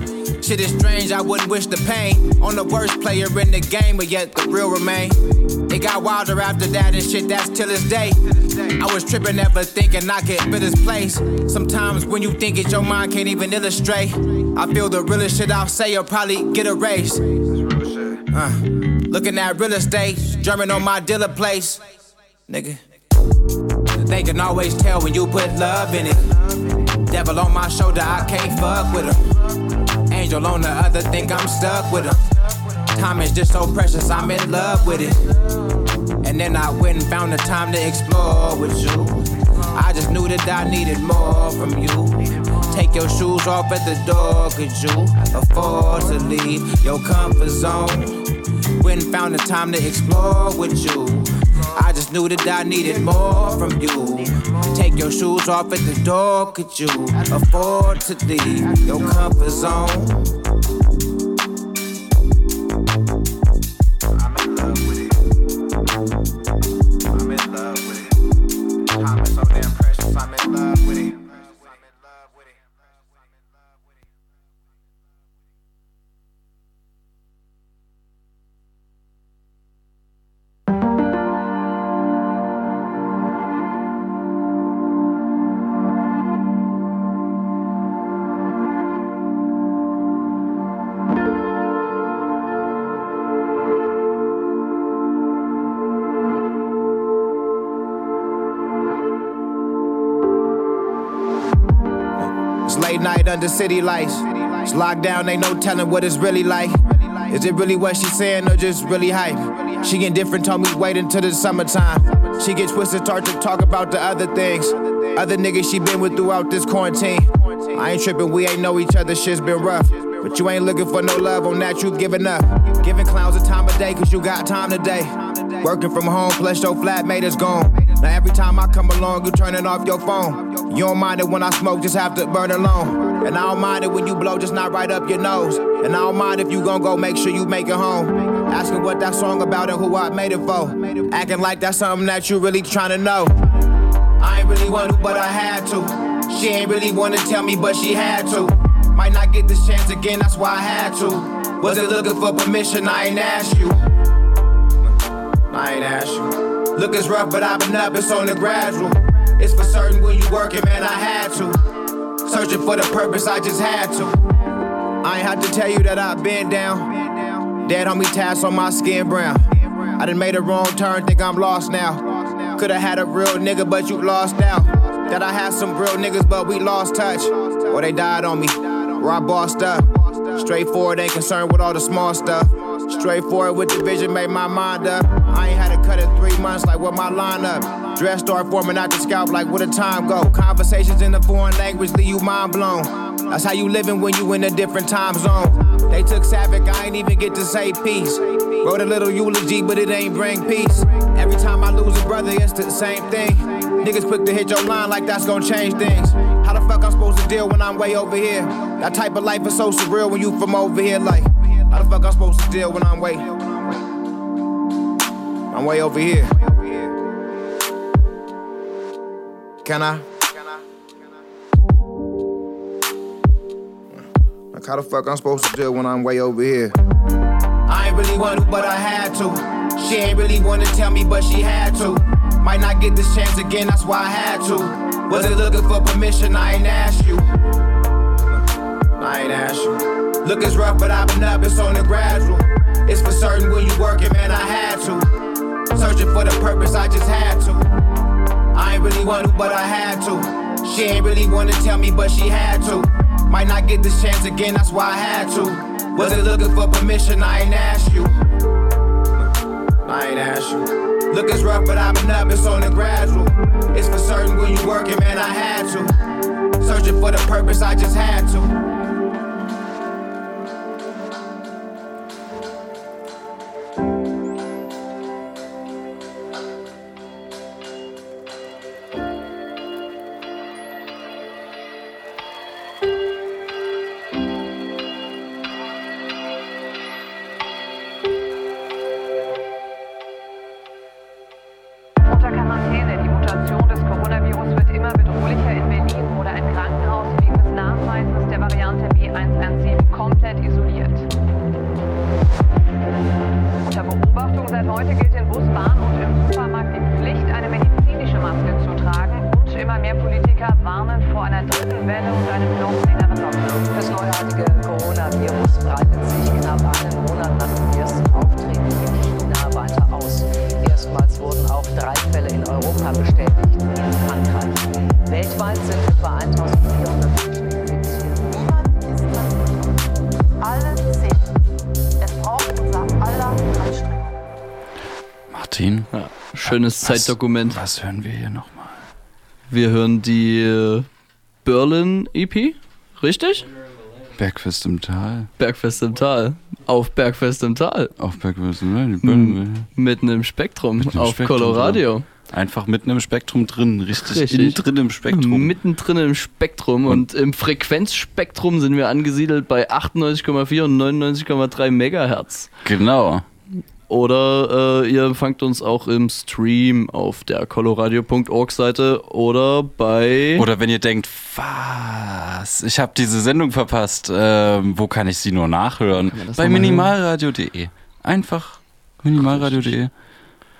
Speaker 31: Shit is strange, I wouldn't wish the pain on the worst player in the game, but yet the real remain. It got wilder after that and shit, that's till this day. I was tripping, never thinking I could fit this place. Sometimes when you think it, your mind can't even illustrate. I feel the realest shit I'll say, you'll probably get erased. Uh, looking at real estate, drumming on my dealer place. Nigga. They can always tell when you put love in it. Devil on my shoulder, I can't fuck with him. Angel on the other, think I'm stuck with him. Time is just so precious, I'm in love with it. And then I went and found the time to explore with you. I just knew that I needed more from you. Take your shoes off at the door, could you afford to leave your comfort zone? Went and found the time to explore with you. Just knew that I needed more from you. Take your shoes off at the door, could you afford to leave your comfort zone? Under city lights. It's locked down, ain't no telling what it's really like. Is it really what she's saying or just really hype? She indifferent, told me wait until the summertime. She gets twisted, start to talk about the other things. Other niggas she been with throughout this quarantine. I ain't tripping, we ain't know each other, shit's been rough. But you ain't looking for no love on that, you giving up. Giving clowns a time of day, cause you got time today. Working from home, plus your flatmate is gone. Now every time I come along, you turning off your phone. You don't mind it when I smoke, just have to burn alone. And I don't mind it when you blow, just not right up your nose. And I don't mind if you gon' go make sure you make it home. Asking what that song about and who I made it for. Acting like that's something that you really trying to know. I ain't really want to, but I had to. She ain't really wanna tell me, but she had to. Might not get this chance again, that's why I had to. Wasn't looking for permission, I ain't asked you. I ain't asked you. Look, it's rough, but I've been up, it's on the gradual. It's for certain when you working, man, I had to. Searching for the purpose, I just had to. I ain't had to tell you that I've been down. Dead homie tats on my skin brown. I done made a wrong turn, think I'm lost now. Could've had a real nigga, but you lost out. That I had some real niggas, but we lost touch. Or they died on me, or I bossed up. Straightforward, ain't concerned with all the small stuff. Straightforward with the vision, made my mind up. I ain't had to cut it three months, like what my lineup. Dress start forming out the scalp, like where the time go. Conversations in a foreign language leave you mind blown. That's how you living when you in a different time zone. They took Savick, I ain't even get to say peace. Wrote a little eulogy, but it ain't bring peace. Every time I lose a brother, it's the same thing. Niggas quick to hit your line like that's gonna change things. How the fuck I'm supposed to deal when I'm way over here? That type of life is so surreal when you from over here. Like, how the fuck I'm supposed to deal when I'm way? I'm way over here. Can I? Like, how the fuck I'm supposed to deal when I'm way over here? I ain't really want to, but I had to. She ain't really wanna tell me, but she had to. Might not get this chance again, that's why I had to. Wasn't looking for permission, I ain't asked you. I ain't asked you. Look, it's rough, but I've been up, it's on the gradual. It's for certain when you working, man, I had to. Searching for the purpose, I just had to. I ain't really want to, but I had to. She ain't really wanna tell me, but she had to. Might not get this chance again, that's why I had to. Wasn't looking for permission, I ain't asked you. I ain't asked you. Look, it's rough, but I've been up, it's on the gradual. It's for certain when you working, man, I had to. Searching for the purpose, I just had to.
Speaker 22: Schönes Zeitdokument.
Speaker 12: Was hören wir hier nochmal?
Speaker 22: Wir hören die äh, Berlin EP, richtig?
Speaker 12: Bergfest im Tal.
Speaker 22: Bergfest im Tal. Auf Bergfest im Tal.
Speaker 12: Auf Bergfest im Tal.
Speaker 22: M mitten im Spektrum.
Speaker 12: Mitten im
Speaker 22: auf
Speaker 12: Spektrum drin. Einfach mitten im Spektrum drin, richtig,
Speaker 22: Richtig.
Speaker 12: drin im Spektrum.
Speaker 22: Mittendrin im Spektrum und, im Frequenzspektrum sind wir angesiedelt bei 98,4 und 99,3 Megahertz.
Speaker 12: Genau.
Speaker 22: Oder äh, ihr empfangt uns auch im Stream auf der coloradio.org Seite oder bei
Speaker 12: Oder wenn ihr denkt, was, ich habe diese Sendung verpasst, ähm, wo kann ich sie nur nachhören? Bei minimalradio.de. Einfach minimalradio.de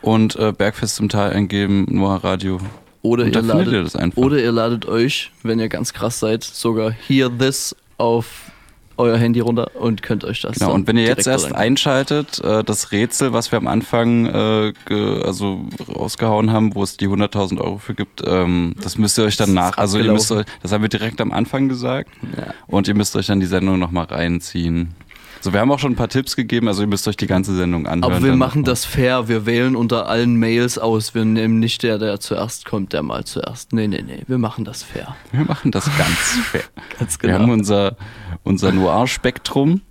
Speaker 12: und äh, Bergfest im Tal eingeben, Noah Radio.
Speaker 22: Oder ihr, ladet,
Speaker 12: ihr das einfach.
Speaker 22: oder ihr ladet euch, wenn ihr ganz krass seid, sogar Hear This auf euer Handy runter und könnt euch das
Speaker 12: Genau, und wenn ihr jetzt erst
Speaker 22: rein-
Speaker 12: einschaltet, äh, das Rätsel, was wir am Anfang äh, also rausgehauen haben, wo es die 100.000 Euro für gibt, ähm, das müsst ihr euch dann nach, also ihr müsst euch, das haben wir direkt am Anfang gesagt und ihr müsst euch dann die Sendung nochmal reinziehen. So, wir haben auch schon ein paar Tipps gegeben, also ihr müsst euch die ganze Sendung anhören.
Speaker 22: Aber wir machen das fair. Wir wählen unter allen Mails aus. Wir nehmen nicht der, der zuerst kommt, der mal zuerst. Nee, nee, nee. Wir machen das fair.
Speaker 12: Wir machen das ganz fair.
Speaker 22: Ganz
Speaker 12: Wir
Speaker 22: genau.
Speaker 12: haben unser, unser Noir-Spektrum.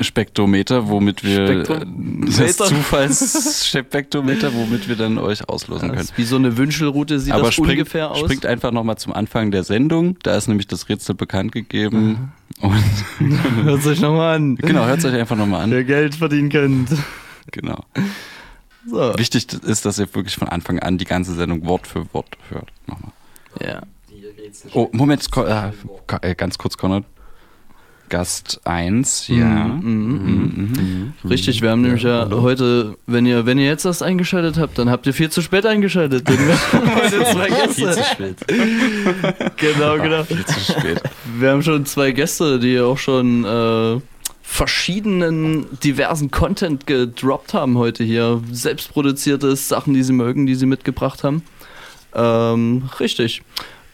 Speaker 12: Spektrometer, womit wir
Speaker 22: Spektrometer?
Speaker 12: das Zufallsspektrometer, womit wir dann euch auslosen
Speaker 22: Das
Speaker 12: können.
Speaker 22: ist wie so eine Wünschelroute sieht
Speaker 12: Aber
Speaker 22: das
Speaker 12: springt,
Speaker 22: ungefähr aus.
Speaker 12: springt einfach nochmal zum Anfang der Sendung. Da ist nämlich das Rätsel bekannt gegeben. Und
Speaker 22: Hört euch nochmal an.
Speaker 12: Genau, hört euch einfach nochmal an.
Speaker 22: Wer Geld verdienen könnt.
Speaker 12: Genau.
Speaker 22: So.
Speaker 12: Wichtig ist, dass ihr wirklich von Anfang an die ganze Sendung Wort für Wort hört. Nochmal.
Speaker 22: Ja.
Speaker 12: Oh, Moment, äh, äh, ganz kurz, Konrad. Gast 1, ja.
Speaker 22: Mhm, mhm, mhm. Richtig, wir haben nämlich ja heute, wenn ihr, wenn ihr jetzt erst eingeschaltet habt, dann habt ihr viel zu spät eingeschaltet. Denn wir haben heute zwei Gäste.
Speaker 12: Viel zu spät.
Speaker 22: Genau, genau.
Speaker 12: Viel zu spät.
Speaker 22: Wir haben schon zwei Gäste, die auch schon äh, verschiedenen diversen Content gedroppt haben heute hier. Selbstproduziertes Sachen, die sie mögen, die sie mitgebracht haben. Ähm, richtig.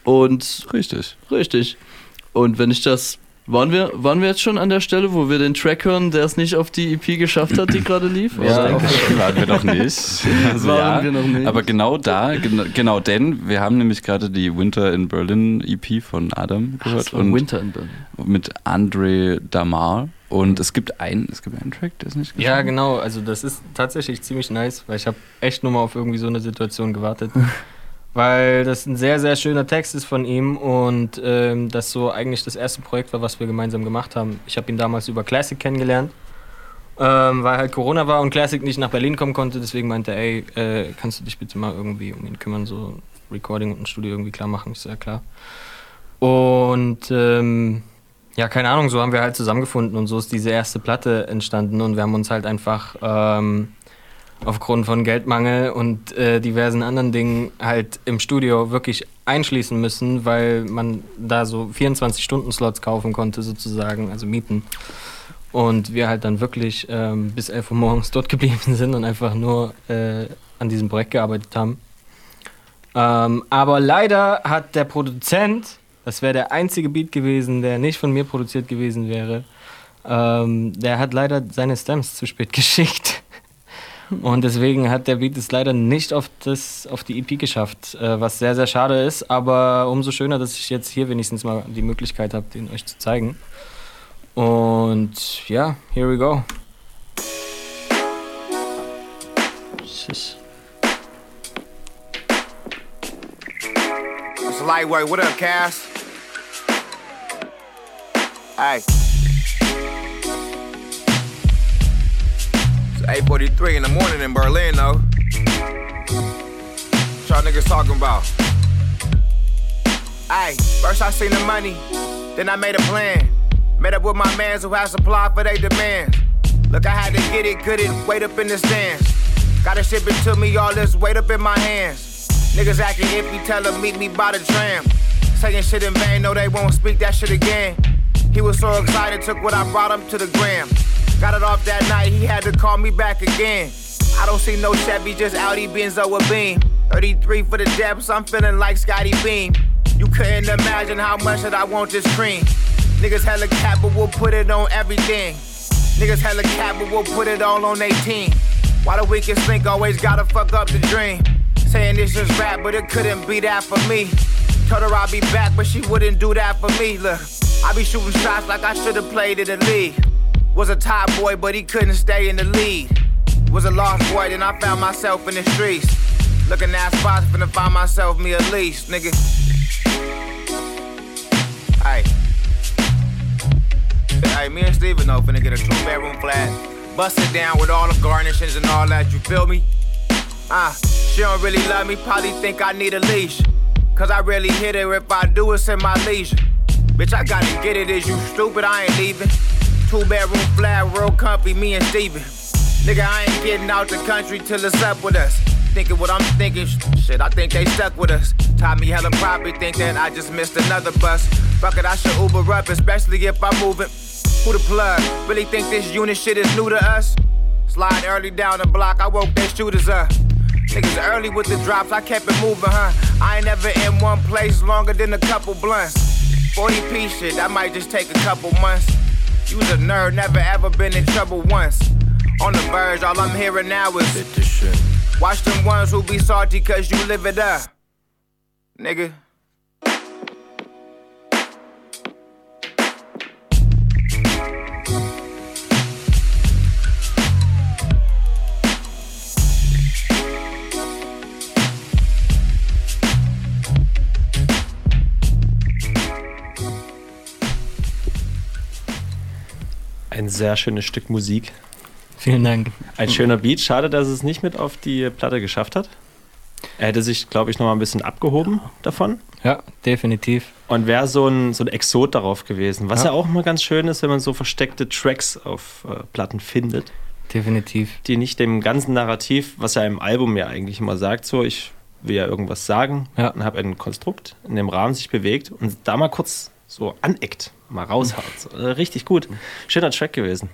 Speaker 22: Und
Speaker 12: richtig.
Speaker 22: Richtig. Und wenn ich das. Waren wir, waren wir jetzt schon an der Stelle, wo wir den Track hören, der es nicht auf die EP geschafft hat, die gerade lief?
Speaker 12: Ja,
Speaker 22: Oder?
Speaker 12: waren wir noch nicht. Also
Speaker 22: Waren
Speaker 12: ja,
Speaker 22: wir noch nicht.
Speaker 12: Aber genau da, genau, genau denn, wir haben nämlich gerade die Winter in Berlin EP von Adam gehört.
Speaker 22: so,
Speaker 12: und
Speaker 22: Winter in Berlin.
Speaker 12: Mit Andre Damar. Und es gibt einen, es gibt einen Track, der ist nicht
Speaker 13: Ja, genau. Also das ist tatsächlich ziemlich nice, weil ich habe echt nur mal auf irgendwie so eine Situation gewartet. weil das ein sehr, sehr schöner Text ist von ihm und ähm, das so eigentlich das erste Projekt war, was wir gemeinsam gemacht haben. Ich habe ihn damals über Classic kennengelernt, ähm, weil halt Corona war und Classic nicht nach Berlin kommen konnte. Deswegen meinte er, ey, äh, kannst du dich bitte mal irgendwie um ihn kümmern, so Recording und ein Studio irgendwie klar machen? So, ja klar. Und ähm, ja, keine Ahnung, so haben wir halt zusammengefunden und so ist diese erste Platte entstanden und wir haben uns halt einfach ähm, aufgrund von Geldmangel und äh, diversen anderen Dingen halt im Studio wirklich einschließen müssen, weil man da so 24-Stunden-Slots kaufen konnte sozusagen, also mieten. Und wir halt dann wirklich ähm, bis 11 Uhr morgens dort geblieben sind und einfach nur äh, an diesem Projekt gearbeitet haben. Ähm, aber leider hat der Produzent, das wäre der einzige Beat gewesen, der nicht von mir produziert gewesen wäre, ähm, der hat leider seine Stems zu spät geschickt. Und deswegen hat der Beat es leider nicht auf, das, auf die EP geschafft, äh, was sehr, sehr schade ist. Aber umso schöner, dass ich jetzt hier wenigstens mal die Möglichkeit habe, den euch zu zeigen. Und ja, here we go.
Speaker 31: It's lightweight. What up, Cass? Hey. It's 8:43 in the morning in Berlin, though. What y'all niggas talking about? Hey, first I seen the money, then I made a plan. Met up with my mans who had supply for their demands. Look, I had to get it, good it, wait up in the stands. Gotta ship it to me, all this weight up in my hands. Niggas acting iffy, tell them meet me by the tram. Saying shit in vain, no, they won't speak that shit again. He was so excited, took what I brought him to the gram. Got it off that night, he had to call me back again. I don't see no Chevy, just Audi Benzo with Beam. 33 for the depths, I'm feeling like Scotty Beam. You couldn't imagine how much that I want this cream. Niggas hella cap, but we'll put it on everything. Niggas hella cap, but we'll put it all on they team. Why the weakest link always gotta fuck up the dream? Saying this is rap, but it couldn't be that for me. Told her I'd be back, but she wouldn't do that for me. Look, I be shooting shots like I should've played in the league. Was a top boy, but he couldn't stay in the lead. Was a lost boy, then I found myself in the streets. Looking at spots, finna find myself me at least, nigga. Hey. Hey, me and Steven though finna get a two bedroom flat. Bust it down with all the garnishes and all that, you feel me? Ah, she don't really love me, probably think I need a leash. Cause I really hit her if I do it's in my leisure. Bitch, I gotta get it, is you stupid? I ain't leaving. Two bedroom flat, real comfy, me and Steven. Nigga, I ain't getting out the country till it's up with us. thinking what I'm thinking. Shit, I think they stuck with us. Tommy Helen probably think that I just missed another bus. Fuck it, I should Uber up, especially if I'm moving. Who the plug? Really think this unit shit is new to us? Slide early down the block, I woke they shooters up. Niggas early with the drops, I kept it moving, huh? I ain't never in one place longer than a couple blunts. 40p shit, that might just take a couple months. You was a nerd, never ever been in trouble once. On the verge, all I'm hearing now is Watch them ones who be salty cause you live it up. Nigga.
Speaker 28: Sehr schönes Stück Musik.
Speaker 13: Vielen Dank.
Speaker 28: Ein schöner Beat. Schade, dass es nicht mit auf die Platte geschafft hat. Er hätte sich, glaube ich, noch mal ein bisschen abgehoben davon.
Speaker 13: Ja, definitiv.
Speaker 28: Und wäre so ein, so ein Exot darauf gewesen. Was ja.
Speaker 13: Ja.
Speaker 28: auch mal ganz schön ist, wenn man so versteckte Tracks auf äh, Platten findet.
Speaker 13: Definitiv.
Speaker 28: Die nicht dem ganzen Narrativ, was ja im Album ja eigentlich immer sagt, so ich will ja irgendwas sagen und habe ein Konstrukt in dem Rahmen sich bewegt und da mal kurz so aneckt, mal raushaut. Äh, richtig gut. Schöner Track gewesen.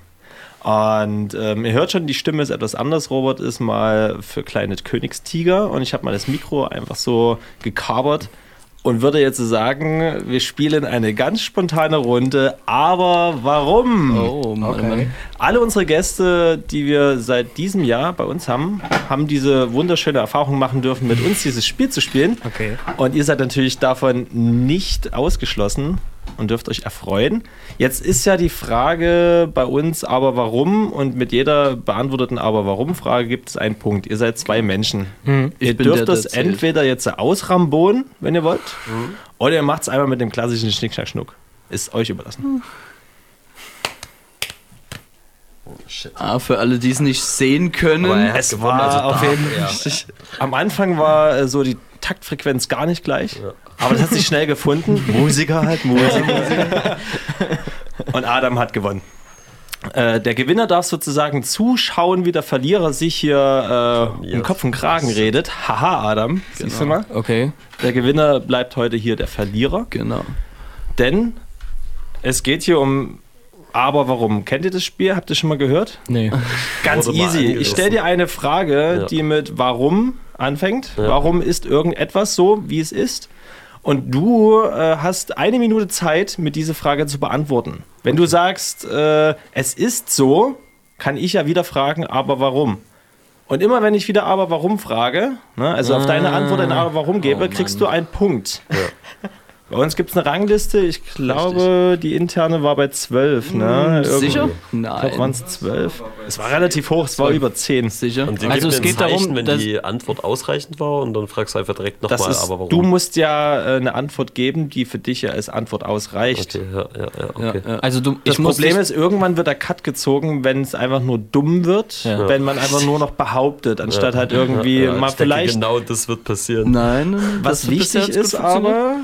Speaker 28: Und ähm, ihr hört schon, die Stimme ist etwas anders. Robert ist mal für kleine Königstiger und ich habe mal das Mikro einfach so gekabert und würde jetzt sagen, wir spielen eine ganz spontane Runde. Aber warum?
Speaker 22: Oh, Mann,
Speaker 28: Okay. Alle unsere Gäste, die wir seit diesem Jahr bei uns haben, haben diese wunderschöne Erfahrung machen dürfen, mit uns dieses Spiel zu spielen.
Speaker 13: Okay.
Speaker 28: Und ihr seid natürlich davon nicht ausgeschlossen und dürft euch erfreuen. Jetzt ist ja die Frage bei uns, aber warum? Und mit jeder beantworteten aber warum Frage gibt es einen Punkt. Ihr seid zwei Menschen.
Speaker 22: Hm,
Speaker 28: ihr dürft
Speaker 22: der, der
Speaker 28: das
Speaker 22: zählt.
Speaker 28: entweder jetzt ausrambonen, wenn ihr wollt, oder ihr macht es einmal mit dem klassischen Schnick, Schnack, Schnuck. Ist euch überlassen.
Speaker 22: Ah, für alle, die es nicht sehen können.
Speaker 28: es war auf jeden Fall. Am Anfang war äh, so die Taktfrequenz gar nicht gleich. Aber das hat sich schnell gefunden. Musiker halt, Musiker. Und Adam hat gewonnen. Äh, der Gewinner darf sozusagen zuschauen, wie der Verlierer sich hier äh, um Kopf und Kragen redet. Haha, Adam. Siehst du mal?
Speaker 22: Okay.
Speaker 28: Der Gewinner bleibt heute hier der Verlierer.
Speaker 22: Genau.
Speaker 28: Denn es geht hier um Aber warum? Kennt ihr das Spiel? Habt ihr schon mal gehört?
Speaker 22: Nee.
Speaker 28: Ganz
Speaker 15: Wurde
Speaker 28: easy. Ich stelle dir eine Frage,
Speaker 15: Ja.
Speaker 28: die mit Warum anfängt.
Speaker 15: Ja.
Speaker 28: Warum ist irgendetwas so, wie es ist? Und du äh, hast eine Minute Zeit, mir diese Frage zu beantworten. Wenn du sagst, äh, es ist so, kann ich ja wieder fragen, aber warum? Und immer wenn ich wieder aber warum frage, ne, also auf deine Antwort ein aber warum gebe,
Speaker 22: Oh,
Speaker 28: kriegst du einen Punkt. Bei uns gibt es eine Rangliste. Ich glaube, die interne war bei 12. Ne?
Speaker 22: Hm, sicher?
Speaker 28: Irgendwie- Ich
Speaker 22: Nein.
Speaker 28: glaube, waren es 12. Es war relativ hoch, es war über 10.
Speaker 22: Sicher?
Speaker 15: Und die
Speaker 13: Also es geht darum,
Speaker 15: Zeichen, wenn
Speaker 13: dass-
Speaker 15: die Antwort ausreichend war und dann fragst du einfach direkt nochmal, aber warum?
Speaker 28: du musst ja äh, eine Antwort geben, die für dich ja als Antwort ausreicht.
Speaker 15: Okay, ja, ja, ja, okay.
Speaker 22: Ja, ja.
Speaker 13: Also du,
Speaker 28: Das Problem ist, irgendwann wird der Cut gezogen, wenn es einfach nur dumm wird,
Speaker 13: Ja.
Speaker 28: wenn man einfach nur noch behauptet, anstatt halt irgendwie
Speaker 15: Ja, ja,
Speaker 28: mal
Speaker 15: ich denke,
Speaker 28: vielleicht.
Speaker 15: Genau das wird passieren.
Speaker 22: Nein, nein, nein,
Speaker 28: Was wichtig ist aber,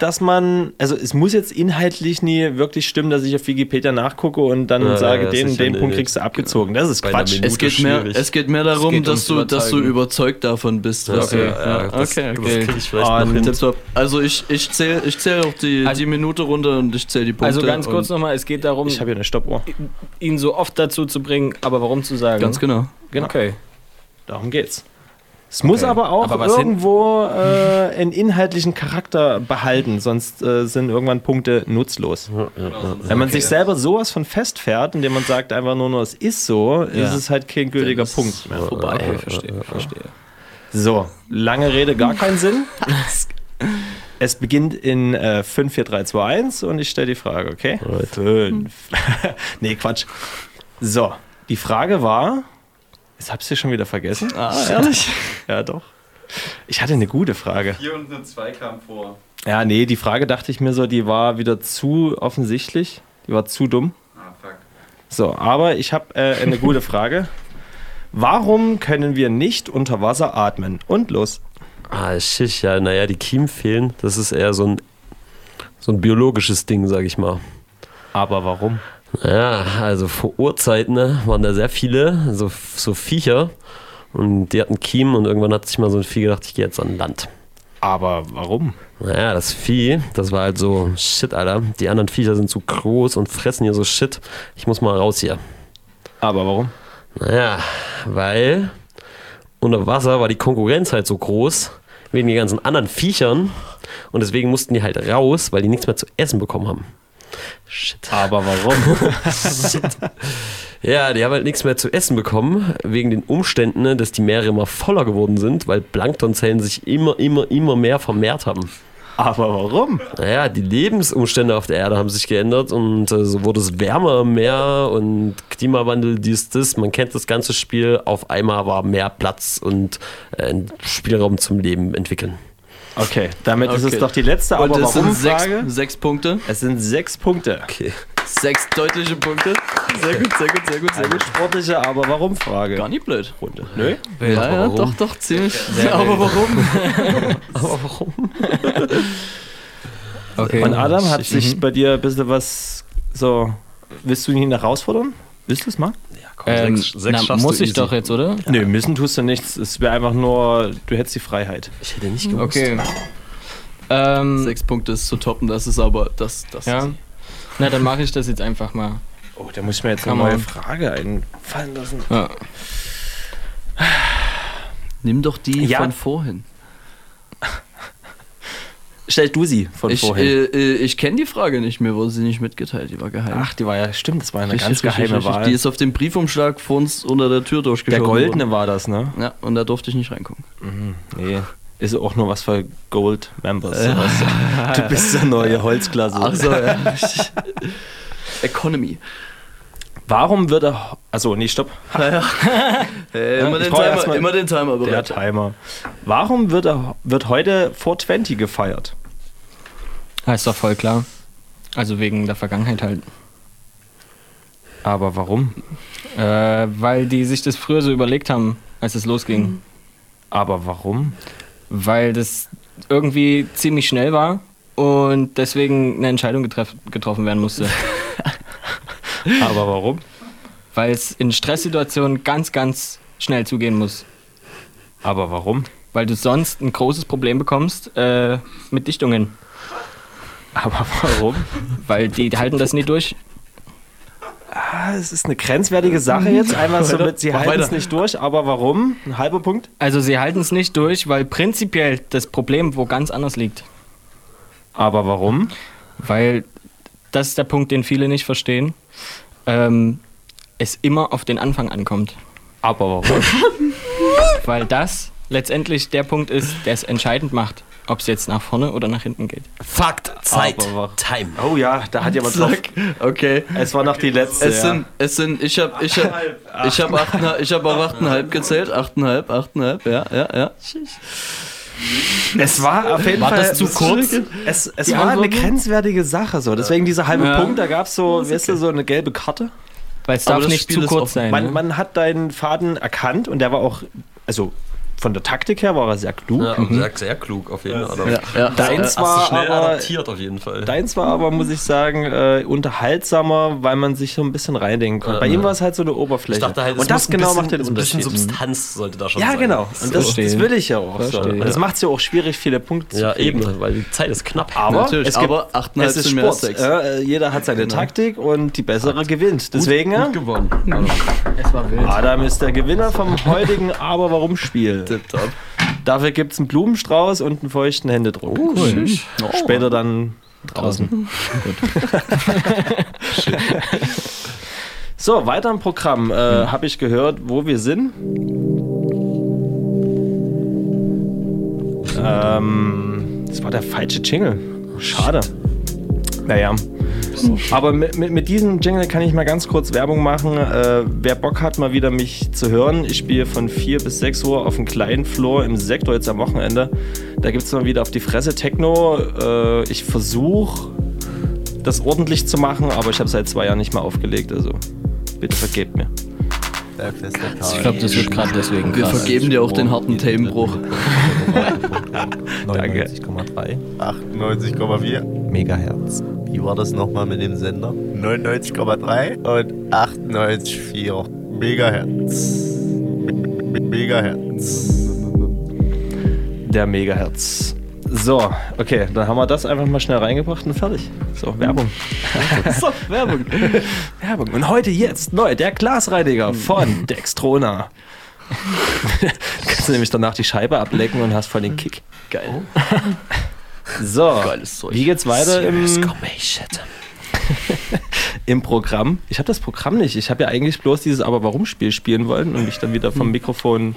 Speaker 28: dass man, also es muss jetzt inhaltlich nie wirklich stimmen, dass ich auf Wikipedia nachgucke und dann
Speaker 15: Ja,
Speaker 28: sage,
Speaker 15: ja,
Speaker 28: den den Punkt kriegst du abgezogen. Das ist
Speaker 15: Bei
Speaker 28: Quatsch.
Speaker 22: Es geht, mehr, es geht mehr darum,
Speaker 13: geht
Speaker 22: dass, du, dass du überzeugt davon bist.
Speaker 15: Ja, das-
Speaker 22: okay,
Speaker 15: das
Speaker 22: okay.
Speaker 15: krieg ich vielleicht noch
Speaker 28: Und
Speaker 15: hin.
Speaker 22: Tipptopp. Also ich, ich zähle ich zähl auch die,
Speaker 13: Also-
Speaker 22: die Minute runter und ich zähle die Punkte.
Speaker 13: Also ganz kurz nochmal, es geht darum,
Speaker 28: Ich habe hier eine Stoppuhr.
Speaker 13: ihn so oft dazu zu bringen, aber warum zu sagen.
Speaker 22: Ganz genau.
Speaker 28: Genau.
Speaker 13: Okay.
Speaker 28: Darum geht's. Es muss
Speaker 13: Okay.
Speaker 28: aber auch
Speaker 13: Aber
Speaker 28: irgendwo äh, einen inhaltlichen Charakter behalten, sonst äh, sind irgendwann Punkte nutzlos. Wenn man sich selber sowas von festfährt, indem man sagt einfach nur, nur es ist so, ist es halt kein gültiger
Speaker 22: ist
Speaker 28: Punkt mehr.
Speaker 13: Vorbei, okay, verstehe, verstehe.
Speaker 28: So, lange Rede, gar keinen Sinn. Es beginnt in äh, 5, 4, 3, 2, 1 und ich stelle die Frage, okay? 5. nee, Quatsch. So, die Frage war, jetzt hab's hier schon wieder vergessen.
Speaker 22: Ah, ehrlich?
Speaker 28: Ja, doch. Ich hatte eine gute Frage.
Speaker 12: 4 und eine 2 kam vor.
Speaker 28: Ja, nee, die Frage dachte ich mir so, die war wieder zu offensichtlich. Die war zu dumm.
Speaker 12: Ah, fuck.
Speaker 28: So, aber ich habe äh, eine gute Frage. Warum können wir nicht unter Wasser atmen? Und los.
Speaker 15: Ah, shit, ja, naja, die Kiemen fehlen. Das ist eher so ein, so ein biologisches Ding, sag ich mal.
Speaker 28: Aber warum?
Speaker 15: Ja, also vor Urzeiten ne, waren da sehr viele, so, so Viecher, Und die hatten Kiem und irgendwann hat sich mal so ein Vieh gedacht, ich gehe jetzt an Land.
Speaker 28: Aber warum?
Speaker 15: Naja, das Vieh, das war halt so, shit, Alter. Die anderen Viecher sind zu groß und fressen hier so Shit. Ich muss mal raus hier.
Speaker 28: Aber warum?
Speaker 15: Naja, weil unter Wasser war die Konkurrenz halt so groß, wegen den ganzen anderen Viechern. Und deswegen mussten die halt raus, weil die nichts mehr zu essen bekommen haben. Shit.
Speaker 28: Aber warum?
Speaker 15: Ja, die haben halt nichts mehr zu essen bekommen, wegen den Umständen, ne, dass die Meere immer voller geworden sind, weil Planktonzellen sich immer, immer, immer mehr vermehrt haben.
Speaker 28: Aber warum?
Speaker 15: Naja, die Lebensumstände auf der Erde haben sich geändert und äh, so wurde es wärmer im Meer und Klimawandel, dies, das. Man kennt das ganze Spiel. Auf einmal war mehr Platz und äh, Spielraum zum Leben entwickeln.
Speaker 28: Okay, damit ist es
Speaker 22: Okay.
Speaker 28: doch die letzte
Speaker 22: Und
Speaker 28: Aber
Speaker 22: es sind
Speaker 28: warum
Speaker 22: sechs,
Speaker 28: Frage.
Speaker 22: sechs Punkte.
Speaker 28: Es sind sechs Punkte.
Speaker 15: Okay.
Speaker 22: Sechs deutliche Punkte. Sehr gut, sehr gut, sehr gut, sehr
Speaker 28: Eine
Speaker 22: gut.
Speaker 28: sportliche Aber warum Frage.
Speaker 22: Gar nicht blöd.
Speaker 28: Runde. Nö?
Speaker 22: Ja, ja,
Speaker 15: warum?
Speaker 22: doch, doch, ziemlich.
Speaker 28: Sehr
Speaker 22: aber warum?
Speaker 15: Aber warum?
Speaker 22: Okay.
Speaker 28: Und Adam, hat
Speaker 22: Ich-
Speaker 28: sich
Speaker 22: mhm.
Speaker 28: bei dir ein bisschen was so. Willst du ihn herausfordern? Willst du es mal?
Speaker 22: Ähm, na, muss ich doch jetzt, oder?
Speaker 28: Nö, müssen tust du nichts. Es wäre einfach nur, du hättest die Freiheit.
Speaker 15: Ich hätte nicht gewusst.
Speaker 22: Okay. Ähm, Sechs Punkte ist zu toppen, das ist aber das. das
Speaker 33: Ja.
Speaker 22: ist-
Speaker 33: Na, dann mache ich das jetzt einfach mal.
Speaker 28: Oh, da muss ich mir jetzt
Speaker 33: Kann
Speaker 28: eine neue
Speaker 33: man.
Speaker 28: Frage einfallen lassen.
Speaker 22: Ja. Nimm doch die
Speaker 28: Ja.
Speaker 22: von vorhin.
Speaker 28: Stell du sie von
Speaker 22: Ich,
Speaker 28: vorhin.
Speaker 22: äh, äh, ich kenne die Frage nicht, mir wurde sie nicht mitgeteilt, die war geheim.
Speaker 28: Ach, die war ja, stimmt, das war eine
Speaker 22: Richtig,
Speaker 28: ganz
Speaker 22: richtig,
Speaker 28: geheime
Speaker 22: richtig.
Speaker 28: Wahl.
Speaker 22: Die ist auf dem Briefumschlag vor uns unter der Tür
Speaker 28: Der
Speaker 22: durchgeschoben
Speaker 28: goldene
Speaker 22: worden.
Speaker 28: war das, ne?
Speaker 22: Ja, und da durfte ich nicht reingucken.
Speaker 28: Mhm. Nee. Ist auch nur was für Gold Members.
Speaker 22: Ja.
Speaker 28: du. Bist der neue Holzklasse.
Speaker 22: Ach so, ja. Economy.
Speaker 28: Warum wird er. Also, nee, stopp.
Speaker 22: Ja, Hey, immer, den Timer, immer den Timer
Speaker 28: Der
Speaker 22: bereit.
Speaker 28: Timer. Warum wird, er, wird heute 420 gefeiert?
Speaker 33: Ist doch voll klar. Also wegen der Vergangenheit halt.
Speaker 28: Aber warum?
Speaker 33: Äh, weil die sich das früher so überlegt haben, als es losging.
Speaker 28: Aber warum?
Speaker 33: Weil das irgendwie ziemlich schnell war und deswegen eine Entscheidung getref getroffen werden musste.
Speaker 28: Aber warum?
Speaker 33: Weil es in Stresssituationen ganz, ganz schnell zugehen muss.
Speaker 28: Aber warum?
Speaker 33: Weil du sonst ein großes Problem bekommst äh, mit Dichtungen.
Speaker 28: Aber warum?
Speaker 33: Weil die halten das nie durch.
Speaker 28: Ah, es ist eine grenzwertige Sache jetzt. Einmal so mit, sie halten es nicht durch. Aber warum? Ein halber Punkt?
Speaker 33: Also sie halten es nicht durch, weil prinzipiell das Problem wo ganz anders liegt.
Speaker 28: Aber warum?
Speaker 33: Weil das ist der Punkt, den viele nicht verstehen. Ähm, es immer auf den Anfang ankommt.
Speaker 28: Aber warum?
Speaker 33: Weil das letztendlich der Punkt ist, der es entscheidend macht, ob es jetzt nach vorne oder nach hinten geht.
Speaker 15: Fakt, Zeit,
Speaker 28: Aber
Speaker 15: Time.
Speaker 28: Oh ja, da hat jemand drauf.
Speaker 22: Okay.
Speaker 28: Es war noch die letzte.
Speaker 22: Es
Speaker 28: ja.
Speaker 22: sind, es sind, ich hab, ich hab, ich hab, achteinhalb, ich hab auf achteinhalb gezählt. Achteinhalb, achteinhalb, ja, ja, ja.
Speaker 28: Es war auf jeden
Speaker 33: War
Speaker 28: Fall
Speaker 33: das zu kurz?
Speaker 28: Es, es war eine grenzwertige Sache so. Deswegen dieser halbe
Speaker 33: Ja.
Speaker 28: Punkt, da gab es so, weißt du, so eine gelbe Karte.
Speaker 33: Weil es darf nicht
Speaker 22: Spiel
Speaker 33: zu kurz sein.
Speaker 28: Man,
Speaker 33: ne?
Speaker 28: man hat deinen Faden erkannt und der war auch, also von der Taktik her war er sehr klug.
Speaker 15: Ja, und sehr, sehr klug auf jeden Fall.
Speaker 22: Ja, ja.
Speaker 28: Deins
Speaker 15: Hast du
Speaker 28: war
Speaker 15: schnell
Speaker 28: aber,
Speaker 15: adaptiert auf jeden Fall.
Speaker 28: deins war aber, muss ich sagen, äh, unterhaltsamer, weil man sich so ein bisschen reindenken konnte.
Speaker 15: Ja,
Speaker 28: Bei
Speaker 15: ja.
Speaker 28: ihm war es halt so eine Oberfläche.
Speaker 15: Ich dachte halt,
Speaker 28: und das genau
Speaker 15: bisschen,
Speaker 28: macht den
Speaker 15: ein bisschen
Speaker 28: Unterschied.
Speaker 15: Substanz sollte da schon
Speaker 28: Ja,
Speaker 15: sein.
Speaker 28: genau. Und das, das will ich ja auch. So.
Speaker 33: Verstehe.
Speaker 28: Und das macht es ja auch schwierig, viele Punkte zu
Speaker 15: Ja, eben, weil die Zeit ist knapp.
Speaker 28: Aber
Speaker 22: Natürlich,
Speaker 28: es gibt,
Speaker 22: aber achteinhalb
Speaker 28: es ist Sport. Ja, äh, jeder hat seine Taktik und die bessere gewinnt. Deswegen,
Speaker 15: gut gewonnen.
Speaker 33: es war wild.
Speaker 28: Adam ist der Gewinner vom heutigen Aber Warum Spiel.
Speaker 22: Tipptopp.
Speaker 28: Dafür gibt es einen Blumenstrauß und einen feuchten Händedruck.
Speaker 22: cool.
Speaker 28: Später dann draußen. so, weiter im Programm. Äh, Habe ich gehört, wo wir sind. Ähm, das war der falsche Jingle. Schade. Naja. Aber mit, mit, mit diesem Jingle kann ich mal ganz kurz Werbung machen. Äh, wer Bock hat, mal wieder mich zu hören, ich spiele von 4 bis 6 Uhr auf dem kleinen Floor im Sektor jetzt am Wochenende. Da gibt es mal wieder auf die Fresse Techno. Äh, ich versuche, das ordentlich zu machen, aber ich habe seit zwei Jahren nicht mehr aufgelegt. Also bitte vergebt mir.
Speaker 33: Ich glaube, das wird gerade deswegen
Speaker 22: Wir
Speaker 33: krass.
Speaker 22: vergeben dir auch den harten Themenbruch.
Speaker 28: Danke.
Speaker 27: 99,3. 98,4 Megahertz. Wie war das nochmal mit dem Sender? 99,3 und 98,4 Megahertz. Megahertz.
Speaker 28: Der Megahertz. So, okay, dann haben wir das einfach mal schnell reingebracht und fertig. So, Werbung. so, Werbung. Werbung. Und heute jetzt neu der Glasreiniger von Dextrona. kannst du nämlich danach die Scheibe ablecken und hast voll den Kick. Geil. So, wie geht's weiter im, im Programm? Ich habe das Programm nicht. Ich habe ja eigentlich bloß dieses Aber warum Spiel spielen wollen und mich dann wieder vom Mikrofon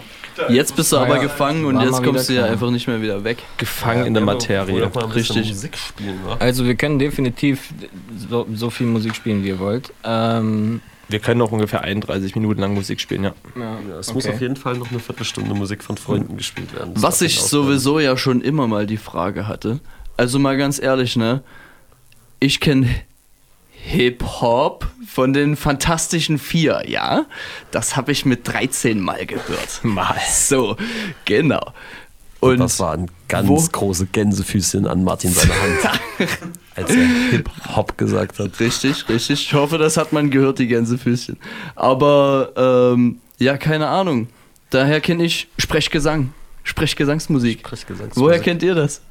Speaker 22: Jetzt bist du aber gefangen und jetzt kommst du ja einfach nicht mehr wieder weg.
Speaker 28: gefangen in der Materie.
Speaker 22: Richtig.
Speaker 15: Musik spielen?
Speaker 13: Also wir können definitiv so, so viel Musik spielen, wie ihr wollt. Ähm,
Speaker 28: Wir können noch ungefähr 31 Minuten lang Musik spielen, ja.
Speaker 13: ja,
Speaker 15: Ja, es muss
Speaker 13: okay.
Speaker 15: auf jeden Fall noch eine Viertelstunde Musik von Freunden gespielt werden. Das
Speaker 22: Was ich sowieso ja schon immer mal die Frage hatte. Also mal ganz ehrlich, ne? Ich kenne Hip-Hop von den Fantastischen Vier, ja? Das habe ich mit 13 Mal gehört.
Speaker 28: Mal.
Speaker 22: So, genau.
Speaker 15: Und das waren ganz
Speaker 22: wo-
Speaker 15: große Gänsefüßchen an Martin seiner Hand, als er Hip-Hop gesagt hat.
Speaker 22: Richtig, richtig. Ich hoffe, das hat man gehört, die Gänsefüßchen. Aber, ähm, ja, keine Ahnung. Daher kenne ich Sprechgesang. Sprechgesangsmusik.
Speaker 15: Sprechgesangsmusik.
Speaker 22: Woher kennt ihr das?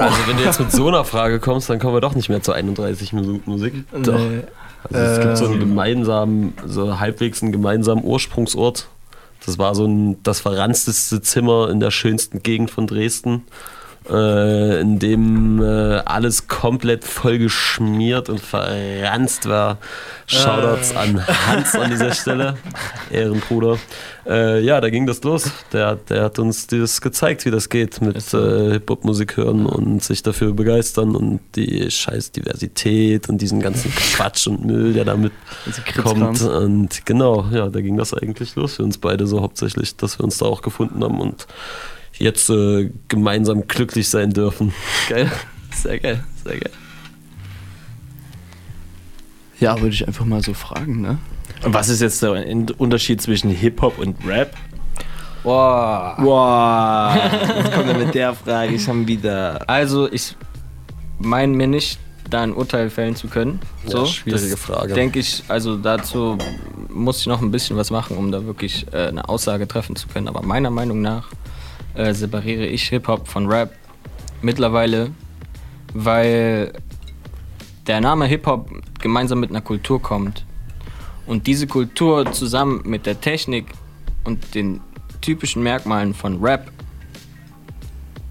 Speaker 15: Also wenn du jetzt mit so einer Frage kommst, dann kommen wir doch nicht mehr zu 31 Minuten Musik.
Speaker 22: Doch.
Speaker 15: Also es gibt so einen
Speaker 22: Ähm.
Speaker 15: gemeinsamen, so halbwegs einen gemeinsamen Ursprungsort. Das war so ein, das verranzteste Zimmer in der schönsten Gegend von Dresden, äh, in dem äh, alles komplett voll geschmiert und verranzt war. Shoutouts
Speaker 22: Äh.
Speaker 15: an Hans an dieser Stelle, Ehrenbruder. Äh, ja, da ging das los. Der, der hat uns das gezeigt, wie das geht mit äh, Hip-Hop-Musik hören und sich dafür begeistern und die scheiß Diversität und diesen ganzen Quatsch und Müll, der damit kommt. Und genau, ja, da ging das eigentlich los für uns beide so hauptsächlich, dass wir uns da auch gefunden haben und jetzt äh, gemeinsam glücklich sein dürfen.
Speaker 22: Geil. Sehr geil, sehr geil. Ja, würde ich einfach mal so fragen, ne?
Speaker 28: Und was ist jetzt der In- Unterschied zwischen Hip-Hop und Rap?
Speaker 13: Boah.
Speaker 28: Boah, jetzt kommt er mit der Frage schon wieder.
Speaker 13: Also ich meine mir nicht, da ein Urteil fällen zu können.
Speaker 15: Ja,
Speaker 13: So,
Speaker 15: schwierige
Speaker 13: das
Speaker 15: Frage.
Speaker 13: Denke ich, also dazu muss ich noch ein bisschen was machen, um da wirklich äh, eine Aussage treffen zu können. Aber meiner Meinung nach äh, separiere ich Hip-Hop von Rap mittlerweile, weil der Name Hip-Hop gemeinsam mit einer Kultur kommt. Und diese Kultur zusammen mit der Technik und den typischen Merkmalen von Rap,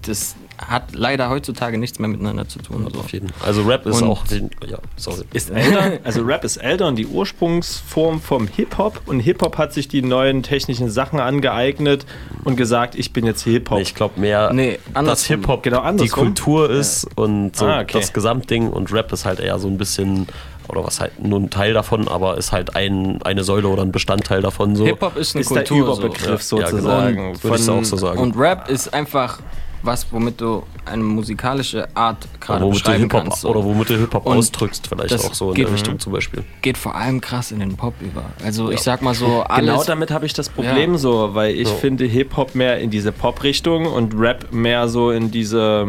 Speaker 13: das hat leider heutzutage nichts mehr miteinander zu tun. So.
Speaker 15: Auf jeden Fall. Also Rap ist
Speaker 13: Und-
Speaker 15: auch, ja, sorry.
Speaker 28: Ist älter, also Rap ist älter und die Ursprungsform vom Hip-Hop und Hip-Hop hat sich die neuen technischen Sachen angeeignet und gesagt, ich bin jetzt Hip-Hop.
Speaker 15: Ich glaube mehr,
Speaker 13: Nee,
Speaker 15: dass. Hip-Hop
Speaker 28: Genau,
Speaker 15: die. Kultur ist und so
Speaker 28: Ah, okay.
Speaker 15: das Gesamtding und Rap ist halt eher so ein bisschen, oder was halt nur ein Teil davon, aber ist halt ein, eine Säule oder ein Bestandteil davon. So.
Speaker 13: Hip-Hop ist eine
Speaker 28: Ist der
Speaker 13: Kultur.
Speaker 28: Überbegriff
Speaker 13: so.
Speaker 28: sozusagen.
Speaker 15: genau. Würde ich auch so sagen.
Speaker 13: Und Rap ist einfach was, womit du eine musikalische Art gerade
Speaker 15: du
Speaker 13: beschreiben
Speaker 15: Hip-Hop
Speaker 13: kannst. so.
Speaker 15: oder womit du Hip-Hop ausdrückst, vielleicht auch so in
Speaker 13: geht,
Speaker 15: der Richtung zum Beispiel.
Speaker 13: Geht vor allem krass in den Pop über. Also ich
Speaker 15: Ja.
Speaker 13: sag mal so, alles.
Speaker 28: Genau damit habe ich das Problem
Speaker 13: Ja.
Speaker 28: so, weil ich
Speaker 15: So.
Speaker 28: finde Hip-Hop mehr in diese Pop-Richtung und Rap mehr so in diese,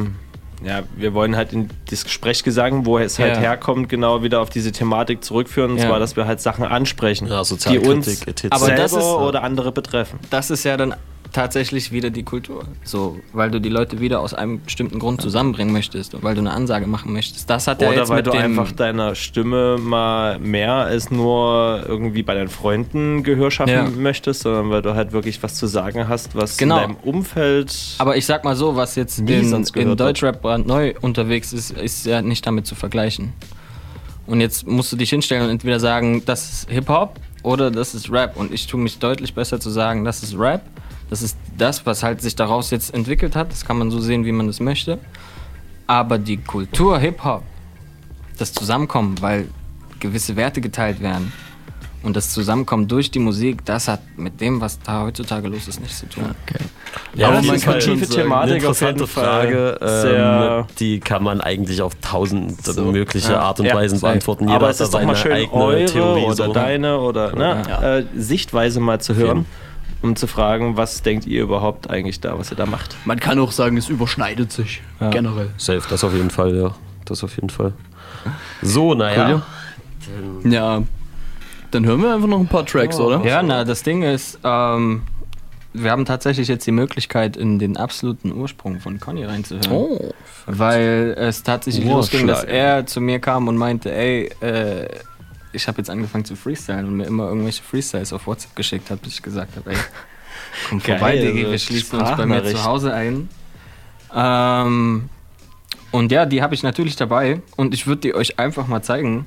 Speaker 28: ja, wir wollen halt in das Sprechgesang, wo es halt
Speaker 13: Ja.
Speaker 28: herkommt, genau wieder auf diese Thematik zurückführen, und
Speaker 13: Ja.
Speaker 28: zwar, dass wir halt Sachen ansprechen,
Speaker 15: Ja,
Speaker 28: die uns.
Speaker 13: Aber
Speaker 28: selber
Speaker 13: das ist-
Speaker 28: oder andere betreffen.
Speaker 13: das ist ja dann tatsächlich wieder die Kultur. So, weil du die Leute wieder aus einem bestimmten Grund zusammenbringen möchtest und weil du eine Ansage machen möchtest. Das hat ja
Speaker 28: Oder
Speaker 13: jetzt
Speaker 28: weil
Speaker 13: mit
Speaker 28: du einfach deiner Stimme mal mehr als nur irgendwie bei deinen Freunden Gehör schaffen
Speaker 13: Ja.
Speaker 28: möchtest, sondern weil du halt wirklich was zu sagen hast, was
Speaker 13: Genau.
Speaker 28: in deinem Umfeld.
Speaker 13: Aber ich sag mal so, was jetzt in, in. Deutschrap brandneu unterwegs ist, ist ja nicht damit zu vergleichen. Und jetzt musst du dich hinstellen und entweder sagen, das ist Hip-Hop oder das ist Rap. Und ich tue mich deutlich besser zu sagen, das ist Rap. Das ist das, was halt sich daraus jetzt entwickelt hat. Das kann man so sehen, wie man es möchte. Aber die Kultur Hip-Hop, das Zusammenkommen, weil gewisse Werte geteilt werden und das Zusammenkommen durch die Musik, das hat mit dem, was da heutzutage los ist, nichts zu tun.
Speaker 15: Ja,
Speaker 28: Aber man kann
Speaker 15: Fall
Speaker 28: tiefe
Speaker 15: eine
Speaker 28: Thematik auf
Speaker 15: interessante Frage, ähm, die kann man eigentlich auf tausend
Speaker 28: So.
Speaker 15: mögliche
Speaker 28: Ja.
Speaker 15: Art und
Speaker 28: Ja,
Speaker 15: Weisen beantworten. Jeder
Speaker 28: Aber es ist doch mal schön,
Speaker 15: eigene
Speaker 28: eure
Speaker 15: Theorie.
Speaker 28: oder
Speaker 15: so.
Speaker 28: deine oder ne,
Speaker 15: Ja.
Speaker 28: äh, Sichtweise mal zu hören, um zu fragen, was denkt ihr überhaupt eigentlich da, was ihr da macht.
Speaker 22: Man kann auch sagen, es überschneidet sich
Speaker 28: Ja.
Speaker 22: generell.
Speaker 15: Safe, das auf jeden Fall, ja. Das auf jeden Fall. So, naja.
Speaker 22: Ja, Dann hören wir einfach noch ein paar Tracks,
Speaker 13: Oh.
Speaker 22: oder?
Speaker 13: Ja, na, das Ding ist, ähm, wir haben tatsächlich jetzt die Möglichkeit, in den absoluten Ursprung von Conny reinzuhören.
Speaker 22: Oh.
Speaker 13: Weil es tatsächlich losging, dass
Speaker 22: ja.
Speaker 13: er zu mir kam und meinte, ey, äh, ich habe jetzt angefangen zu freestylen und mir immer irgendwelche Freestyles auf WhatsApp geschickt hat, bis ich gesagt habe, ey, komm
Speaker 28: Geil,
Speaker 13: vorbei, Diggi,
Speaker 28: also
Speaker 13: wir schließen uns bei mir zu Hause ein. Ähm, und ja, die habe ich natürlich dabei und ich würde die euch einfach mal zeigen.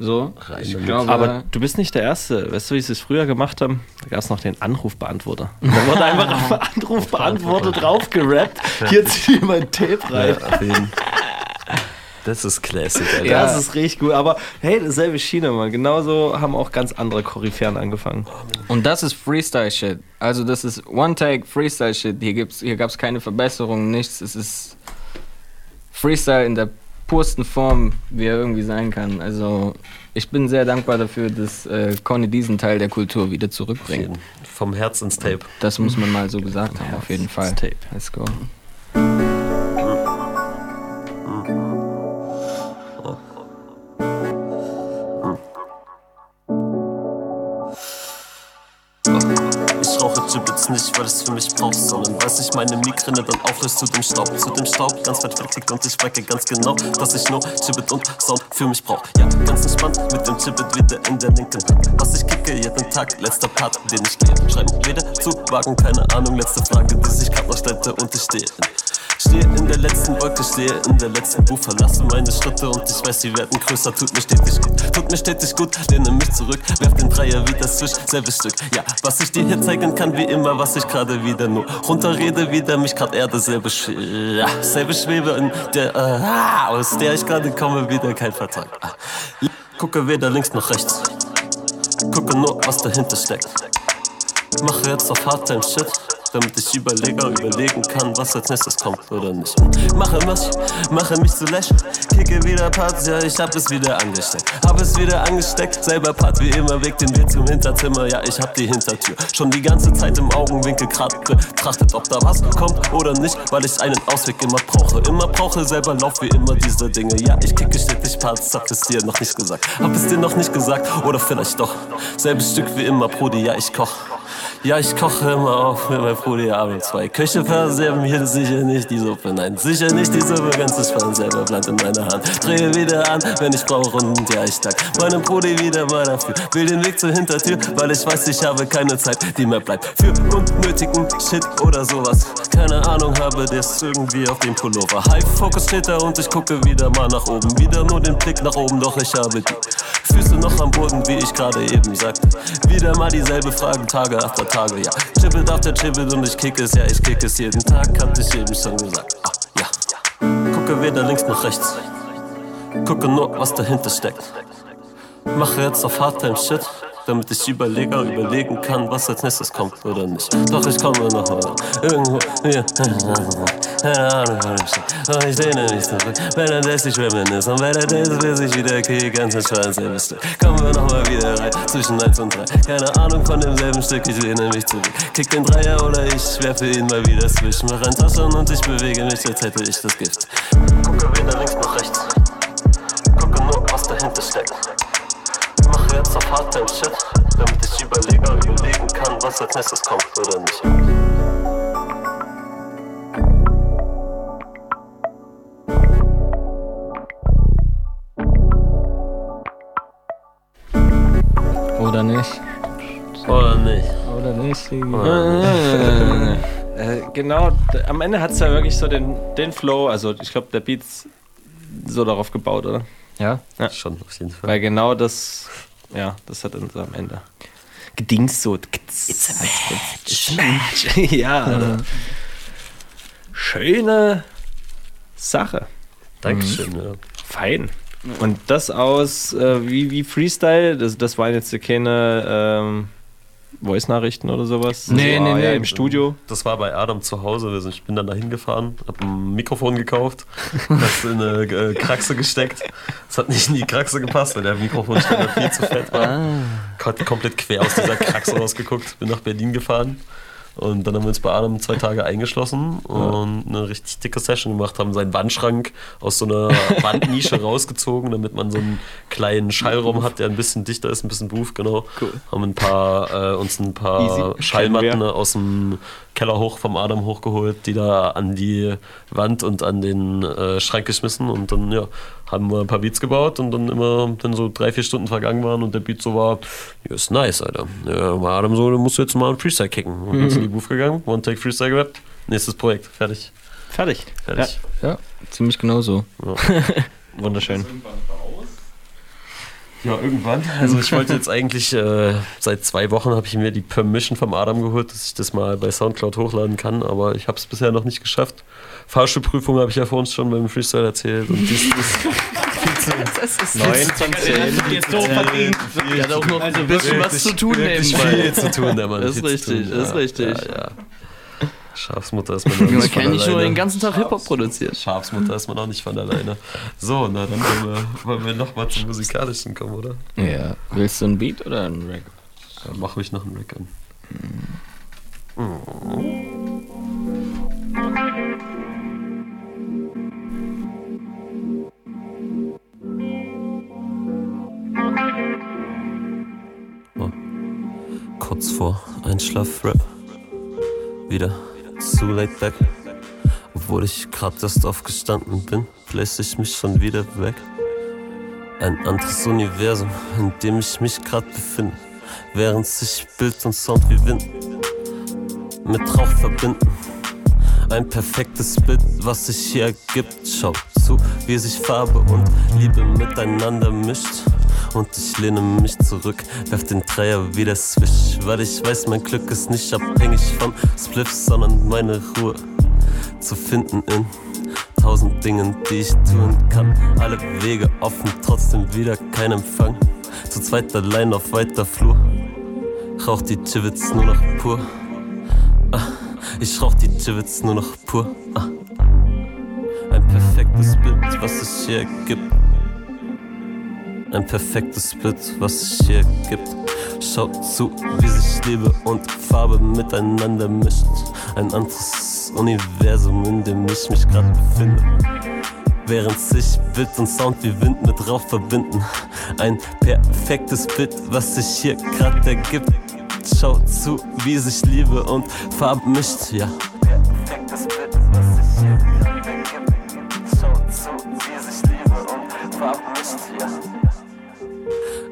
Speaker 13: So, ich glaube,
Speaker 28: Aber du bist nicht der Erste. Weißt du, wie sie es früher gemacht haben? Da gab es noch den Anrufbeantworter. Da wurde einfach auf Anrufbeantworter drauf gerappt. Hier zieh mein Tape rein.
Speaker 15: Ja, auf jeden. Das ist Classic, Alter.
Speaker 28: Ja, das ist richtig gut. Aber hey, dasselbe Schiene, Mann. Genauso haben auch ganz andere Koryphäen angefangen.
Speaker 13: Und das ist Freestyle-Shit. Also das ist One-Take Freestyle-Shit. Hier, gibt's, hier gab es keine Verbesserungen, nichts. Es ist Freestyle in der pursten Form, wie er irgendwie sein kann. Also ich bin sehr dankbar dafür, dass äh, Conny diesen Teil der Kultur wieder zurückbringt.
Speaker 15: Vom Herz ins Tape.
Speaker 13: Das muss man mal so gesagt haben, auf jeden Fall. Let's go.
Speaker 15: Nicht, weil ich es für mich brauch, sondern weil sich meine Migräne dann auflöst zu dem Staub. Zu dem Staub, ganz weit weg und ich merke ganz genau, dass ich nur Gibbet und Sound für mich brauch. Ja, ganz entspannt mit dem Gibbet wieder in der linken Hand. Was ich kicke jeden Tag, letzter Part, den ich gehe. Schreiben weder zu wagen, keine Ahnung, letzte Frage, die sich grad noch stellte und ich stehe. Stehe in der letzten Wolke, stehe in der letzten Buch, verlasse meine Schritte und ich weiß, sie werden größer. Tut mir stetig gut, tut mir stetig gut, lehne mich zurück, werf den Dreier wieder zwisch, selbes Stück. Ja, was ich dir hier zeigen kann, wie immer, was ich gerade wieder nur runterrede, wieder mich grad Erde, selbe, Sch ja, selbe Schwebe, in der, äh, aus der ich gerade komme, wieder kein Vertrag. Ah. Gucke weder links noch rechts, gucke nur, was dahinter steckt. Mache jetzt auf Hardtime Shit, damit ich überlege, überlegen kann, was als nächstes kommt oder nicht. Mache mich, mache mich zu lächeln, kicke wieder Parts, ja, ich hab es wieder angesteckt. Hab es wieder angesteckt, selber Part wie immer, weg den Weg zum Hinterzimmer, ja, ich hab die Hintertür schon die ganze Zeit im Augenwinkel grad betrachtet, ob da was kommt oder nicht, weil ich einen Ausweg immer brauche. Immer brauche, selber lauf wie immer diese Dinge, ja, ich kicke stetig Parts, hab es dir noch nicht gesagt. Hab es dir noch nicht gesagt, oder vielleicht doch. Selbes Stück wie immer, Brudi, ja, ich koch. Ja, ich koche immer auf mit meinem Brudi abends zwei Köche verserben hier sicher nicht die Suppe. Nein, sicher nicht die Suppe, ganz entspannt, selber bleibt in meiner Hand. Drehe wieder an, wenn ich brauche und ja, ich dank meinem Brudi wieder mal dafür. Will den Weg zur Hintertür, weil ich weiß, ich habe keine Zeit, die mir bleibt. Für unnötigen Shit oder sowas. Keine Ahnung, habe das irgendwie auf dem Pullover. High Focus steht da und ich gucke wieder mal nach oben. Wieder nur den Blick nach oben, doch ich habe die Füße noch am Boden, wie ich gerade eben sagte. Wieder mal dieselbe Frage, Tage after Tage, ja. Chippet after Chippet und ich kick es, ja, ich kick es jeden Tag, hatte ich eben schon gesagt. Ah, ja. Gucke weder links noch rechts. Gucke nur, was dahinter steckt. Mache jetzt auf Hardtime Shit, damit ich überlege, überlegen kann, was als nächstes kommt oder nicht. Doch ich komme noch mal irgendwo hier. Keine Ahnung von dem Shit. Doch ich lehne mich zurück. Wenn er lässt sich reminisce und wenn er das will sich wieder kick, ganz entspannt selbes Stück. Kommen wir noch mal wieder rein, zwischen 1 und 3. Keine Ahnung von demselben Stück, ich lehne mich zurück. Kick den Dreier oder ich werfe ihn mal wieder zwischen. Mach ein Taschen und ich bewege mich, als hätte ich das Gift. Gucke weder links noch rechts. Gucke nur, was dahinter steckt. Mache jetzt auf Hardtime Shit, damit ich überlege, überlegen kann, was als nächstes kommt oder nicht.
Speaker 13: Oder nicht?
Speaker 15: Oder nicht?
Speaker 13: Oder nicht?
Speaker 28: äh, genau, am Ende hat es ja wirklich so den, den Flow, also ich glaube, der Beat's so darauf gebaut, oder?
Speaker 13: Ja,
Speaker 28: ja.
Speaker 15: schon auf jeden Fall.
Speaker 28: Weil genau das, ja, das hat dann so am Ende gedingst so. It's a match. It's a match. ja, also, schöne Sache.
Speaker 15: Dankeschön, ja.
Speaker 28: Fein. Und das aus äh, wie, wie Freestyle, das, das waren jetzt keine ähm, Voice-Nachrichten oder sowas. Das
Speaker 15: Nee,
Speaker 28: war
Speaker 15: nee,
Speaker 28: ja
Speaker 15: nee.
Speaker 28: Im Studio.
Speaker 15: Das war bei Adam zu Hause. Ich bin dann da hingefahren, hab ein Mikrofon gekauft, das in eine äh, Kraxe gesteckt. Das hat nicht in die Kraxe gepasst, weil der Mikrofonständer viel zu fett war. Hat komplett quer aus dieser Kraxe rausgeguckt. Bin nach Berlin gefahren Und dann haben wir uns bei Adam zwei Tage eingeschlossen und eine richtig dicke Session gemacht, haben seinen Wandschrank aus so einer Wandnische rausgezogen, damit man so einen kleinen Schallraum hat, der ein bisschen dichter ist, ein bisschen Booth, genau.
Speaker 34: Cool.
Speaker 15: Haben ein paar, äh, uns ein paar
Speaker 34: Easy.
Speaker 15: Schallmatten aus dem Keller hoch vom Adam hochgeholt, die da an die Wand und an den äh, Schrank geschmissen und dann ja, haben wir ein paar Beats gebaut und dann immer, wenn so drei, vier Stunden vergangen waren und der Beat so war, ja, ist nice, Alter. Ja, war Adam so, dann musst du jetzt mal einen Freestyle kicken. Und dann
Speaker 33: Mhm.
Speaker 15: ist in die Booth gegangen, One Take Freestyle gerappt, nächstes Projekt, fertig.
Speaker 28: Fertig.
Speaker 15: Fertig.
Speaker 33: Ja, ja ziemlich genau so.
Speaker 28: Wunderschön.
Speaker 15: Ja, irgendwann. Also ich wollte jetzt eigentlich, äh, seit zwei Wochen habe ich mir die Permission vom Adam geholt, dass ich das mal bei Soundcloud hochladen kann, aber ich habe es bisher noch nicht geschafft. Fahrschulprüfung habe ich ja vor uns schon beim Freestyle erzählt und dies ist
Speaker 34: Neun von zehn.
Speaker 22: Jetzt so verdient. Der hat auch noch ein bisschen was zu tun nebenbei.
Speaker 15: viel zu tun, der Mann.
Speaker 22: Das ist
Speaker 15: zu
Speaker 22: richtig, das ist richtig.
Speaker 15: Ja, ja. Schafsmutter ist man auch
Speaker 22: Man
Speaker 15: nicht
Speaker 22: kann
Speaker 15: von
Speaker 22: nicht nur
Speaker 15: alleine.
Speaker 22: den ganzen Tag Hip-Hop produzieren.
Speaker 15: Schafsmutter ist man auch nicht von alleine. So, na dann wollen wir, wollen wir nochmal zum Musikalischen kommen, oder?
Speaker 33: Ja. Willst du ein Beat oder ein Rack?
Speaker 15: Ja, mach ruhig noch einen Rack an. Oh. Kurz vor Einschlaf-Rap. Wieder zu late back. Obwohl ich grad erst aufgestanden bin, bläse ich mich schon wieder weg. Ein anderes Universum, in dem ich mich grad befinde. Während sich Bild und Sound wie Wind mit Rauch verbinden. Ein perfektes Bild, was sich hier ergibt. Schau zu, wie sich Farbe und Liebe miteinander mischt. Und ich lehne mich zurück, werf den Dreier wieder Swish. Weil ich weiß, mein Glück ist nicht abhängig von Spliffs, sondern meine Ruhe zu finden in tausend Dingen, die ich tun kann. Alle Wege offen, trotzdem wieder kein Empfang. Zu zweit allein auf weiter Flur. Rauch die Chivits nur noch pur. Ah, ich rauch die Chivits nur noch pur. Ah. Ein perfektes Bild, was sich hier ergibt. Ein perfektes Bild, was sich hier ergibt. Schau zu, wie sich Liebe und Farbe miteinander mischt. Ein anderes Universum, in dem ich mich gerade befinde. Während sich Bild und Sound wie Wind mit Rauch verbinden. Ein perfektes Bild, was sich hier gerade ergibt. Schau zu, wie sich Liebe und Farbe mischt, ja. Perfektes Bild, was sich hier ergibt. Schau zu, wie sich Liebe und Farbe mischt, ja.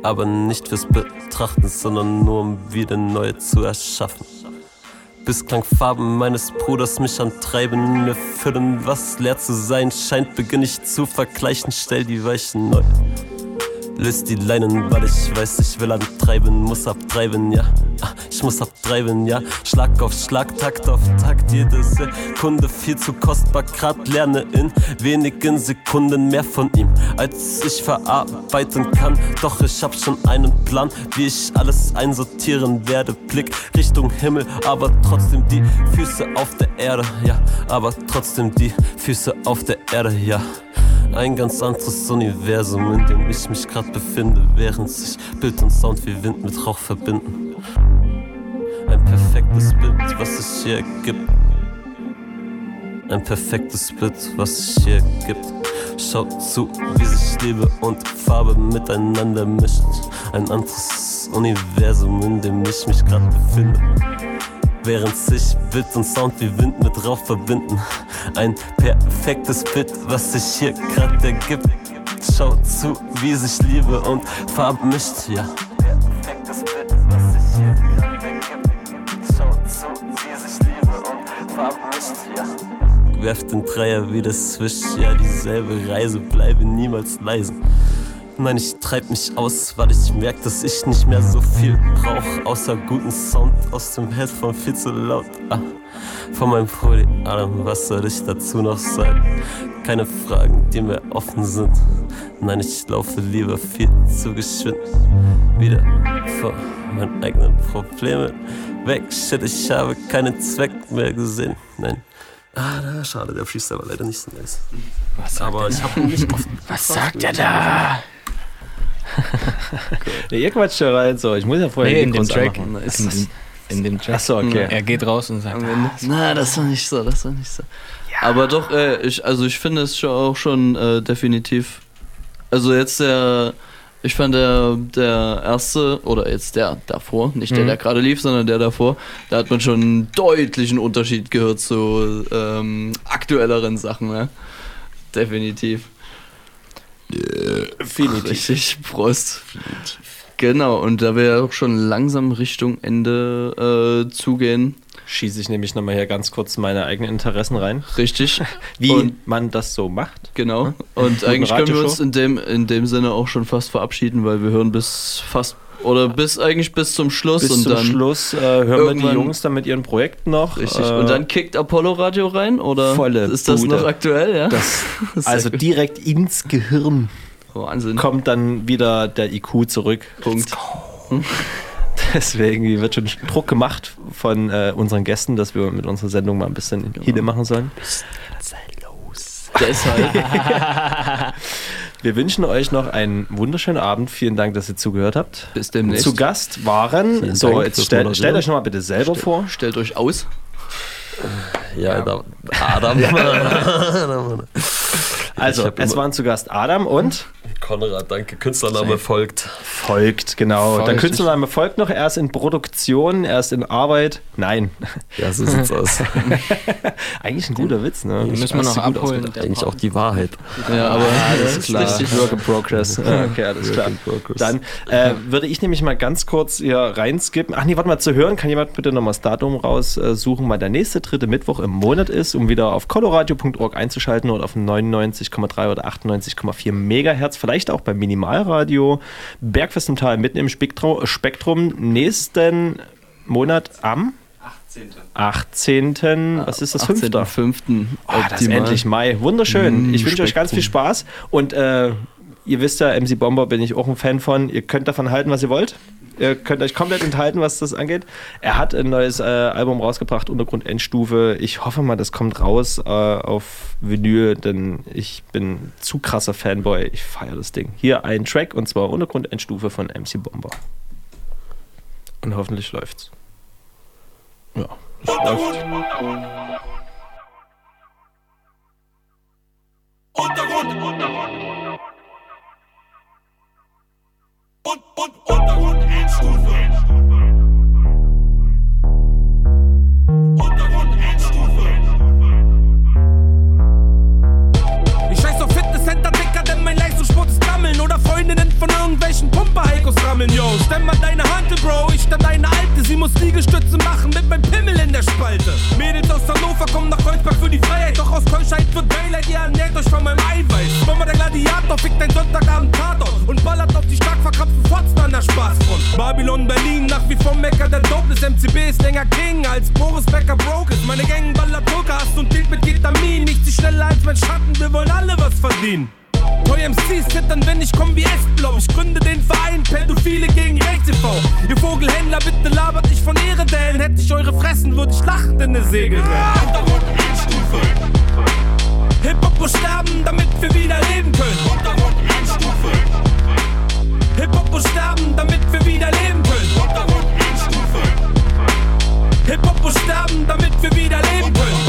Speaker 15: Aber nicht fürs Betrachten, sondern nur um wieder neue zu erschaffen. Bis Klangfarben meines Bruders mich antreiben, mir füllen, was leer zu sein scheint, beginn ich zu vergleichen, stell die Weichen neu. Löst die Leinen, weil ich weiß, ich will antreiben, muss abtreiben, ja. Ah, Ich muss abtreiben, ja. Schlag auf Schlag, Takt auf Takt, jede Sekunde viel zu kostbar, grad lerne in wenigen Sekunden mehr von ihm, als ich verarbeiten kann. Doch ich hab schon einen Plan, wie ich alles einsortieren werde. Blick Richtung Himmel, aber trotzdem die Füße auf der Erde, ja. Aber trotzdem die Füße auf der Erde, ja. Ein ganz anderes Universum, in dem ich mich grad befinde, während sich Bild und Sound wie Wind mit Rauch verbinden. Ein perfektes Bild, was sich hier ergibt. Ein perfektes Bild, was sich hier ergibt. Schau zu, wie sich Liebe und Farbe miteinander mischt. Ein anderes Universum, in dem ich mich grad befinde. Während sich Bild und Sound wie Wind mit Rauch verbinden. Ein perfektes Bild, was sich hier grad ergibt. Schau zu, wie sich Liebe und Farbe mischt, ja. Perfektes Bild, was sich hier grad ergibt. Schau zu, wie sich Liebe und Farbe mischt, ja. Werf den Dreier wieder Swish, ja, dieselbe Reise, bleibe niemals leise. Nein, ich treib mich aus, weil ich merk, dass ich nicht mehr so viel brauch. Außer guten Sound aus dem Headphone viel zu laut. Ah, von meinem Brody Adam, was soll ich dazu noch sagen? Keine Fragen, die mir offen sind. Nein, ich laufe lieber viel zu geschwind. Wieder vor meinen eigenen Problemen weg. Shit, ich habe keinen Zweck mehr gesehen. Nein. Ah, schade, der Freestyle war leider nicht so nice.
Speaker 33: Was
Speaker 15: Aber ich habe nicht oft.
Speaker 33: Was sagt er da?
Speaker 28: Ja, ihr quatscht ja rein so. Ich muss ja vorher
Speaker 33: Nee, in dem Track.
Speaker 28: anmachen.
Speaker 33: In dem in dem Chat.
Speaker 28: Achso, okay.
Speaker 33: Er geht raus und sagt, ah,
Speaker 22: Na, das war nicht so, das war nicht so. Aber doch, äh, ich, also ich finde es schon auch schon äh, definitiv. Also jetzt der, ich fand der, der erste, oder jetzt der davor, nicht der,
Speaker 28: Mhm.
Speaker 22: der gerade lief, sondern der davor, da hat man schon einen deutlichen Unterschied gehört zu ähm, aktuelleren Sachen, ne? Definitiv.
Speaker 28: Definitiv.
Speaker 22: Richtig, Prost. Genau, und da wir ja auch schon langsam Richtung Ende äh, zugehen.
Speaker 28: Schieße ich nämlich nochmal hier ganz kurz meine eigenen Interessen rein.
Speaker 22: Richtig.
Speaker 28: Wie
Speaker 22: Und-
Speaker 28: man das so macht.
Speaker 22: Genau. Und eigentlich können wir uns in dem, in dem Sinne auch schon fast verabschieden, weil wir hören bis fast oder bis eigentlich bis zum Schluss
Speaker 28: Bis
Speaker 22: und
Speaker 28: zum
Speaker 22: dann
Speaker 28: Schluss äh, hören wir die Jungs dann mit ihren Projekten noch.
Speaker 22: Richtig.
Speaker 28: Äh,
Speaker 22: und dann kickt Apollo Radio rein oder
Speaker 28: volle
Speaker 22: ist das
Speaker 28: Bude.
Speaker 22: noch aktuell? Ja.
Speaker 28: Das, also direkt ins Gehirn
Speaker 22: Wahnsinn.
Speaker 28: kommt dann wieder der IQ zurück.
Speaker 22: Punkt.
Speaker 28: Deswegen wird schon Druck gemacht von äh, unseren Gästen, dass wir mit unserer Sendung mal ein bisschen Hine machen sollen.
Speaker 22: Deshalb.
Speaker 28: Wir wünschen euch noch einen wunderschönen Abend. Vielen Dank, dass ihr zugehört habt.
Speaker 22: Bis demnächst.
Speaker 28: Zu Gast waren,
Speaker 15: Vielen
Speaker 28: so
Speaker 15: Dank
Speaker 28: jetzt stell, stellt euch noch mal bitte selber vor.
Speaker 22: Stellt euch aus.
Speaker 15: Ja, da, Adam.
Speaker 28: Also,
Speaker 15: Ich hab
Speaker 28: es waren zu Gast Adam und
Speaker 15: Konrad, danke. Künstlername folgt.
Speaker 28: folgt, genau. Der
Speaker 15: Folgt.
Speaker 28: Künstlername folgt noch. Er ist in Produktion, er ist in Arbeit. Nein.
Speaker 15: Ja, so sieht's aus.
Speaker 28: Eigentlich ein guter Witz, ne?
Speaker 33: Den müssen wir noch abholen.
Speaker 15: Eigentlich auch die Wahrheit.
Speaker 22: Ja, aber
Speaker 28: das ist richtig Work in Progress. Okay, alles klar. Dann äh, würde ich nämlich mal ganz kurz hier reinskippen. Ach nee, warte mal, zu hören kann jemand bitte nochmal das Datum raussuchen, weil der nächste dritte Mittwoch im Monat ist, um wieder auf coloradio.org einzuschalten oder auf 99,3 oder 98,4 Megahertz, vielleicht auch beim Minimalradio. Bergfest im Tal mitten im Spektrum, nächsten Monat am 18. Was ist das? 5.
Speaker 22: 18.05.
Speaker 28: Oh, das ist endlich Mai. Wunderschön.
Speaker 22: Mm,
Speaker 28: ich wünsche euch ganz viel. Spaß. Und äh, ihr wisst ja, MC Bomber bin ich auch ein Fan von. Ihr könnt davon halten, was ihr wollt. Ihr könnt euch komplett enthalten, was das angeht. Er hat ein neues äh, Album rausgebracht, Untergrund Endstufe. Ich hoffe mal, das kommt raus äh, auf Vinyl, denn ich bin zu krasser Fanboy. Ich feiere das Ding. Hier ein Track und zwar Untergrund Endstufe von MC Bomber. Und hoffentlich läuft's. Ja, es läuft.
Speaker 35: Untergrund, Untergrund. Und, und, Untergrund, Endstufe. Untergrund, Freundinnen von irgendwelchen Pumper-Heikos rammeln, yo. Stemm mal deine Hand, Bro, ich dann deine Alte. Sie muss Liegestütze machen mit meinem Pimmel in der Spalte. Mädels aus Hannover kommen nach Kreuzberg für die Freiheit, doch aus Keuschheit wird Daylight, ihr ernährt euch von meinem Eiweiß. Bomber der Gladiator fickt ein Sonntagabend Tatort und ballert auf die stark verkrapften Fotzen an der Spaßfront. Babylon, Berlin, nach wie vor Mecker der Dopeness. MCB ist länger King als Boris Becker broke. Meine Gang ballert Poker, hast und dealt mit Ketamin. Nicht sie schneller als mein Schatten, wir wollen alle was verdienen. Toy MCs zittern, wenn ich komm wie S-Blob. Ich gründe den Verein Pädophile gegen Rechts e.V. Ihr Vogelhändler, bitte labert nicht von Ehre, denn hätte ich eure fressen, würde ich lachend in ne Segel. Untergrund, Endstufe. Hip-Hop muss sterben, damit wir wieder leben können. Untergrund, Endstufe. Hip-Hop muss sterben, damit wir wieder leben können. Untergrund, Endstufe. Hip-Hop muss sterben, damit wir wieder leben können.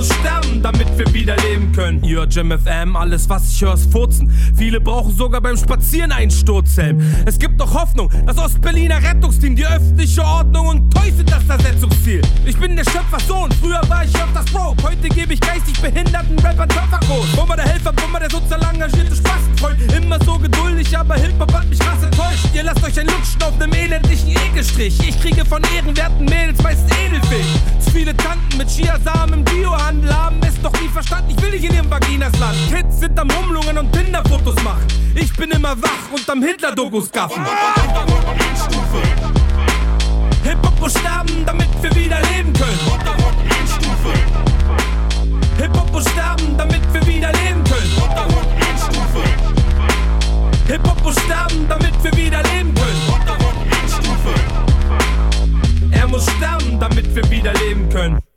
Speaker 35: Muss sterben, damit wir wieder leben können. Ihr Jim FM, alles was ich höre ist Furzen. Viele brauchen sogar beim Spazieren einen Sturzhelm. Es gibt noch Hoffnung, das Ostberliner Rettungsteam, die öffentliche Ordnung und Toys das Ersetzungsziel. Ich bin der Schöpfersohn, früher war ich öfters Broke. Heute gebe ich geistig behinderten Rapper Töpferkurs. Bomber der Helfer, Bomber der sozial engagierte Spastenfreund. Immer so geduldig, aber Hip-Hop hat mich krass enttäuscht. Ihr lasst euch ein Lutschen auf nem elendlichen Ekelstrich. Ich kriege von ehrenwerten Mädels meist Edelfisch. Zu viele Tanten mit Chiasamen im Biohandel haben es doch nie verstanden. Ich will nicht in ihrem Vaginas Land. Kids sind am Hummelungen und Tinder-Fotos machen. Ich bin immer wach und am Hitler-Dokus gaffen. Hip-Hop muss sterben, damit wir wieder leben können. Hip-Hop muss sterben, damit wir wieder leben können. Hip-Hop muss sterben, damit wir wieder leben können. Er muss sterben, damit wir wieder leben können.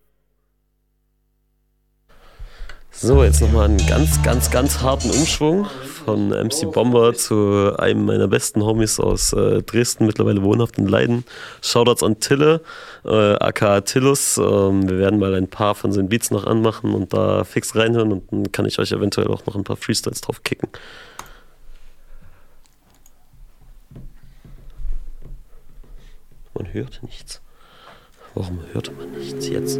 Speaker 15: So, jetzt nochmal einen ganz, ganz, ganz harten Umschwung von MC Bomber zu einem meiner besten Homies aus äh, Dresden, mittlerweile wohnhaft in Leiden. Shoutouts an Tille, äh, aka Tillus. Ähm, wir werden mal ein paar von seinen Beats noch anmachen und da fix reinhören und dann kann ich euch eventuell auch noch ein paar Freestyles drauf kicken. Man hört nichts. Warum hört man nichts jetzt?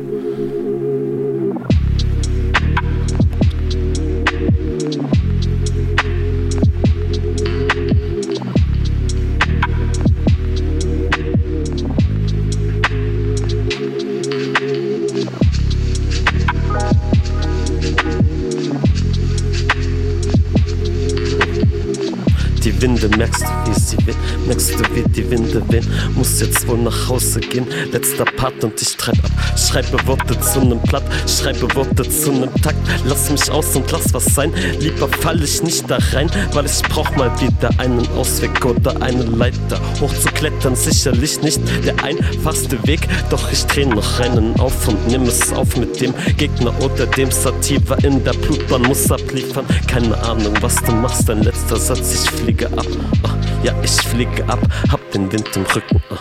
Speaker 15: Winde, merkst du, wie sie wehen? Merkst du, wie die Winde wehen? Muss jetzt wohl nach Hause gehen. Letzter Part und ich treib ab. Schreibe Worte zu nem Blatt, schreibe Worte zu nem Takt. Lass mich aus und lass was sein. Lieber fall ich nicht da rein, weil ich brauch mal wieder einen Ausweg oder eine Leiter. Hochzuklettern sicherlich nicht der einfachste Weg, doch ich dreh noch einen auf und nimm es auf mit dem Gegner oder dem Sativa in der Blutbahn muss abliefern. Keine Ahnung, was du machst, dein letzter Satz, ich fliege ab. Ah, ja, ich fliege ab, hab den Wind im Rücken. Ah.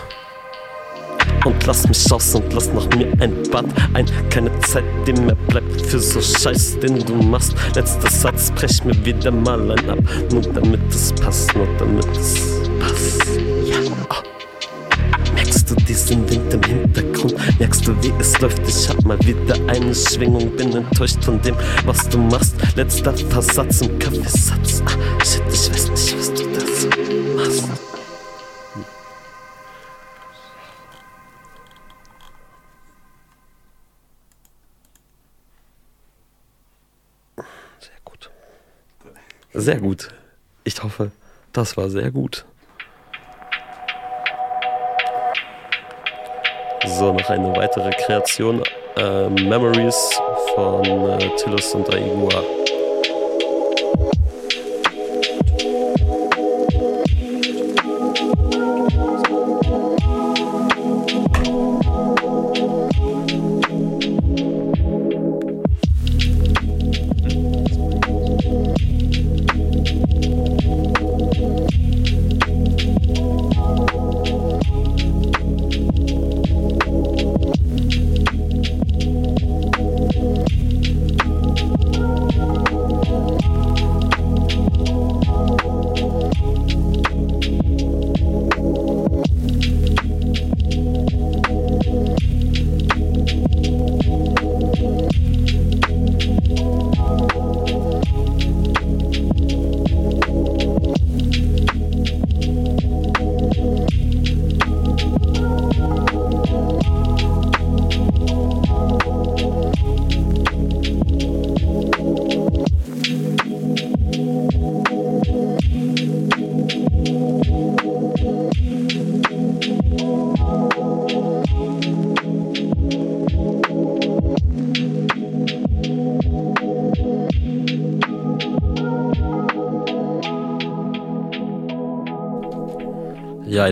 Speaker 15: Und lass mich aus und lass nach mir ein Bad ein. Keine Zeit, die mehr bleibt für so Scheiß, den du machst. Letzter Satz, brech mir wieder mal ein ab. Nur damit es passt, nur damit es passt. Ja, ah. Du diesen Wind im Hintergrund? Merkst du, wie es läuft? Ich hab mal wieder eine Schwingung, bin enttäuscht von dem, was du machst. Letzter Versatz im Kaffeesatz. Ah, shit, ich weiß nicht, was du dazu machst. Sehr gut. Sehr gut. Ich hoffe, das war sehr gut. So, noch eine weitere Kreation. Äh, Memories von äh, Tillus und Aigua.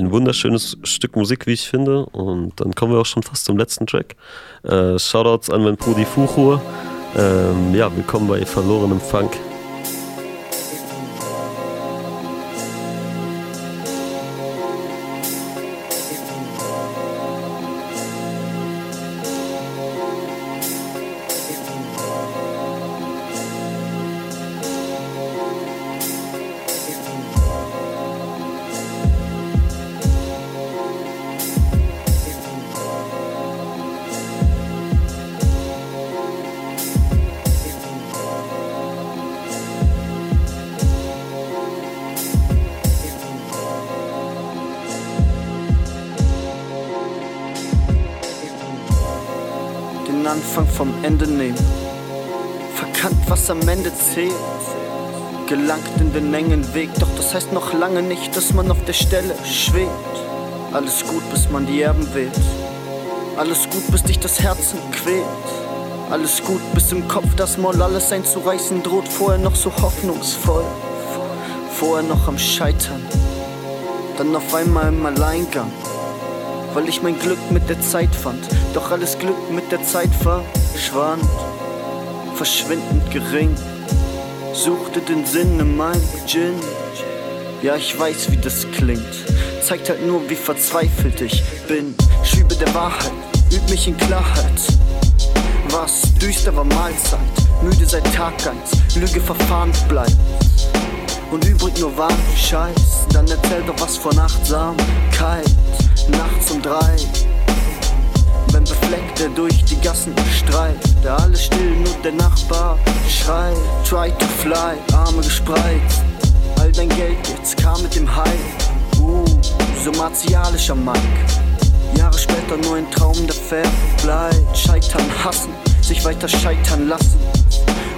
Speaker 15: Ein wunderschönes Stück Musik, wie ich finde. Und dann kommen wir auch schon fast zum letzten Track. Äh, Shoutouts an mein Brudi Fuchur. Ähm, ja, willkommen bei Verlorenem Funk.
Speaker 36: Das heißt noch lange nicht, dass man auf der Stelle schwebt. Alles gut, bis man die Erben wählt. Alles gut, bis dich das Herzen quält. Alles gut, bis im Kopf das Moll alles einzureißen droht. Vorher noch so hoffnungsvoll. Vorher noch am Scheitern. Dann auf einmal im Alleingang weil ich mein Glück mit der Zeit fand. Doch alles Glück mit der Zeit verschwand. verschwindend gering. Suchte den Sinn in meinem Gin. Ja, ich weiß, wie das klingt. Zeigt halt nur, wie verzweifelt ich bin. Schübe der Wahrheit, üb mich in Klarheit. Was düster war Mahlzeit, müde seit Tag 1, Lüge verfahren bleibt. Und übrig nur warm Scheiß, dann erzähl doch was von Achtsamkeit. Nachts um drei, wenn befleckt er durch die Gassen streift, da alles still, nur der Nachbar schreit. Try to fly, Arme gespreizt, all dein Geld jetzt kam mit dem Hype. Uh, so martialischer Mike. Jahre später nur ein Traum, der verbleibt. Scheitern, hassen, sich weiter scheitern lassen.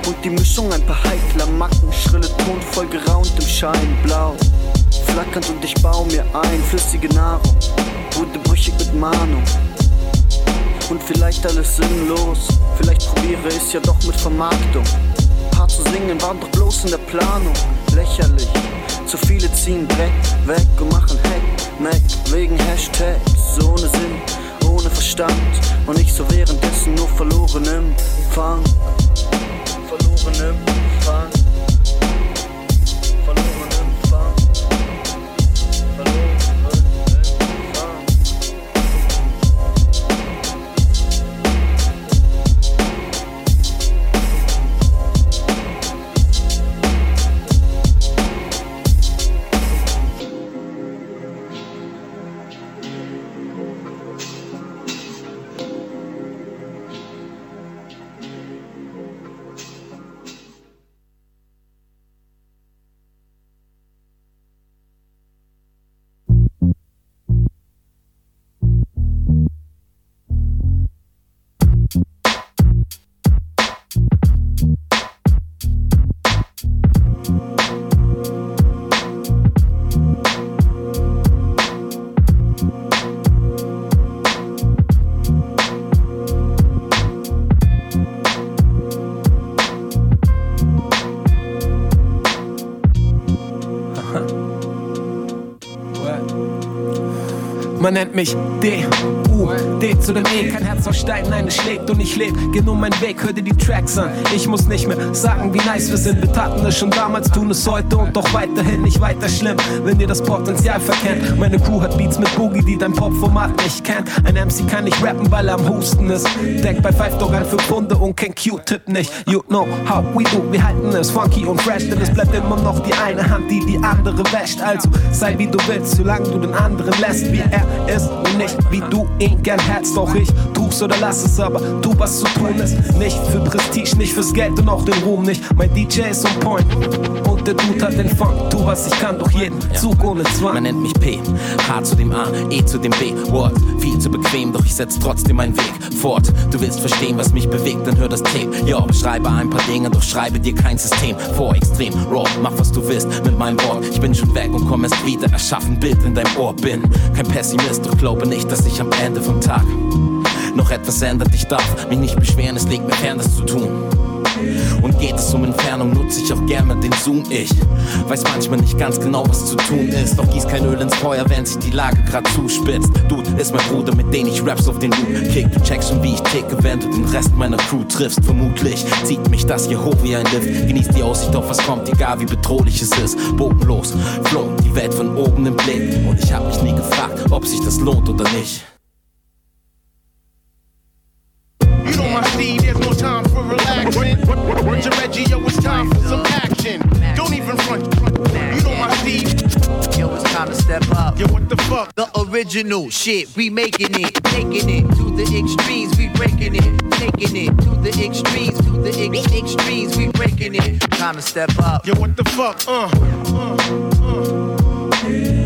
Speaker 36: Und die Mischung ein paar heikler Macken, schrille Ton voll geraunt im Scheinblau. Flackernd und ich baue mir ein, flüssige Nahrung, wurde brüchig mit Mahnung. Und vielleicht alles sinnlos, vielleicht probiere es ja doch mit Vermarktung. Paar zu singen waren doch bloß in der Planung, lächerlich. Zu viele ziehen Dreck weg und machen Heck, Mac wegen Hashtags, ohne Sinn, ohne Verstand. Und ich so währenddessen nur verloren im Fang. Verloren im Fang.
Speaker 5: Nennt mich D, U, D zu dem E. Kein Herz aus Stein, nein, es schlägt und ich leb. Geh nur meinen Weg, hör dir die Tracks an. Ich muss nicht mehr sagen, wie nice wir sind. Wir taten es schon damals, tun es heute und doch weiterhin nicht weiter schlimm, wenn ihr das Potenzial verkennt. Meine Crew hat Beats mit Boogie, die dein Popformat nicht kennt. Ein MC kann nicht rappen, weil er am Husten ist. Deck bei Five Dog ein für Pfunde und kein Q-Tip nicht. You know how we do, wir halten es funky und fresh, denn es bleibt immer noch die eine Hand, die die andere wäscht. Also sei wie du willst, solange du den anderen lässt, wie er ist nicht wie du ihn gern hättest. Doch ich tu's oder lass es, aber tu was zu tun ist. Nicht für Prestige, nicht fürs Geld und auch den Ruhm nicht. Mein DJ ist on point der Dude hat den Funk. Tu was ich kann, doch jeden Zug ohne Zwang.
Speaker 37: Man nennt mich P, H zu dem A, E zu dem B. Wort, viel zu bequem, doch ich setz trotzdem meinen Weg fort. Du willst verstehen, was mich bewegt, dann hör das Tape. Ja, beschreibe ein paar Dinge, doch schreibe dir kein System vor. Extrem raw, mach was du willst mit meinem Wort. Ich bin schon weg und komm erst wieder, erschaff ein Bild in deinem Ohr. Bin kein Pessimist, doch glaube nicht, dass ich am Ende vom Tag noch etwas ändert. Ich darf mich nicht beschweren, es liegt mir fern, das zu tun. Und geht es um Entfernung, nutze ich auch gerne den Zoom. Ich weiß manchmal nicht ganz genau, was zu tun ist. Doch gieß kein Öl ins Feuer, wenn sich die Lage grad zuspitzt. Dude ist mein Bruder, mit dem ich Raps auf den Loop kick. Du checkst schon, wie ich ticke, wenn du den Rest meiner Crew triffst. Vermutlich zieht mich das hier hoch wie ein Lift. Genießt die Aussicht auf was kommt, egal wie bedrohlich es ist. Bogenlos, float die Welt von oben im Blick. Und ich hab mich nie gefragt, ob sich das lohnt oder nicht.
Speaker 35: Fuck?
Speaker 38: The original shit, we making it, taking it to the extremes, we breaking it, taking it to the extremes, to the ex- extremes, we breaking it. Time to step up.
Speaker 35: Yo, what the fuck? Uh, uh, uh.
Speaker 5: Ey,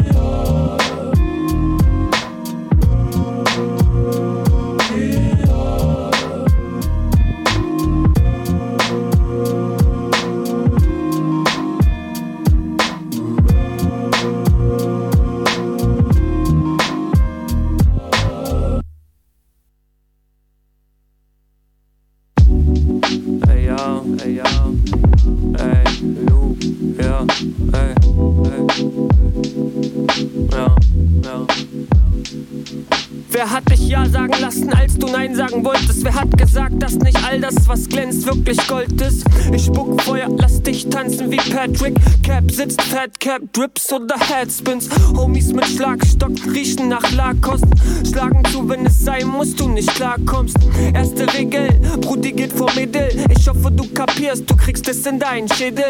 Speaker 39: dass was glänzt, wirklich Gold ist? Ich spuck Feuer, lass dich tanzen wie Patrick. Cap sitzt, Fat Cap, Drips oder Headspins. Homies mit Schlagstock riechen nach Lakost. Schlagen zu, wenn es sein muss, du nicht klarkommst. Erste Regel, Brudi geht vor Mädel. Ich hoffe, du kapierst, du kriegst es in deinen Schädel.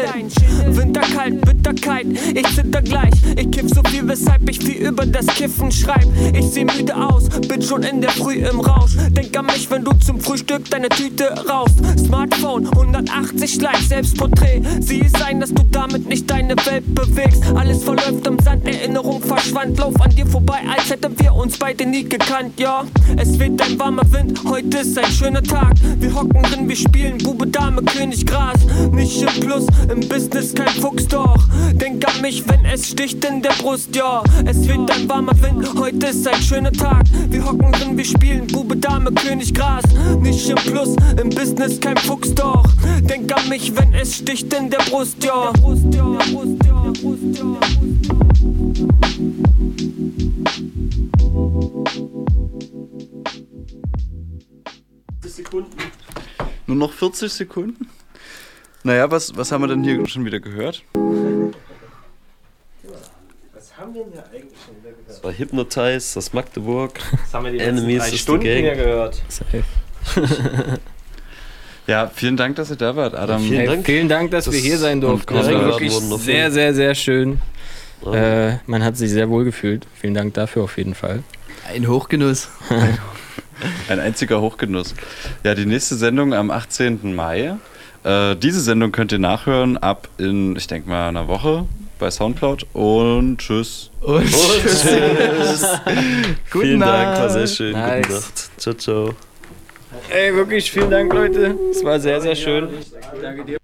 Speaker 39: Winterkalt, Bitterkeit, ich zitter gleich. Ich kiff so viel, weshalb ich viel über das Kiffen schreib. Ich seh müde aus, bin schon in der Früh im Rausch. Denk an mich, wenn du zum Frühstück deine Tüte rauchst. Smartphone, 180 Likes, Selbstporträt. Sieh es sein, dass du damit nicht deine Welt bewegst. Alles verläuft im Sand, Erinnerung verschwand. Lauf an dir vorbei, als hätten wir uns beide nie gekannt, ja. Es weht ein warmer Wind, heute ist ein schöner Tag. Wir hocken drin, wir spielen Bube, Dame, König, Gras. Nicht im Plus, im Business kein Fuchs, doch. Denk an mich, wenn es sticht in der Brust, ja. Es weht ein warmer Wind, heute ist ein schöner Tag. Wir hocken drin, wir spielen Bube, Dame, König, Gras. Nicht im Plus, im Business kein Fuchs, doch. Denk an mich, wenn es sticht in der Brust, ja.
Speaker 28: Sekunden.
Speaker 12: Nur noch 40 Sekunden? Naja, was, was haben wir denn hier schon wieder gehört?
Speaker 28: Was haben wir denn hier eigentlich schon wieder gehört?
Speaker 15: Das war Hypnotize, das Magdeburg.
Speaker 28: Das haben wir die letzten
Speaker 15: Enemies
Speaker 28: drei Stunden hier gehört.
Speaker 12: Ja, vielen Dank, dass ihr da wart, Adam.
Speaker 13: Vielen, Dank. vielen Dank, dass wir hier sein durften. Das war wirklich sehr, sehr, sehr schön. Äh, man hat sich sehr wohl gefühlt. Vielen Dank dafür auf jeden Fall.
Speaker 22: Ein Hochgenuss.
Speaker 12: Ein einziger Hochgenuss. Ja, die nächste Sendung am 18. Mai. Äh, diese Sendung könnt ihr nachhören ab in, ich denke mal, einer Woche bei Soundcloud. Und tschüss.
Speaker 22: Und tschüss.
Speaker 15: Guten Vielen Dank, war sehr schön.
Speaker 13: Nice.
Speaker 15: Gute Nacht. Ciao, ciao.
Speaker 13: Ey, wirklich vielen Dank, Leute. Es war sehr, sehr schön. Danke dir.